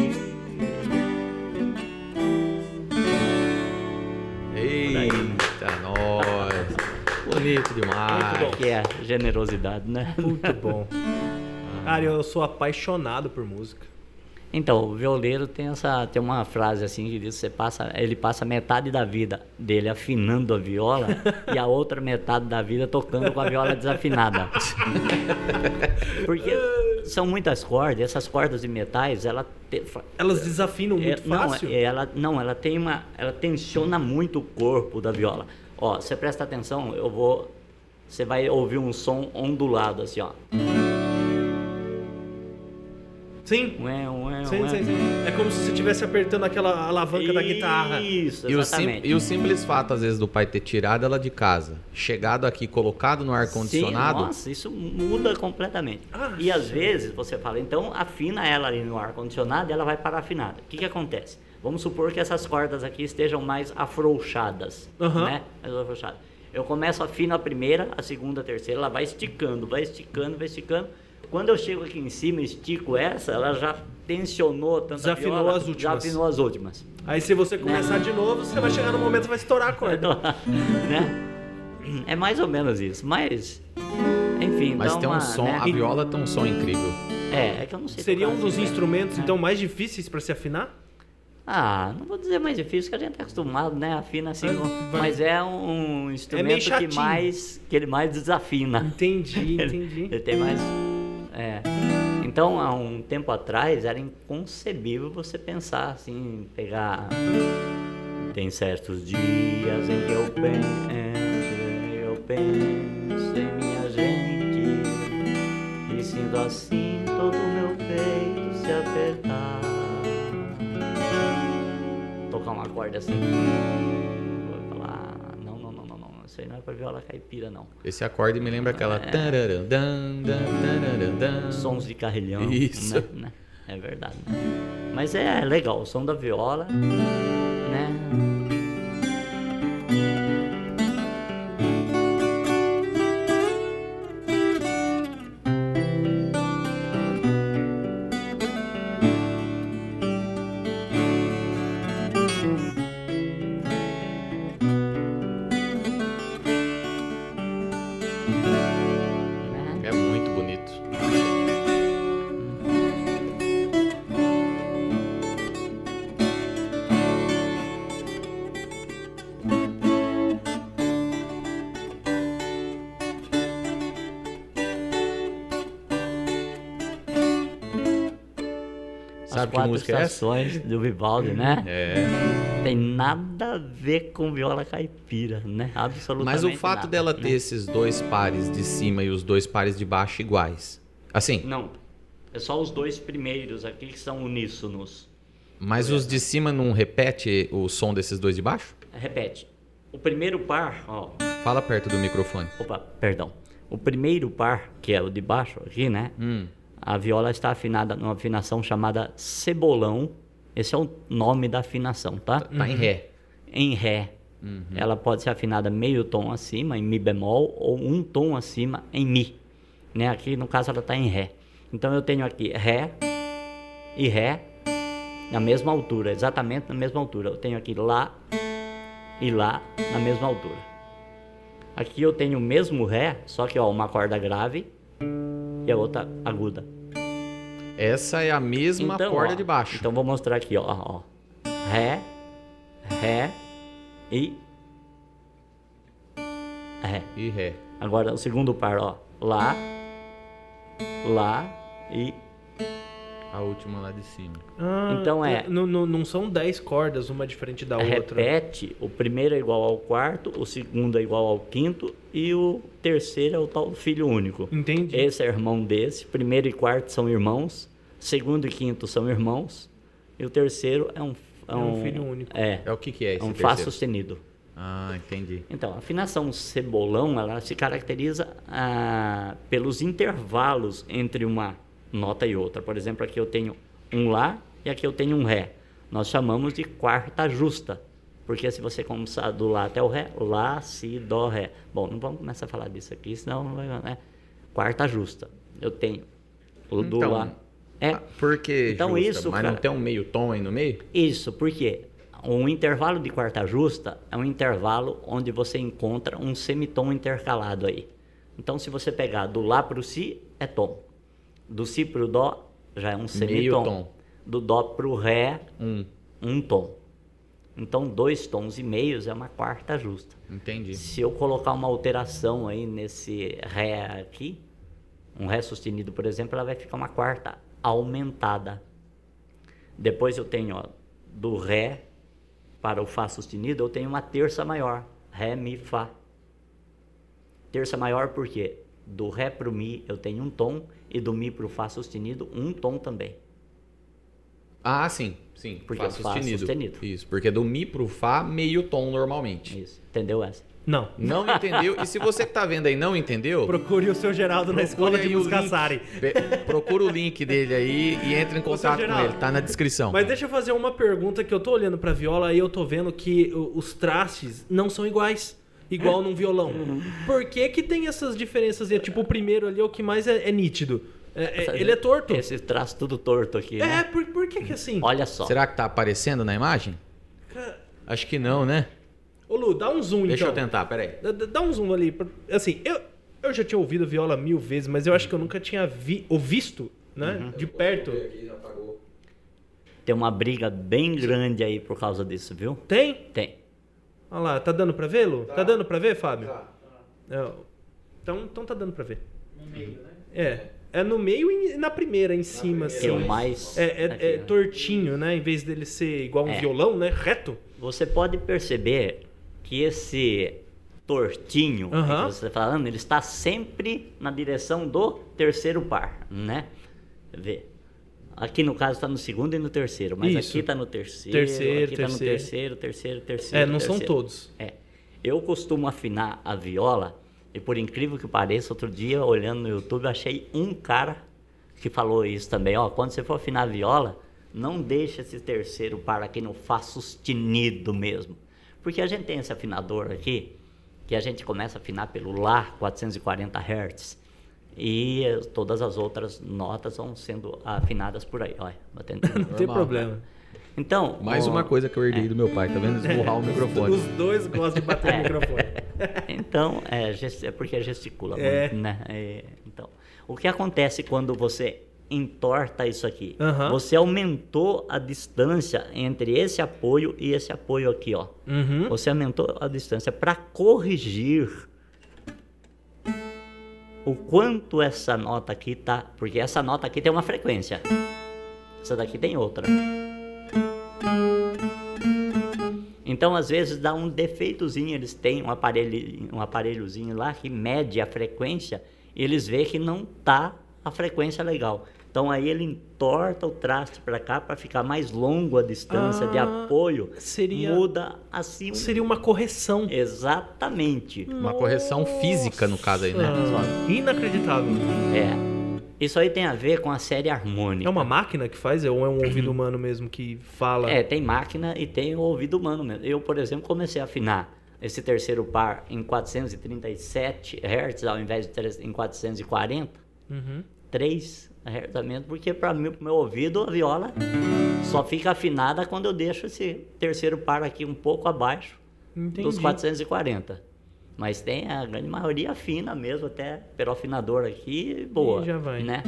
Bonito demais. Muito bom. Que é generosidade, né? Muito bom. Cara, eu sou apaixonado por música. Então, o violeiro tem essa tem uma frase assim que diz, você passa, ele passa metade da vida dele afinando a viola e a outra metade da vida tocando com a viola desafinada. Porque são muitas cordas, essas cordas de metais, ela te- Elas desafinam é, muito não, fácil. é- ela não, ela tem uma, ela tensiona muito o corpo da viola. Ó, você presta atenção, eu vou você vai ouvir um som ondulado assim, ó. Sim. Ué, ué, Sim, ué. sim, sim. É como se você estivesse apertando aquela alavanca da guitarra. Isso, E o, sim- exatamente. e o simples fato, às vezes, do pai ter tirado ela de casa, chegado aqui, colocado no ar-condicionado, nossa, isso muda completamente. Ah, e às sim. vezes você fala, então afina ela ali no ar-condicionado e ela vai parar afinada. O que, que acontece? Vamos supor que essas cordas aqui estejam mais afrouxadas, Aham. né? Mais afrouxadas. Eu começo afino a primeira, a segunda, a terceira, ela vai esticando, vai esticando, vai esticando. Quando eu chego aqui em cima e estico essa, ela já tensionou tanto a Desafinou viola, as últimas. Já afinou as últimas. Aí se você começar de novo, você vai chegar no momento que vai estourar a corda. né? É mais ou menos isso, mas enfim, mas tem um uma, som, né? a viola tem um som incrível. É, é que eu não sei. Seria um dos assim, né? instrumentos, É. então, mais difíceis para se afinar? Ah, não vou dizer mais difícil, que a gente é acostumado, né? Afina assim, É, com- vai- mas é um instrumento que chatinho. mais que ele mais desafina. Entendi, Ele- entendi. Ele tem mais. É. Então, há um tempo atrás, era inconcebível você pensar assim, pegar. Tem certos dias em que eu penso, eu penso em minha gente e sinto assim todo Tocar uma corda assim. Vou falar, não, não, não, não, não, isso aí não é pra viola caipira, não. Esse acorde me lembra aquela. É. sons de carrilhão. Isso. né? Né? É verdade. né? Mas é legal, o som da viola, música é essa? do Vivaldi, né? É. Tem nada a ver com viola caipira, né? Absolutamente Mas o fato nada, dela né? ter esses dois pares de cima e os dois pares de baixo iguais. Assim, Não, é só os dois primeiros aqui que são uníssonos. mas os de cima não repete o som desses dois de baixo? Repete. O primeiro par, ó, Fala perto do microfone. Opa, perdão. O primeiro par, que é o de baixo aqui, né? Hum. A viola está afinada numa afinação chamada cebolão. Esse é o nome da afinação, tá? Tá em ré. Em ré. Ela pode ser afinada meio tom acima, em mi bemol, ou um tom acima, em mi. Né? Aqui, no caso, ela está em ré. Então, eu tenho aqui ré e ré na mesma altura, exatamente na mesma altura. Eu tenho aqui lá e lá na mesma altura. Aqui eu tenho o mesmo ré, só que ó, uma corda grave e a outra aguda. Essa é a mesma Então, corda ó, de baixo. Então vou mostrar aqui, ó, ó. Ré, ré e ré. E ré. Agora o segundo par, ó, lá, lá e A última lá de cima. Ah, Então é- Não, são 10 cordas, uma diferente da outra. repete. O primeiro é igual ao quarto, o segundo é igual ao quinto e o terceiro é o tal filho único. Entendi. Esse é irmão desse. Primeiro e quarto são irmãos. Segundo e quinto são irmãos. E o terceiro é um, É um filho único. É, É o que que é é esse um terceiro? Fá sustenido. Ah, entendi. Então, a afinação cebolão, ela se caracteriza ah, pelos intervalos entre uma nota e outra. Por exemplo, aqui eu tenho um Lá e aqui eu tenho um Ré. Nós chamamos de quarta justa. Porque se você começar do Lá até o Ré, Lá, Si, Dó, Ré. Bom, não vamos começar a falar disso aqui, senão não vai... Né? Quarta justa. Eu tenho o do Então, Lá. É, Ah, Por que Então justa? isso, Mas cara- não tem um meio tom aí no meio? Isso, porque um intervalo de quarta justa é um intervalo onde você encontra um semitom intercalado aí. Então, se você pegar do Lá para o Si, é tom. Do Si para o Dó, já é um semitom. tom. Do Dó para o Ré, Um. um tom. Então, dois tons e meios é uma quarta justa. Entendi. Se eu colocar uma alteração aí nesse Ré aqui, um Ré sustenido, por exemplo, ela vai ficar uma quarta aumentada. Depois eu tenho ó, do Ré para o Fá sustenido, eu tenho uma terça maior. Ré, Mi, Fá. Terça maior porque do Ré para o Mi eu tenho um tom e do Mi para o Fá sustenido um tom também. Ah, sim. Sim. Porque Fá é Fá sustenido. sustenido. Isso, porque do Mi pro Fá, meio tom normalmente. Isso, entendeu essa? Não. Não entendeu? E se você que tá vendo aí não entendeu, Procure o seu Geraldo na escola de o música. Sari. Procura o link dele aí e entre em contato com Geraldo, ele. Tá na descrição. Mas deixa eu fazer uma pergunta que eu tô olhando pra viola e eu tô vendo que o- os trastes não são iguais. Igual num violão. Por que que tem essas diferenças? E, Tipo, o primeiro ali é o que mais é, é nítido. É- é- ele é torto. Esse traço tudo torto aqui, É, né? por, por que que assim? Olha só. Será que tá aparecendo na imagem? Cara, Acho que não, né? Ô Lu, dá um zoom Deixa eu então. tentar, peraí. Dá, dá- um zoom ali. Assim, eu, eu já tinha ouvido viola mil vezes, mas eu acho que eu nunca tinha vi, ou visto, né? Uhum. De perto. Tem uma briga bem grande aí por causa disso, viu? Tem? Tem. Olha lá, tá dando pra ver, Lu? Tá, dando pra ver, Fábio? É, então, então tá dando pra ver. No meio, né? É. É no meio e na primeira, em cima, assim. Tem o mais. É, é- aqui, é ó. tortinho, né? Em vez dele ser igual um É. violão, né? Reto. Você pode perceber que esse tortinho Aham. que você está falando, ele está sempre na direção do terceiro par, né? Vê. Aqui no caso está no segundo e no terceiro, mas Isso. aqui está no terceiro, Terceiro, aqui está no terceiro. terceiro, terceiro. É, não são terceiro. todos. É. Eu costumo afinar a viola, e por incrível que pareça, outro dia, olhando no YouTube, achei um cara que falou isso também. Ó, quando você for afinar a viola, não deixa esse terceiro par aqui no Fá sustenido mesmo. Porque a gente tem esse afinador aqui, que a gente começa a afinar pelo Lá, 440 Hz, e todas as outras notas vão sendo afinadas por aí. Olha, batendo. Não tem Normal. problema. Então, Mais ó, uma coisa que eu herdei do meu pai, tá vendo? Esburrar o microfone. Os dois gostam de bater no microfone. Então, é, é porque gesticula É. muito, né? É, então, o que acontece quando você entorta isso aqui? Você aumentou a distância entre esse apoio e esse apoio aqui, ó. Uhum. Você aumentou a distância para corrigir o quanto essa nota aqui tá, porque essa nota aqui tem uma frequência. Essa daqui tem outra. Então, às vezes dá um defeitozinho, eles têm um aparelho, um aparelhozinho lá que mede a frequência, e eles vê que não tá a frequência legal. Então aí ele entorta o traste para cá para ficar mais longo a distância de Ah, apoio. seria- muda assim Seria uma correção. Exatamente. Uma correção física, no caso aí, né? Nossa, Inacreditável. É. Isso aí tem a ver com a série harmônica. É uma máquina que faz ou é um ouvido humano mesmo que fala? É, tem máquina e tem o ouvido humano mesmo. Eu, por exemplo, comecei a afinar esse terceiro par em 437 Hz ao invés de três- em 440. Uhum. 3 Hz a menos, porque para mim, pro meu ouvido, a viola só fica afinada quando eu deixo esse terceiro par aqui um pouco abaixo Entendi. dos 440. Mas tem a grande maioria afina mesmo, até pelo afinador aqui, boa. E já vai. Né?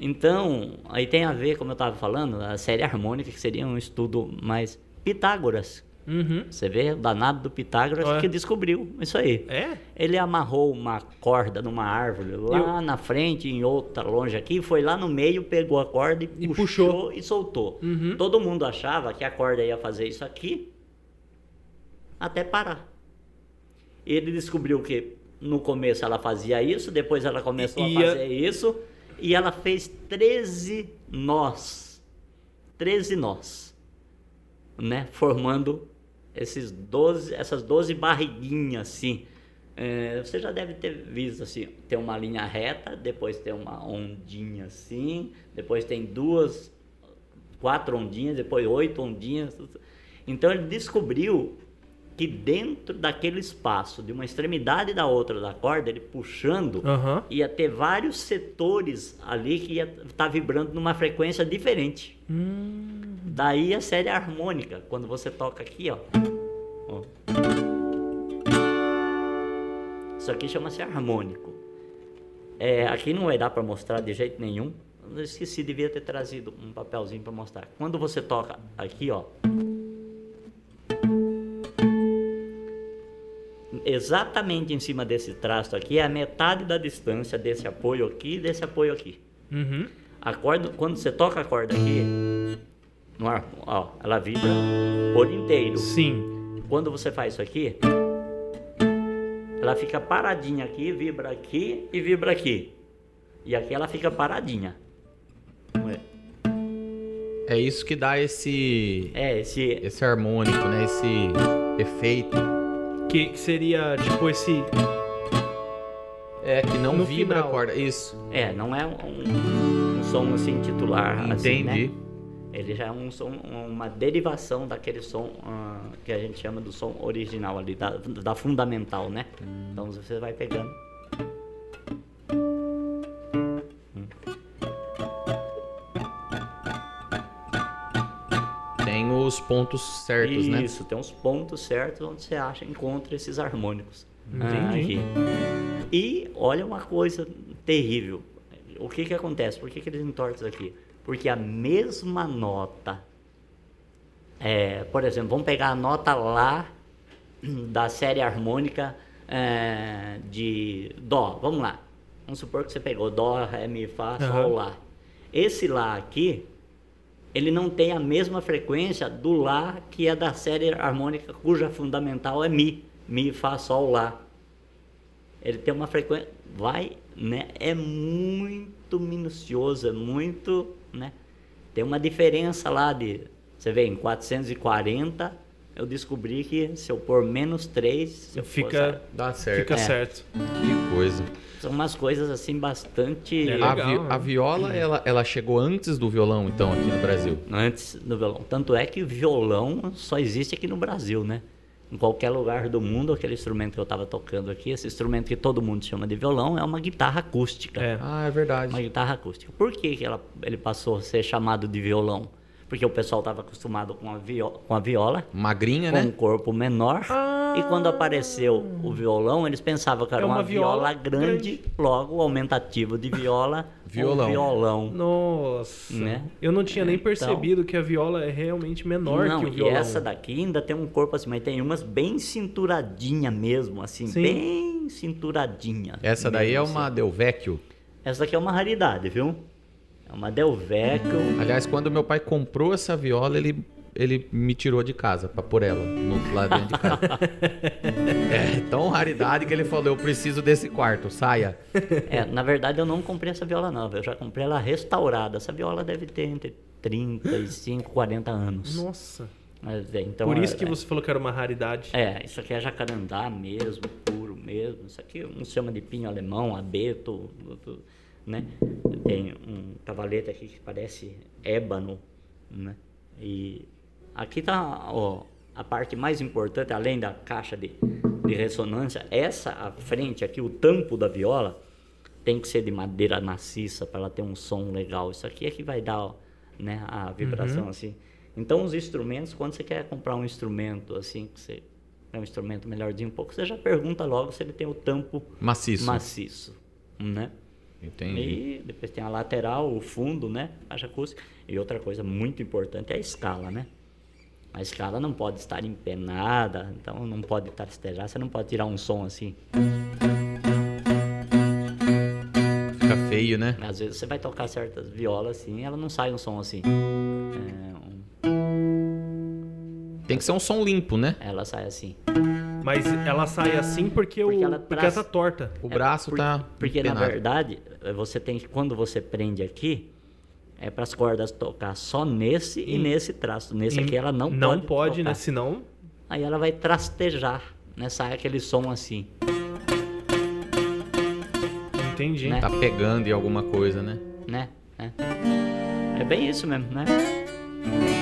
Então, aí tem a ver, como eu estava falando, a série harmônica, que seria um estudo mais Pitágoras. Uhum. Você vê o danado do Pitágoras Ué. que descobriu isso aí. É? Ele amarrou uma corda numa árvore lá na frente, em outra longe aqui, foi lá no meio, pegou a corda e, E puxou, puxou. e soltou. Uhum. Todo mundo achava que a corda ia fazer isso aqui até parar. Ele descobriu que no começo ela fazia isso, depois ela começou E- a e a- fazer isso, e ela fez 13 nós. 13 nós. Né? Formando esses 12, essas 12 barriguinhas assim. É, você já deve ter visto assim, tem uma linha reta, depois tem uma ondinha assim, depois tem duas, quatro ondinhas, depois oito ondinhas. Então ele descobriu que dentro daquele espaço, de uma extremidade da outra da corda, ele puxando, Aham. ia ter vários setores ali que ia estar vibrando numa frequência diferente. Daí a série harmônica, quando você toca aqui, ó. Ó. Isso aqui chama-se harmônico. É, aqui não vai dar para mostrar de jeito nenhum. Eu esqueci, devia ter trazido um papelzinho para mostrar. Quando você toca aqui, ó. Exatamente em cima desse trasto aqui é a metade da distância desse apoio aqui e desse apoio aqui. Uhum. A corda, quando você toca a corda aqui, no ar, ó, ela vibra por inteiro. Sim. Quando você faz isso aqui, ela fica paradinha aqui, vibra aqui e vibra aqui. E aqui ela fica paradinha. É? É isso que dá esse, É, esse esse harmônico, né? Esse efeito. Que, que seria tipo esse. É, que não No vibra final. a corda. Isso. é, não é um, um som assim titular, assim, Entendi. né? Ele já é um som, uma derivação daquele som ah, que a gente chama do som original ali, da, da fundamental, né? Então você vai pegando. Tem os pontos certos, né? Isso, tem uns pontos certos onde você acha, encontra esses harmônicos. Entendi. aqui. E olha uma coisa terrível. O que que acontece? Por que, que eles entortam aqui? Porque a mesma nota, é, por exemplo, vamos pegar a nota lá da série harmônica é, de Dó. Vamos lá. Vamos supor que você pegou Dó, Ré, Mi, Fá, Sol, Aham. Lá. Esse Lá aqui, ele não tem a mesma frequência do Lá que é da série harmônica cuja fundamental é Mi. Mi, Fá, Sol, Lá. Ele tem uma frequência. Vai, né? É muito minucioso, é muito, né? Tem uma diferença lá de. Você vê, em 440, eu descobri que se eu pôr menos 3, se eu for, Fica, sabe? Dá certo. fica É. certo. Que coisa. São umas coisas assim bastante. É a, legal, vi- né? a viola, ela, ela chegou antes do violão, então, aqui no Brasil. Antes do violão. Tanto é que violão só existe aqui no Brasil, né? Em qualquer lugar do mundo, aquele instrumento que eu estava tocando aqui, esse instrumento que todo mundo chama de violão, é uma guitarra acústica. É. Ah, é verdade. Uma guitarra acústica. Por que, que ela, ele passou a ser chamado de violão? Porque o pessoal estava acostumado com a, vio- com a viola, Magrinha, com um né? corpo menor. E quando apareceu o violão, eles pensavam que era É uma uma, viola, viola grande, logo o aumentativo de viola, Violão. um violão. Nossa. Né? Eu não tinha nem Então- percebido que a viola é realmente menor Não, que o e violão. essa daqui ainda tem um corpo assim, mas tem umas bem cinturadinha mesmo, assim, Sim. bem cinturadinha. Essa daí é uma assim. Del Vecchio. Essa daqui é uma raridade, viu? É uma Del Vecchio. Aliás, quando meu pai comprou essa viola, ele, ele me tirou de casa pra pôr ela no, lá dentro de casa. é tão raridade que ele falou: eu preciso desse quarto, saia. É, na verdade eu não comprei essa viola nova, eu já comprei ela restaurada. Essa viola deve ter entre 35 e 40 anos. Nossa. Mas, é, então, Por isso é, que você falou que era uma raridade. É, isso aqui é jacarandá mesmo, puro mesmo. Isso aqui uns chama de pinho alemão, abeto. tudo. Né? Tem um cavalete aqui que parece ébano, né? E aqui tá ó, a parte mais importante, além da caixa de, de ressonância, essa a frente aqui, o tampo da viola, tem que ser de madeira maciça para ela ter um som legal. Isso aqui é que vai dar né, a vibração Uhum. assim. Então os instrumentos, quando você quer comprar um instrumento assim, que você é um instrumento melhorzinho um pouco, você já pergunta logo se ele tem o tampo Maciço. maciço, né? Entendi. E depois tem a lateral, o fundo, né? Caixa acústica. E outra coisa muito importante é a escala, né? A escala não pode estar empenada, então não pode trastejar, você não pode tirar um som assim. Fica feio, né? Às vezes você vai tocar certas violas assim, ela não sai um som assim. É, um- Tem que ser um som limpo, né? ela sai assim. Mas ela sai assim porque, Porque o, ela porque traz- ela tá torta. O braço Por- tá. Porque na empenado. verdade, eh, você tem que, quando você prende aqui, é para as cordas tocar só nesse e, E- nesse traço. Nesse aqui ela não, não pode. pode, tocar. né? Senão. Aí ela vai trastejar, né? Sai aquele som assim, Entendi. Né? Tá pegando em alguma coisa, né? né? É, é bem isso mesmo, né? Né?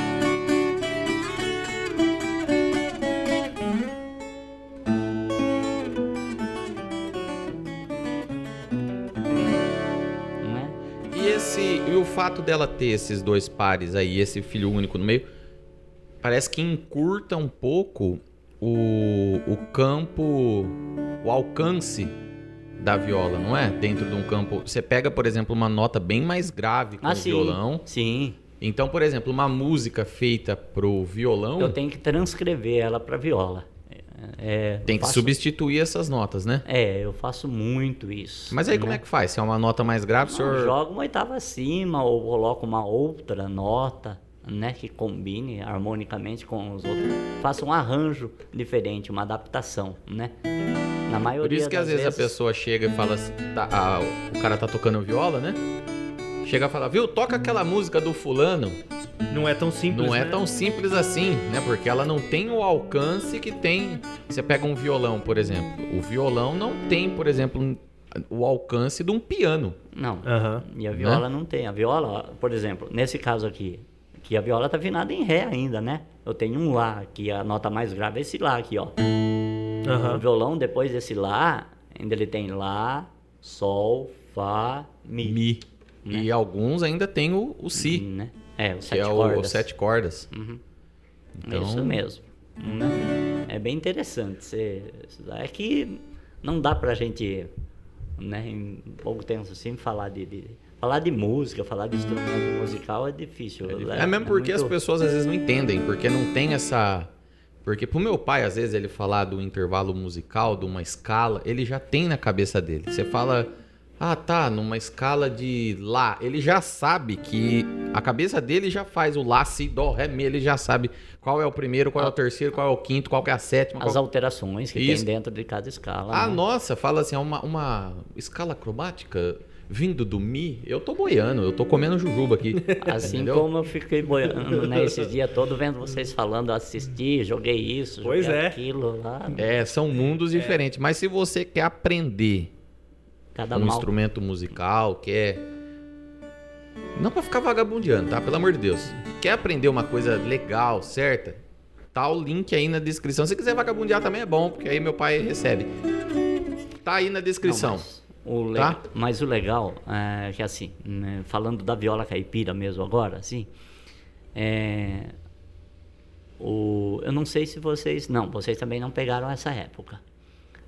Fato dela ter esses dois pares aí, esse filho único no meio, parece que encurta um pouco o, o campo, o alcance da viola, não é? Dentro de um campo, você pega, por exemplo, uma nota bem mais grave com Ah, o sim. violão. Sim. Então, por exemplo, uma música feita pro violão Eu tenho que transcrever ela para viola. É, tem que faço- substituir essas notas, né? É, eu faço muito isso. Mas aí como é que faz? Se é uma nota mais grave, o Não, senhor jogo uma oitava acima ou coloco uma outra nota, né, que combine harmonicamente com os outros. Faço um arranjo diferente, uma adaptação, né? Na maioria Por isso que às das vezes, a pessoa chega e fala assim, tá, ah, o cara tá tocando viola, né? Chega e fala, viu, toca aquela música do fulano. Não é tão simples. Não é né? tão simples assim, né? Porque ela não tem o alcance que tem. Você pega um violão, por exemplo. O violão não tem, por exemplo, um- o alcance de um piano. Não. Aham. E a Né? viola não tem. A viola, por exemplo, nesse caso aqui, que a viola tá afinada em ré ainda, né? Eu tenho um lá, que a nota mais grave é esse lá aqui, ó. O Aham. violão, depois desse lá, ainda ele tem lá, sol, fá, mi. Mi. E alguns ainda tem o, o si, Né? É, que sete é o, cordas. o sete cordas. Uhum. Então, É isso mesmo. né? É bem interessante. Você, é que não dá pra gente, né, em pouco tempo assim, falar de, de- falar de música, falar de instrumento musical é difícil. É mesmo porque as muito- pessoas às vezes não entendem, porque não tem essa. Porque pro meu pai, às vezes, ele falar do intervalo musical, de uma escala, ele já tem na cabeça dele. Você fala, ah, tá, numa escala de Lá, ele já sabe que. A cabeça dele já faz o Lá, Si, Dó, Ré, Mi, ele já sabe qual é o primeiro, qual é o terceiro, qual é o quinto, qual que é a sétima. As qual- alterações que Isso. tem dentro de cada escala. Ah, né? nossa, fala assim, é uma, uma escala cromática vindo do Mi. Eu tô boiando, eu tô comendo jujuba aqui. Assim entendeu? como eu fiquei boiando né, esses dias todos vendo vocês falando, assisti, joguei isso, joguei Pois é. aquilo lá. É, são mundos diferentes. Mas se você quer aprender Cada um mal. instrumento musical, quer. Não pra ficar vagabundeando, tá? Pelo amor de Deus. Quer aprender uma coisa legal, certa? Tá o link aí na descrição. Se quiser vagabundear também é bom, porque aí meu pai recebe. Tá aí na descrição. Não, mas, o le- Tá? mas o legal é que assim, né, falando da viola caipira mesmo agora, assim, é, o, eu não sei se vocês, não, vocês também não pegaram essa época.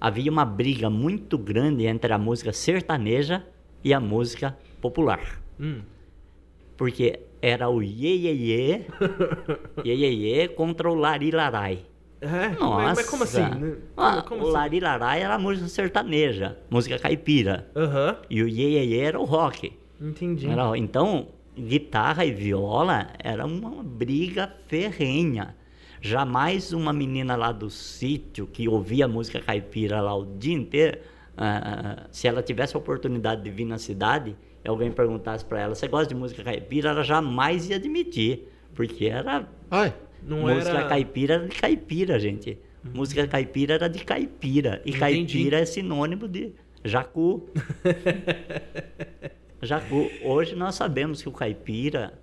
Havia uma briga muito grande entre a música sertaneja e a música popular. Hum. Porque era o iê iê iê, iê iê iê contra o larilarai. É? Nossa! Mas, como assim? né? Ah, Como, como o assim? larilarai era a música sertaneja, música caipira. Aham. E o iê iê iê era o rock. Entendi. Era- então, guitarra e viola era uma briga ferrenha. Jamais uma menina lá do sítio que ouvia música caipira lá o dia inteiro, ah, se ela tivesse a oportunidade de vir na cidade e alguém perguntasse para ela, você gosta de música caipira? Ela jamais ia admitir, porque era Ai, música era. caipira era de caipira, gente. Música caipira era de caipira. E Entendi. caipira é sinônimo de jacu. O- hoje nós sabemos que o caipira.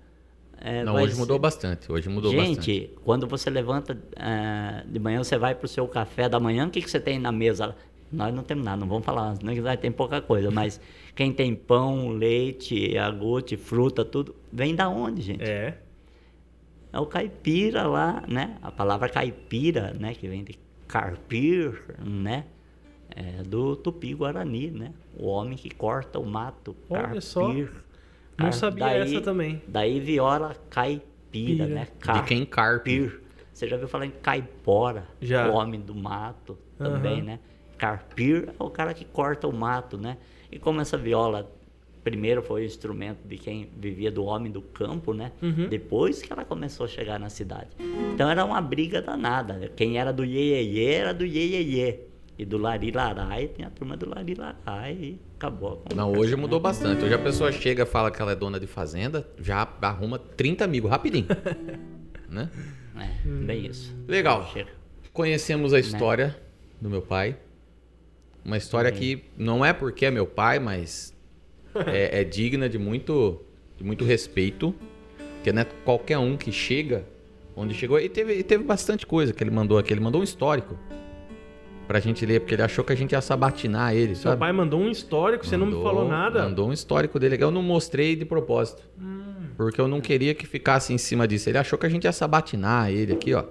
É, Não, hoje mudou bastante. Hoje mudou Gente, bastante. quando você levanta é, de manhã, você vai para o seu café da manhã, o que, que você tem na mesa? Nós não temos nada, não vamos falar, não ter pouca coisa, mas quem tem pão, leite, iogurte, fruta, tudo, vem da onde, gente? É. É o caipira lá, né? A palavra caipira, né? Que vem de carpir, né? É do tupi-guarani, né? O homem que corta o mato, Olha carpir. só. Não Car- sabia essa também. Daí viola caipira, Pira. né? De quem. Carpir. Você já viu falar em caipora? Já. O homem do mato também, Aham. né? Carpir é o cara que corta o mato, né? E como essa viola primeiro foi o instrumento de quem vivia do homem do campo, né? Uhum. Depois que ela começou a chegar na cidade. Então era uma briga danada. Quem era do iê era do iê E do larilarai tem a turma do larilarai e acabou. a Não, hoje né? mudou bastante. Hoje a pessoa chega, fala que ela é dona de fazenda, já arruma 30 amigos rapidinho. né? É, bem isso. Legal. Conhecemos a história do meu pai. Uma história que não é porque é meu pai, mas é, é digna de muito, de muito respeito. Porque não é qualquer um que chega onde chegou. E teve, e teve bastante coisa que ele mandou aqui. Ele mandou um histórico pra gente ler, porque ele achou que a gente ia sabatinar ele, Seu sabe? pai mandou um histórico, você não me Mandou- falou nada. Mandou um histórico dele. Eu não mostrei de propósito. Porque eu não queria que ficasse em cima disso. Ele achou que a gente ia sabatinar ele aqui, ó.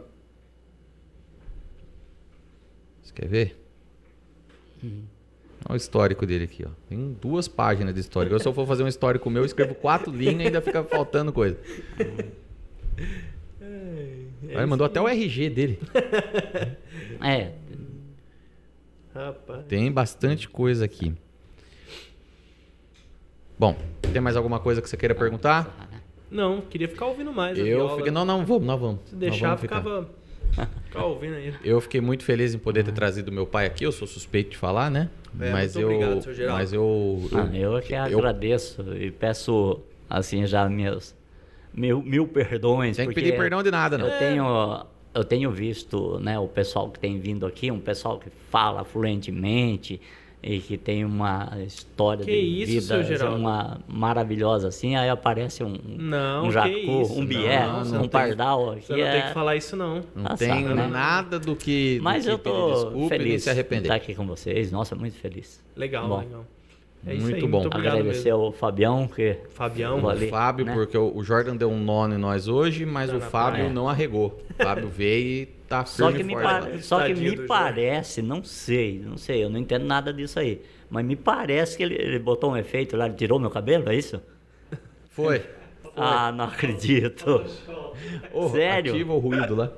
Você quer ver? Olha o histórico dele aqui, ó. Tem duas páginas de histórico. Eu, se eu for fazer um histórico meu, eu escrevo quatro linhas e ainda fica faltando coisa. Aí ele mandou até o RG dele. É, Rapaz. Tem bastante coisa aqui. Bom, tem mais alguma coisa que você queira perguntar? Não, queria ficar ouvindo mais. a Eu viola. fiquei. Não, não, vamos, nós vamos. Se deixar, vamos ficar. ficava. Ficar ouvindo aí. Eu fiquei muito feliz em poder ter trazido meu pai aqui. Eu sou suspeito de falar, né? É, mas eu, obrigado, seu Geraldo. mas eu, Ah, eu é que agradeço e peço, assim, já meus mil, mil perdões. tem que porque pedir perdão de nada, não. Eu tenho, eu tenho visto, né, o pessoal que tem vindo aqui, um pessoal que fala fluentemente e que tem uma história Que de isso, vida assim, uma maravilhosa assim, aí aparece um, Não, um jacu, isso, um bié, não, um não tem- pardal aqui. Você não tem é- que falar isso, não. Não Ah, tem sabe, né? nada do que, do Mas que eu tô desculpa feliz de estar aqui com vocês. Nossa, muito feliz. Legal, Bom. legal. É isso Muito aí, bom. Muito obrigado Agradecer mesmo. ao Fabião que Fabião, ali, Fábio, né? porque o Jordan deu um nó em nós hoje, mas Tá o Fábio praia. não arregou. O Fábio veio e tá Só firme que, e me, forte pa- lá. só que me parece, não sei, não sei, eu não entendo nada disso aí. Mas me parece que ele, ele botou um efeito lá, ele tirou meu cabelo, é isso? Foi. Ah, não acredito. Ô, Sério? Ativa o ruído lá.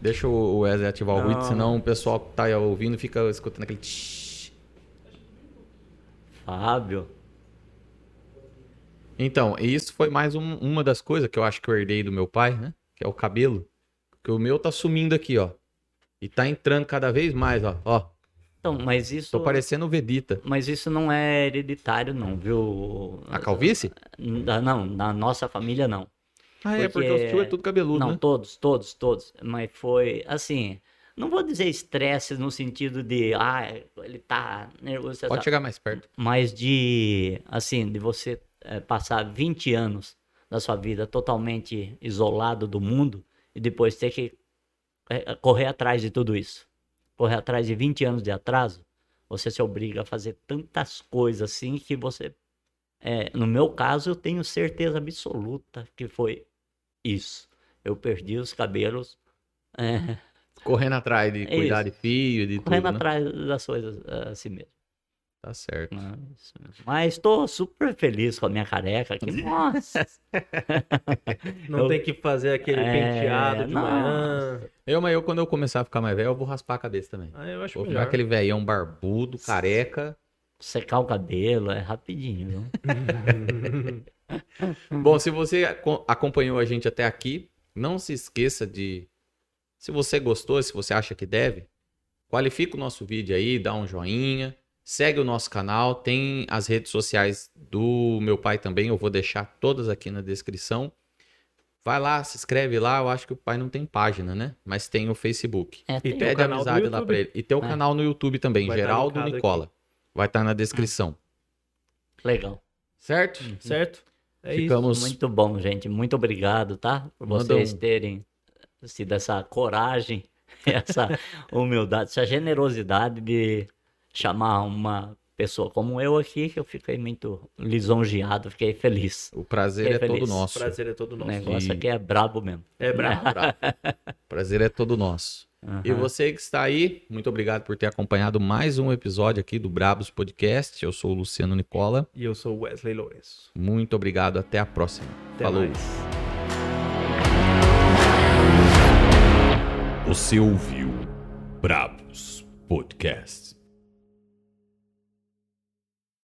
Deixa o Wesley ativar o ruído, Não. senão o pessoal que tá ouvindo fica escutando aquele tsh. Fábio. Então, isso foi mais um- uma das coisas que eu acho que eu herdei do meu pai, né? Que é o cabelo. Que o meu tá sumindo aqui, ó. E tá entrando cada vez mais, ó. Ó, Então, mas isso. tô parecendo o Vedita. Mas isso não é hereditário, não, viu? A calvície? Não, na nossa família não. Ah, é, porque Porque- o tio é tudo cabeludo, não, né? todos, todos, todos. Mas foi assim. Não vou dizer estresse no sentido de, ah, ele tá nervoso. Pode chegar mais perto. mas de assim de você eh, passar 20 anos da sua vida totalmente isolado do mundo e depois ter que eh, correr atrás de tudo isso correr atrás de 20 anos de atraso você se obriga a fazer tantas coisas assim que você eh, no meu caso eu tenho certeza absoluta que foi isso eu perdi os cabelos eh, Correndo atrás de É cuidar isso. de filho, de correndo tudo, né? atrás das coisas eh, assim mesmo Tá certo. Mas- estou super feliz com a minha careca aqui. Nossa! Não Eu- tem que fazer aquele É, penteado de manhã. Eu, mas eu, quando eu começar a ficar mais velho, eu vou raspar a cabeça também. Ah, eu acho Vou ficar melhor. aquele velhão barbudo, careca. Secar o cabelo é rapidinho. viu? Bom, se você aco- acompanhou a gente até aqui, não se esqueça de. Se você gostou, se você acha que deve, qualifica o nosso vídeo aí, dá um joinha, segue o nosso canal, tem as redes sociais do meu pai também, eu vou deixar todas aqui na descrição. Vai lá, se inscreve lá, eu acho que o pai não tem página, né? Mas tem o Facebook. É, E tem- o Pede amizade lá pra ele. E tem o É. canal no YouTube também, Vai tá Geraldo Nicola. Vai estar na descrição. Legal. Certo? Certo? É isso. Ficamos. Muito bom, gente. Muito obrigado, tá? Por Manda vocês um- terem sido essa coragem, essa humildade, essa generosidade de chamar uma pessoa como eu aqui, que eu fiquei muito lisonjeado, fiquei feliz. O prazer é Fiquei todo feliz. O nosso. prazer é todo O nosso. negócio E- aqui é brabo mesmo. É brabo. O prazer é todo nosso. E Aham. você que está aí, muito obrigado por ter acompanhado mais um episódio aqui do Brabos Podcast. Eu sou o Luciano Nicola. E eu sou o Wesley Lourenço. Muito obrigado. Até a próxima. Até Falou. mais. Você ouviu Brabos Podcast.